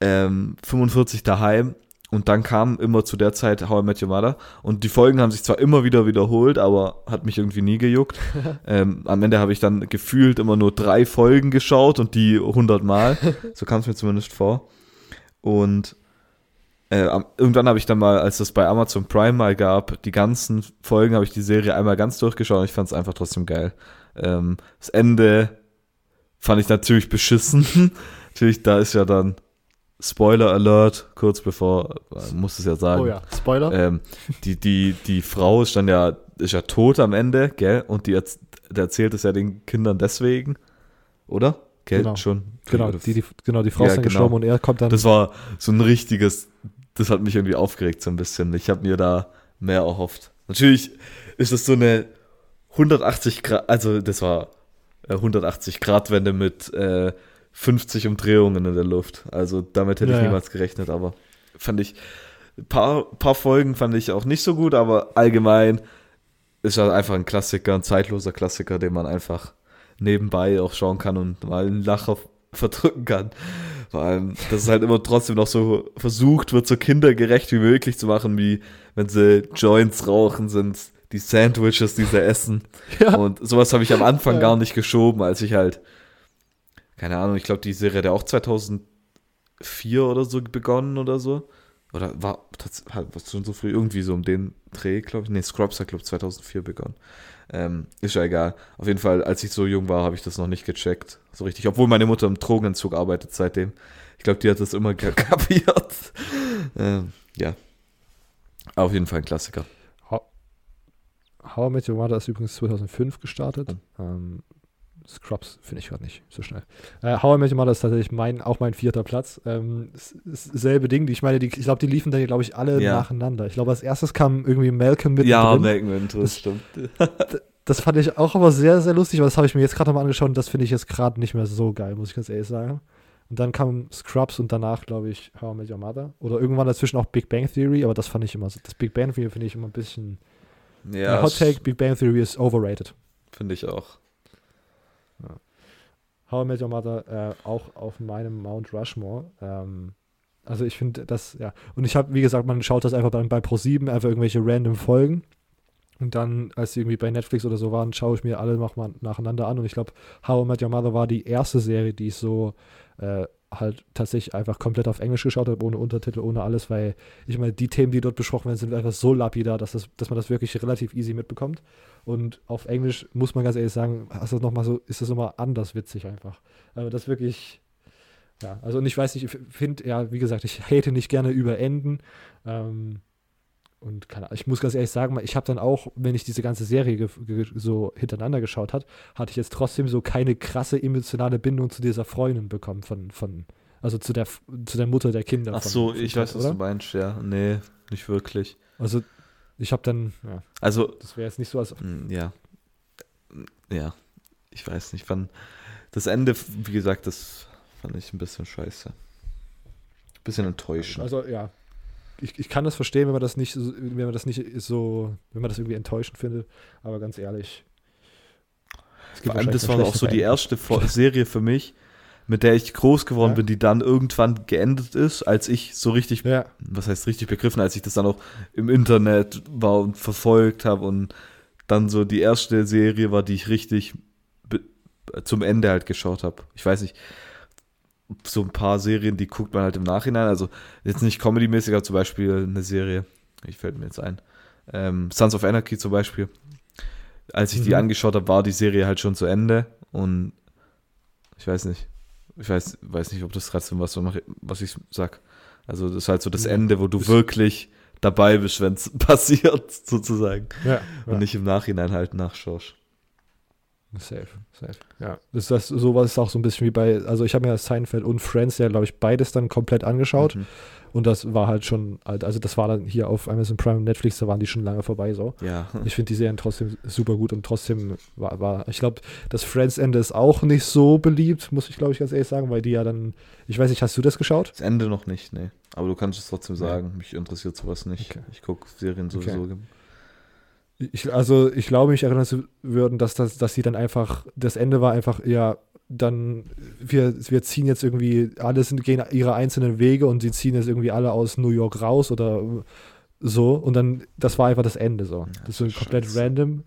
[SPEAKER 2] ähm, 45 daheim und dann kam immer zu der Zeit How I Met Your Mother und die Folgen haben sich zwar immer wieder wiederholt, aber hat mich irgendwie nie gejuckt. (laughs) ähm, am Ende habe ich dann gefühlt immer nur drei Folgen geschaut und die 100 Mal, (laughs) so kam es mir zumindest vor. Und äh, irgendwann habe ich dann mal, als es bei Amazon Prime mal gab, die ganzen Folgen habe ich die Serie einmal ganz durchgeschaut und ich fand es einfach trotzdem geil. Ähm, das Ende fand ich natürlich beschissen. (laughs) natürlich, da ist ja dann Spoiler Alert, kurz bevor, muss es ja sagen.
[SPEAKER 1] oh ja, Spoiler.
[SPEAKER 2] Ähm, die, die, die Frau ist dann ja, ist ja tot am Ende, gell? Und die der erzählt es ja den Kindern deswegen, oder? Gell?
[SPEAKER 1] Genau.
[SPEAKER 2] Schon.
[SPEAKER 1] genau,
[SPEAKER 2] Das-
[SPEAKER 1] die, die, genau, die Frau
[SPEAKER 2] Ja,
[SPEAKER 1] ist dann
[SPEAKER 2] genau.
[SPEAKER 1] gestorben und er kommt dann.
[SPEAKER 2] das war so ein richtiges, das hat mich irgendwie aufgeregt so ein bisschen. Ich habe mir da mehr erhofft. Natürlich ist es so eine 180 Grad, also das war äh, 180 Grad Wende mit äh, 50 Umdrehungen in der Luft. Also damit hätte
[SPEAKER 1] Ja,
[SPEAKER 2] ich
[SPEAKER 1] ja.
[SPEAKER 2] niemals gerechnet, aber fand ich, ein paar, paar Folgen fand ich auch nicht so gut, aber allgemein ist ja einfach ein Klassiker, ein zeitloser Klassiker, den man einfach nebenbei auch schauen kann und mal einen Lacher verdrücken kann. Vor allem, dass es halt immer trotzdem noch so versucht wird, so kindergerecht wie möglich zu machen, wie wenn sie Joints rauchen, sind die Sandwiches, die sie essen. (laughs)
[SPEAKER 1] Ja.
[SPEAKER 2] Und sowas habe ich am Anfang
[SPEAKER 1] Ja.
[SPEAKER 2] gar nicht geschoben, als ich halt, keine Ahnung, ich glaube, die Serie hat ja auch 2004 oder so begonnen oder so. Oder war halt was schon so früh, irgendwie so um den Dreh, glaube ich. Nee, Scrubs hat, glaube ich, 2004 begonnen. Ähm, ist ja egal. Auf jeden Fall, als ich so jung war, habe ich das noch nicht gecheckt. So richtig. Obwohl meine Mutter im Drogenentzug arbeitet seitdem. Ich glaube, die hat das immer (laughs) kapiert. ähm, ja. Auf jeden Fall ein Klassiker.
[SPEAKER 1] How, I Met Your Mother ist übrigens 2005 gestartet. Ähm, Scrubs finde ich gerade nicht so schnell. Äh, How I Met Your Mother ist tatsächlich mein, auch mein vierter Platz. Ähm, selbe Ding. Die, ich meine, die, ich glaube, die liefen dann, glaube ich, alle ja. nacheinander. Ich glaube, als erstes kam irgendwie Malcolm mit.
[SPEAKER 2] Ja, Malcolm mit, das stimmt. (laughs)
[SPEAKER 1] das fand ich auch aber sehr, sehr lustig, aber das habe ich mir jetzt gerade nochmal angeschaut und das finde ich jetzt gerade nicht mehr so geil, muss ich ganz ehrlich sagen. Und dann kam Scrubs und danach, glaube ich, How I Met Your Mother. Oder irgendwann dazwischen auch Big Bang Theory, aber das fand ich immer so. Das Big Bang Theory finde ich immer ein bisschen. Ja. Hot Take: Big Bang Theory ist overrated.
[SPEAKER 2] Finde ich auch.
[SPEAKER 1] Ja. How I Met Your Mother äh, auch auf meinem Mount Rushmore. Ähm, also ich finde das, ja. Und ich habe, wie gesagt, man schaut das einfach bei, bei Pro7, einfach irgendwelche random Folgen. Und dann, als sie irgendwie bei Netflix oder so waren, schaue ich mir alle nochmal nacheinander an. Und ich glaube, How I Met Your Mother war die erste Serie, die ich so äh, halt tatsächlich einfach komplett auf Englisch geschaut habe, ohne Untertitel, ohne alles, weil ich meine, die Themen, die dort besprochen werden, sind einfach so lapidar, dass, das, dass man das wirklich relativ easy mitbekommt. Und auf Englisch muss man ganz ehrlich sagen, also noch mal so, ist das nochmal anders witzig einfach. Aber das wirklich, ja, also und ich weiß nicht, ich finde, ja, wie gesagt, ich hate nicht gerne über Enden. Ähm, und keine, ich muss ganz ehrlich sagen, ich habe dann auch, wenn ich diese ganze Serie so hintereinander geschaut hat, hatte ich jetzt trotzdem so keine krasse emotionale Bindung zu dieser Freundin bekommen von, von also zu der, zu der Mutter der Kinder.
[SPEAKER 2] Ach so, ich weiß, was du meinst, ja. Nee, nicht wirklich.
[SPEAKER 1] Also ich habe dann, ja.
[SPEAKER 2] Also.
[SPEAKER 1] Das wäre jetzt nicht so, als.
[SPEAKER 2] Mm, ja. Ja. Ich weiß nicht, wann. Das Ende, wie gesagt, das fand ich ein bisschen scheiße. Ein bisschen enttäuschend.
[SPEAKER 1] Also, ja ich, ich kann das verstehen, wenn man das nicht, wenn man das nicht so, wenn man das irgendwie enttäuschend findet. Aber ganz ehrlich.
[SPEAKER 2] Vor allem, das war auch so die erste Serie für mich, mit der ich groß geworden ja. bin, die dann irgendwann geendet ist, als ich so richtig, ja. was heißt richtig begriffen, als ich das dann auch im Internet war und verfolgt habe und dann so die erste Serie war, die ich richtig zum Ende halt geschaut habe. Ich weiß nicht, so ein paar Serien, die guckt man halt im Nachhinein. Also jetzt nicht Comedy-mäßig, aber zum Beispiel eine Serie, ich fällt mir jetzt ein, ähm, Sons of Anarchy zum Beispiel. Als ich mhm. die angeschaut habe, war die Serie halt schon zu Ende und ich weiß nicht. Ich weiß, weiß nicht, ob das gerade so was, was ich sag. Also das ist halt so das Ende, wo du wirklich dabei bist, wenn es (laughs) passiert, sozusagen. Ja, ja. Und nicht im Nachhinein halt nachschaust.
[SPEAKER 1] Safe, safe. Ja, das, das sowas ist auch so ein bisschen wie bei, also ich habe mir Seinfeld und Friends ja, glaube ich, beides dann komplett angeschaut. Mhm. Und das war halt schon, also das war dann hier auf Amazon Prime und Netflix, da waren die schon lange vorbei so.
[SPEAKER 2] Ja. (laughs)
[SPEAKER 1] Ich finde die Serien trotzdem super gut und trotzdem war, war ich glaube, das Friends-Ende ist auch nicht so beliebt, muss ich glaube ich ganz ehrlich sagen, weil die ja dann, ich weiß nicht, hast du das geschaut?
[SPEAKER 2] Das Ende noch nicht, nee. Aber du kannst es trotzdem sagen, ja. mich interessiert sowas nicht. Okay. Ich gucke Serien sowieso. Okay.
[SPEAKER 1] Ich, also ich glaube, mich erinnern zu würden, dass, das, dass sie dann einfach, das Ende war einfach, ja, dann, wir, wir ziehen jetzt irgendwie, alle sind, gehen ihre einzelnen Wege und sie ziehen jetzt irgendwie alle aus New York raus oder so und dann, das war einfach das Ende so. Das ist so komplett random.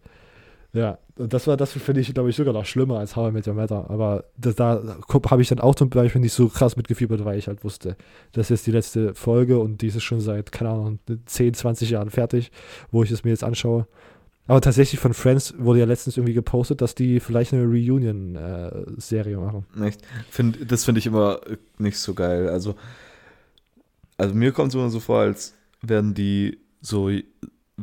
[SPEAKER 1] Ja, das war, das finde ich, glaube ich, sogar noch schlimmer als How I Met Your Mother. Aber das, da habe ich dann auch zum Beispiel nicht so krass mitgefiebert, weil ich halt wusste, das ist die letzte Folge und die ist schon seit, keine Ahnung, 10, 20 Jahren fertig, wo ich es mir jetzt anschaue. Aber tatsächlich von Friends wurde ja letztens irgendwie gepostet, dass die vielleicht eine Reunion-Serie äh, machen.
[SPEAKER 2] Echt? Find, das finde ich immer nicht so geil. Also, also mir kommt es immer so vor, als werden die so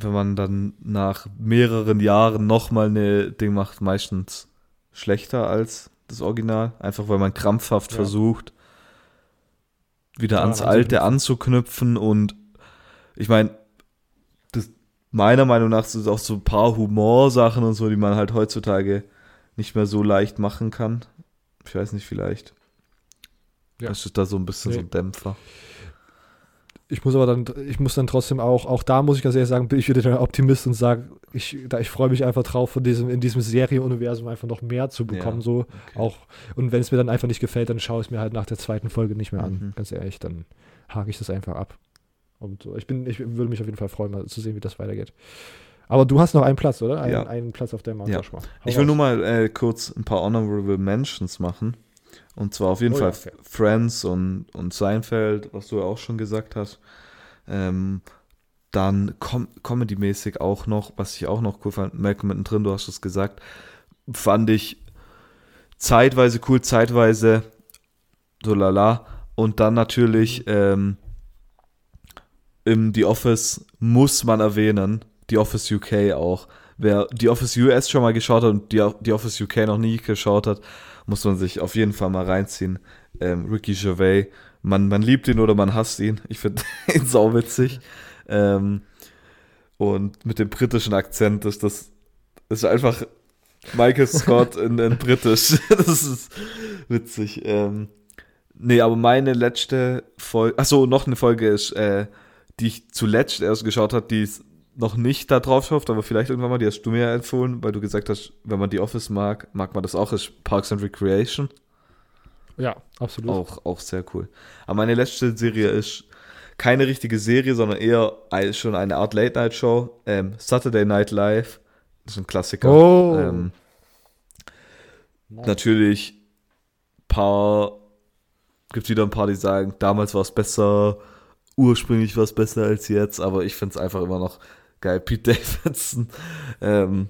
[SPEAKER 2] wenn man dann nach mehreren Jahren nochmal eine Ding macht, meistens schlechter als das Original. Einfach weil man krampfhaft ja. versucht, wieder ja, ans Alte anzuknüpfen. Und ich meine, meiner Meinung nach sind es auch so ein paar Humorsachen und so, die man halt heutzutage nicht mehr so leicht machen kann. Ich weiß nicht, vielleicht. Ja. Das ist da so ein bisschen nee. so ein Dämpfer
[SPEAKER 1] ich muss aber dann, ich muss dann trotzdem auch, auch da muss ich ganz ehrlich sagen, bin ich wieder der Optimist und sage, ich, ich freue mich einfach drauf, von diesem, in diesem Serienuniversum einfach noch mehr zu bekommen. Ja, so okay. auch, und wenn es mir dann einfach nicht gefällt, dann schaue ich es mir halt nach der zweiten Folge nicht mehr an. Mhm. Ganz ehrlich, dann hake ich das einfach ab. Und so. ich bin, ich würde mich auf jeden Fall freuen, mal zu sehen, wie das weitergeht. Aber du hast noch einen Platz, oder? Ein,
[SPEAKER 2] ja.
[SPEAKER 1] einen Platz auf der Mount
[SPEAKER 2] ja. Ich will nur mal äh, kurz ein paar Honorable Mentions machen. Und zwar auf jeden oh, Fall okay. Friends und, und Seinfeld, was du ja auch schon gesagt hast. Ähm, dann com Comedy-mäßig auch noch, was ich auch noch cool fand, Malcolm mittendrin, du hast es gesagt, fand ich zeitweise cool, zeitweise so lala. Und dann natürlich ähm, im The Office muss man erwähnen, The Office UK auch. Wer The Office US schon mal geschaut hat und The, The Office UK noch nie geschaut hat, muss man sich auf jeden Fall mal reinziehen. Ähm, Ricky Gervais, man, man liebt ihn oder man hasst ihn. Ich finde (laughs) ihn sauwitzig. Ähm, und mit dem britischen Akzent ist das ist einfach Michael Scott in, in britisch. (laughs) das ist witzig. Ähm, nee, aber meine letzte Folge, achso, noch eine Folge ist, äh, die ich zuletzt erst geschaut habe, die ist noch nicht da drauf schafft, aber vielleicht irgendwann mal, die hast du mir empfohlen, weil du gesagt hast, wenn man die Office mag, mag man das auch, ist Parks and Recreation.
[SPEAKER 1] Ja, absolut.
[SPEAKER 2] Auch, auch sehr cool. Aber meine letzte Serie ist keine richtige Serie, sondern eher schon eine Art Late-Night-Show. Ähm, Saturday Night Live. Das ist ein Klassiker.
[SPEAKER 1] Oh.
[SPEAKER 2] Ähm, nice. Natürlich paar gibt wieder ein paar, die sagen, damals war es besser, ursprünglich war es besser als jetzt, aber ich finde es einfach immer noch geil. Pete Davidson, ähm,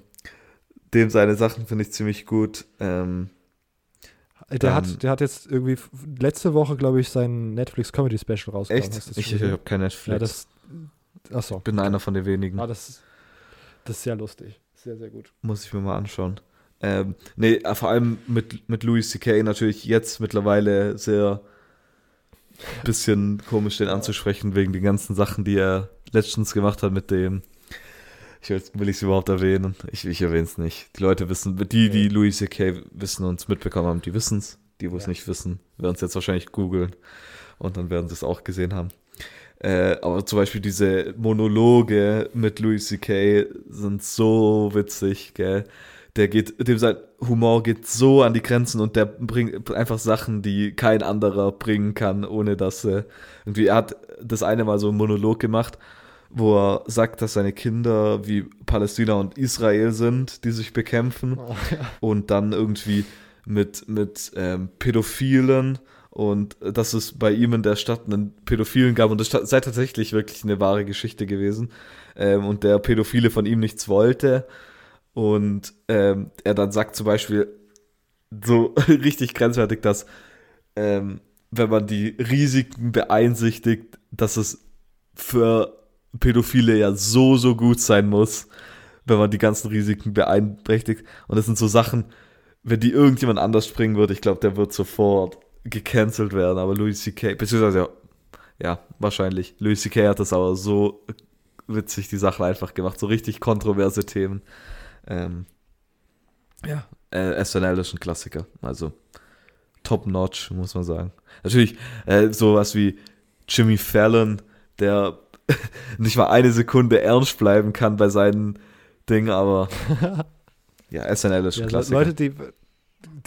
[SPEAKER 2] dem seine Sachen finde ich ziemlich gut. Ähm,
[SPEAKER 1] der, hat, der hat jetzt irgendwie letzte Woche, glaube ich, sein Netflix Comedy Special rausgebracht.
[SPEAKER 2] Echt? Ich, ich habe kein Netflix. Ja,
[SPEAKER 1] das, achso.
[SPEAKER 2] Bin einer von den wenigen.
[SPEAKER 1] Ah, das, das ist sehr lustig. Sehr, sehr gut.
[SPEAKER 2] Muss ich mir mal anschauen. Ähm, nee, äh, vor allem mit, mit Louis C.K. natürlich jetzt mittlerweile sehr bisschen komisch, den anzusprechen, wegen den ganzen Sachen, die er letztens gemacht hat mit dem. Ich will, will ich es überhaupt erwähnen? Ich, ich erwähne es nicht. Die Leute wissen, die, die Louis C.K. wissen und es mitbekommen haben, die wissen es. Die, wo es ja. nicht wissen, werden es jetzt wahrscheinlich googeln und dann werden sie es auch gesehen haben. Äh, aber zum Beispiel diese Monologe mit Louis C.K. sind so witzig, gell? der geht, dem sein Humor geht so an die Grenzen und der bringt einfach Sachen, die kein anderer bringen kann, ohne dass er irgendwie, er hat das eine Mal so einen Monolog gemacht, wo er sagt, dass seine Kinder wie Palästina und Israel sind, die sich bekämpfen. Oh, ja. und dann irgendwie mit, mit ähm, Pädophilen. Und dass es bei ihm in der Stadt einen Pädophilen gab. Und das sei tatsächlich wirklich eine wahre Geschichte gewesen. Ähm, und der Pädophile von ihm nichts wollte. Und ähm, er dann sagt zum Beispiel so (laughs) richtig grenzwertig, dass ähm, wenn man die Risiken beeinsichtigt, dass es für Pädophile ja so, so gut sein muss, wenn man die ganzen Risiken beeinträchtigt. Und das sind so Sachen, wenn die irgendjemand anders springen würde, ich glaube, der wird sofort gecancelt werden. Aber Louis C.K., beziehungsweise ja, ja, wahrscheinlich. Louis C.K. hat das aber so witzig die Sache einfach gemacht, so richtig kontroverse Themen. Ähm, ja, äh, SNL ist ein Klassiker. Also top-notch, muss man sagen. Natürlich äh, sowas wie Jimmy Fallon, der (laughs) nicht mal eine Sekunde ernst bleiben kann bei seinen Dingen, aber (laughs) ja, SNL ist ein ja, Klassiker.
[SPEAKER 1] Leute, die,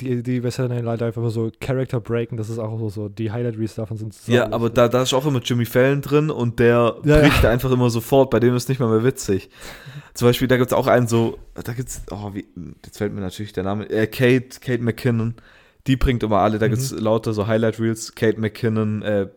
[SPEAKER 1] die, die bei Saturday Night Live immer so Character breaken, das ist auch so, so die Highlight Reels davon sind
[SPEAKER 2] so Ja, aber da, da ist auch immer Jimmy Fallon drin und der ja, bricht ja. einfach immer sofort, bei dem ist nicht mal mehr witzig. (laughs) Zum Beispiel, da gibt es auch einen so, da gibt's, oh, wie, jetzt fällt mir natürlich der Name, äh, Kate, Kate McKinnon, die bringt immer alle, da mhm. gibt es lauter so Highlight Reels, Kate McKinnon äh,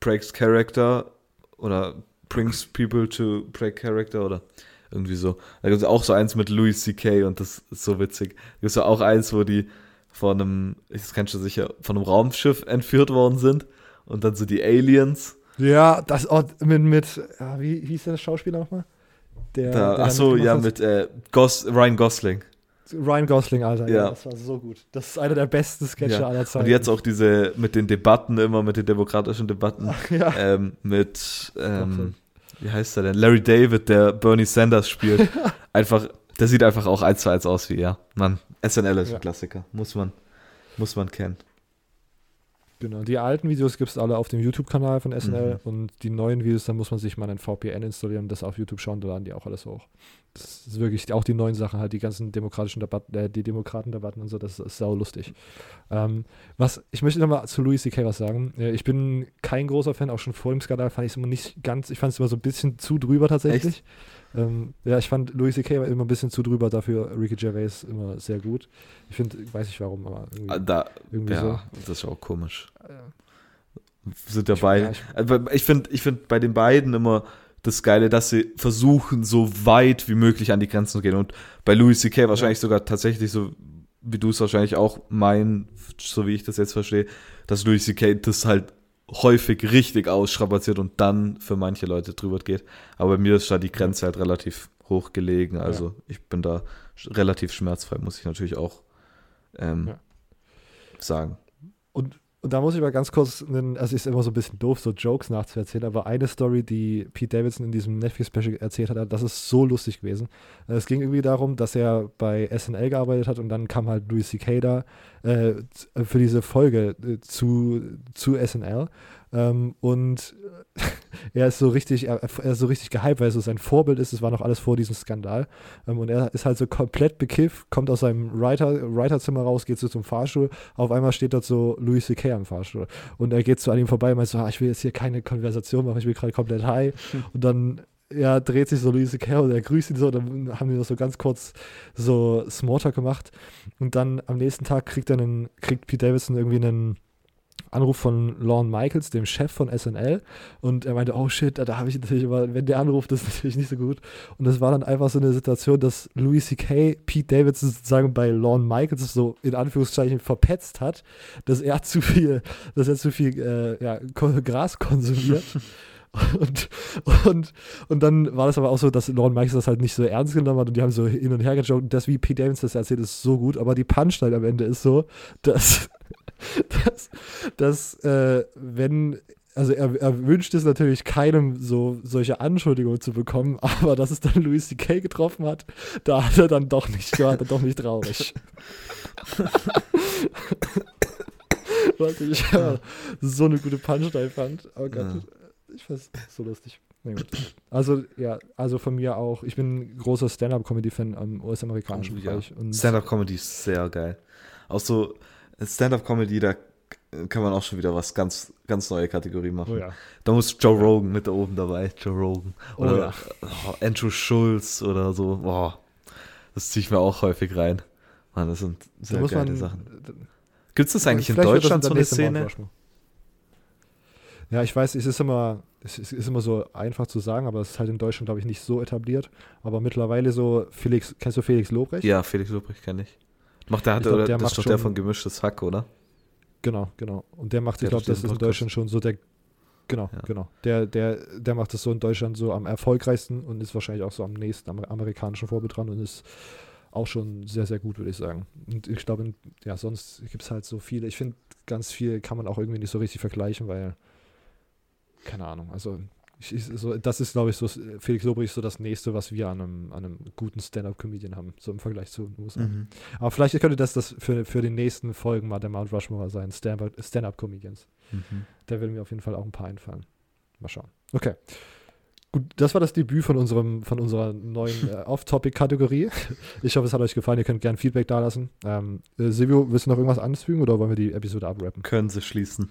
[SPEAKER 2] breaks Character oder brings people to break Character oder irgendwie so. Da gibt es auch so eins mit Louis C.K. und das ist so witzig. Da gibt es auch eins, wo die von einem, das kennst du sicher, von einem Raumschiff entführt worden sind und dann so die Aliens.
[SPEAKER 1] Ja, das oh, mit, mit ja, wie, wie hieß der Schauspieler nochmal?
[SPEAKER 2] Der, da, der achso, ja, mit äh, Gos, Ryan Gosling.
[SPEAKER 1] Ryan Gosling, Alter, ja. ja. das war so gut. Das ist einer der besten Sketche ja. aller Zeiten.
[SPEAKER 2] Und jetzt auch diese mit den Debatten immer, mit den demokratischen Debatten, Ach, (laughs) ja. ähm, mit, ähm, wie heißt er denn? Larry David, der Bernie Sanders spielt. (laughs) einfach, der sieht einfach auch eins zu eins aus wie er. Mann, SNL ist ein Klassiker. Muss man, muss man kennen.
[SPEAKER 1] Genau, die alten Videos gibt es alle auf dem YouTube-Kanal von SNL mhm. und die neuen Videos, da muss man sich mal ein VPN installieren und das auf YouTube schauen, da laden die auch alles hoch. Das ist wirklich auch die neuen Sachen, halt die ganzen demokratischen Debatten, äh, die Demokraten-Debatten und so, das ist sau lustig. Ähm, was, ich möchte nochmal zu Louis C.K. was sagen. Äh, ich bin kein großer Fan, auch schon vor dem Skandal fand ich es immer nicht ganz, ich fand es immer so ein bisschen zu drüber tatsächlich. Echt? Ähm, ja, ich fand Louis C.K. immer ein bisschen zu drüber, dafür Ricky Gervais immer sehr gut. Ich finde, weiß ich warum, aber irgendwie,
[SPEAKER 2] ah, da, irgendwie ja, so. Das ist auch komisch. sind dabei. Ich, ja, ich finde ich find bei den beiden immer das Geile, dass sie versuchen, so weit wie möglich an die Grenzen zu gehen. Und bei Louis C.K. wahrscheinlich ja. sogar tatsächlich so, wie du es wahrscheinlich auch mein, so wie ich das jetzt verstehe, dass Louis C.K. das halt häufig richtig ausstrapaziert und dann für manche Leute drüber geht. Aber bei mir ist da die Grenze halt relativ hoch gelegen. Also ja. ich bin da relativ schmerzfrei, muss ich natürlich auch ähm, ja. sagen.
[SPEAKER 1] Und und da muss ich mal ganz kurz, einen, also ist immer so ein bisschen doof, so Jokes nachzuerzählen, aber eine Story, die Pete Davidson in diesem Netflix-Special erzählt hat, das ist so lustig gewesen. Es ging irgendwie darum, dass er bei SNL gearbeitet hat und dann kam halt Louis C.K. da äh, für diese Folge äh, zu, zu SNL ähm, und (laughs) er ist so richtig, er, er, ist so richtig gehypt, weil er so sein Vorbild ist. Es war noch alles vor diesem Skandal. Ähm, und er ist halt so komplett bekifft, kommt aus seinem Writer, Writerzimmer raus, geht so zum Fahrstuhl. Auf einmal steht dort so Louis C.K. am Fahrstuhl. Und er geht so an ihm vorbei und meint so, ah, ich will jetzt hier keine Konversation machen, ich bin gerade komplett high. Hm. (laughs) Und dann ja, dreht sich so Louis C.K. und er grüßt ihn so, dann haben die das so ganz kurz so Smalltalk gemacht und dann am nächsten Tag kriegt er einen, kriegt Pete Davidson irgendwie einen Anruf von Lorne Michaels, dem Chef von SNL. Und er meinte, oh shit, da, da habe ich natürlich immer, wenn der anruft, das ist natürlich nicht so gut. Und es war dann einfach so eine Situation, dass Louis C.K. Pete Davidson sozusagen bei Lorne Michaels so in Anführungszeichen verpetzt hat, dass er (laughs) zu viel, dass er zu viel äh, ja, Gras konsumiert. (laughs) (laughs) Und, und, und dann war das aber auch so, dass Lorne Michaels das halt nicht so ernst genommen hat und die haben so hin und her gejoked. Das, wie Pete Davidson das erzählt, ist so gut, aber die Punchline am Ende ist so, dass, (laughs) dass, dass äh, wenn also er, er, wünscht es natürlich keinem, so solche Anschuldigungen zu bekommen, (laughs) aber dass es dann Louis C.K. getroffen hat, da hat er dann doch nicht, war er doch nicht traurig. Was ich ja, so eine gute Punchline fand. Oh Gott, ja. Ich es so lustig. Also, ja, also von mir auch. Ich bin ein großer Stand-Up-Comedy-Fan am US-amerikanischen oh, Bereich.
[SPEAKER 2] Ja. Stand-Up-Comedy ist sehr geil. Auch so, Stand-up-Comedy, da kann man auch schon wieder was ganz, ganz neue Kategorie machen. Oh ja. Da muss Joe Rogan mit da oben dabei. Joe Rogan. Oh oder oh ja. Andrew Schulz oder so. Boah, das ziehe ich mir auch häufig rein. Mann, das sind sehr da geile man, Sachen. Gibt es das eigentlich in Deutschland so eine Szene?
[SPEAKER 1] Ja, ich weiß, es ist immer, es ist immer so einfach zu sagen, aber es ist halt in Deutschland, glaube ich, nicht so etabliert. Aber mittlerweile so, Felix, kennst du Felix Lobrecht?
[SPEAKER 2] Ja, Felix Lobrecht kenne ich. Macht der, hat, glaub, oder, der das ist doch der von gemischtes Hack, oder?
[SPEAKER 1] Genau, genau. Und der macht, ich glaube, das ist in Deutschland schon so der, genau, ja. genau. Der, der, der macht das so in Deutschland so am erfolgreichsten und ist wahrscheinlich auch so am nächsten am amerikanischen Vorbild dran und ist auch schon sehr, sehr gut, würde ich sagen. Und ich glaube, ja, sonst gibt es halt so viele. Ich finde, ganz viel kann man auch irgendwie nicht so richtig vergleichen, weil, keine Ahnung, also ich, so, das ist, glaube ich, so Felix Lobrecht so das nächste, was wir an einem, an einem guten Stand-up-Comedian haben, so im Vergleich zu den USA. Mhm. Aber vielleicht könnte das, das für, für die nächsten Folgen mal der Mount Rushmore sein, Stand-up-Comedians. Mhm. Da würden mir auf jeden Fall auch ein paar einfallen. Mal schauen. Okay. Gut, das war das Debüt von, unserem, von unserer neuen (laughs) äh, Off-Topic-Kategorie. Ich hoffe, es hat euch gefallen. Ihr könnt gerne Feedback dalassen. Ähm, äh, Silvio, willst du noch irgendwas anfügen oder wollen wir die Episode abrappen?
[SPEAKER 2] Können Sie schließen.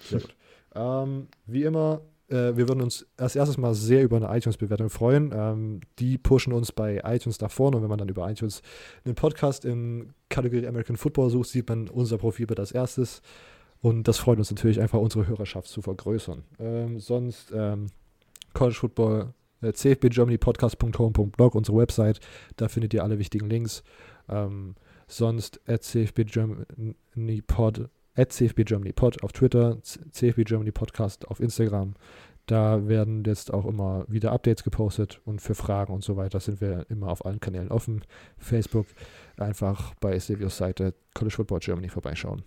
[SPEAKER 1] Sehr gut. Ähm, wie immer, äh, wir würden uns als erstes mal sehr über eine iTunes-Bewertung freuen. Ähm, die pushen uns bei iTunes nach vorne und wenn man dann über iTunes einen Podcast im Kategorie American Football sucht, sieht man unser Profilbild als erstes. Und das freut uns natürlich einfach, unsere Hörerschaft zu vergrößern. Ähm, sonst ähm, College Football, äh, cfbgermanypodcast.home.blog, unsere Website, da findet ihr alle wichtigen Links. Ähm, sonst at cfbgermanypod at CFB Germany Pod auf Twitter, CFB Germany Podcast auf Instagram. Da werden jetzt auch immer wieder Updates gepostet und für Fragen und so weiter sind wir immer auf allen Kanälen offen. Facebook einfach bei Silvios Seite College Football Germany vorbeischauen.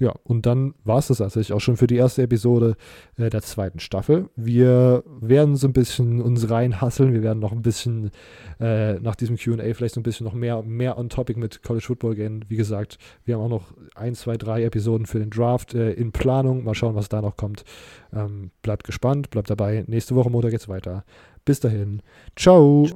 [SPEAKER 1] Ja, und dann war es das tatsächlich auch schon für die erste Episode äh, der zweiten Staffel. Wir werden so ein bisschen uns reinhasseln. Wir werden noch ein bisschen äh, nach diesem QA vielleicht so ein bisschen noch mehr, mehr on topic mit College Football gehen. Wie gesagt, wir haben auch noch ein, zwei, drei Episoden für den Draft äh, in Planung. Mal schauen, was da noch kommt. Ähm, bleibt gespannt, bleibt dabei. Nächste Woche Montag geht's weiter. Bis dahin. Ciao.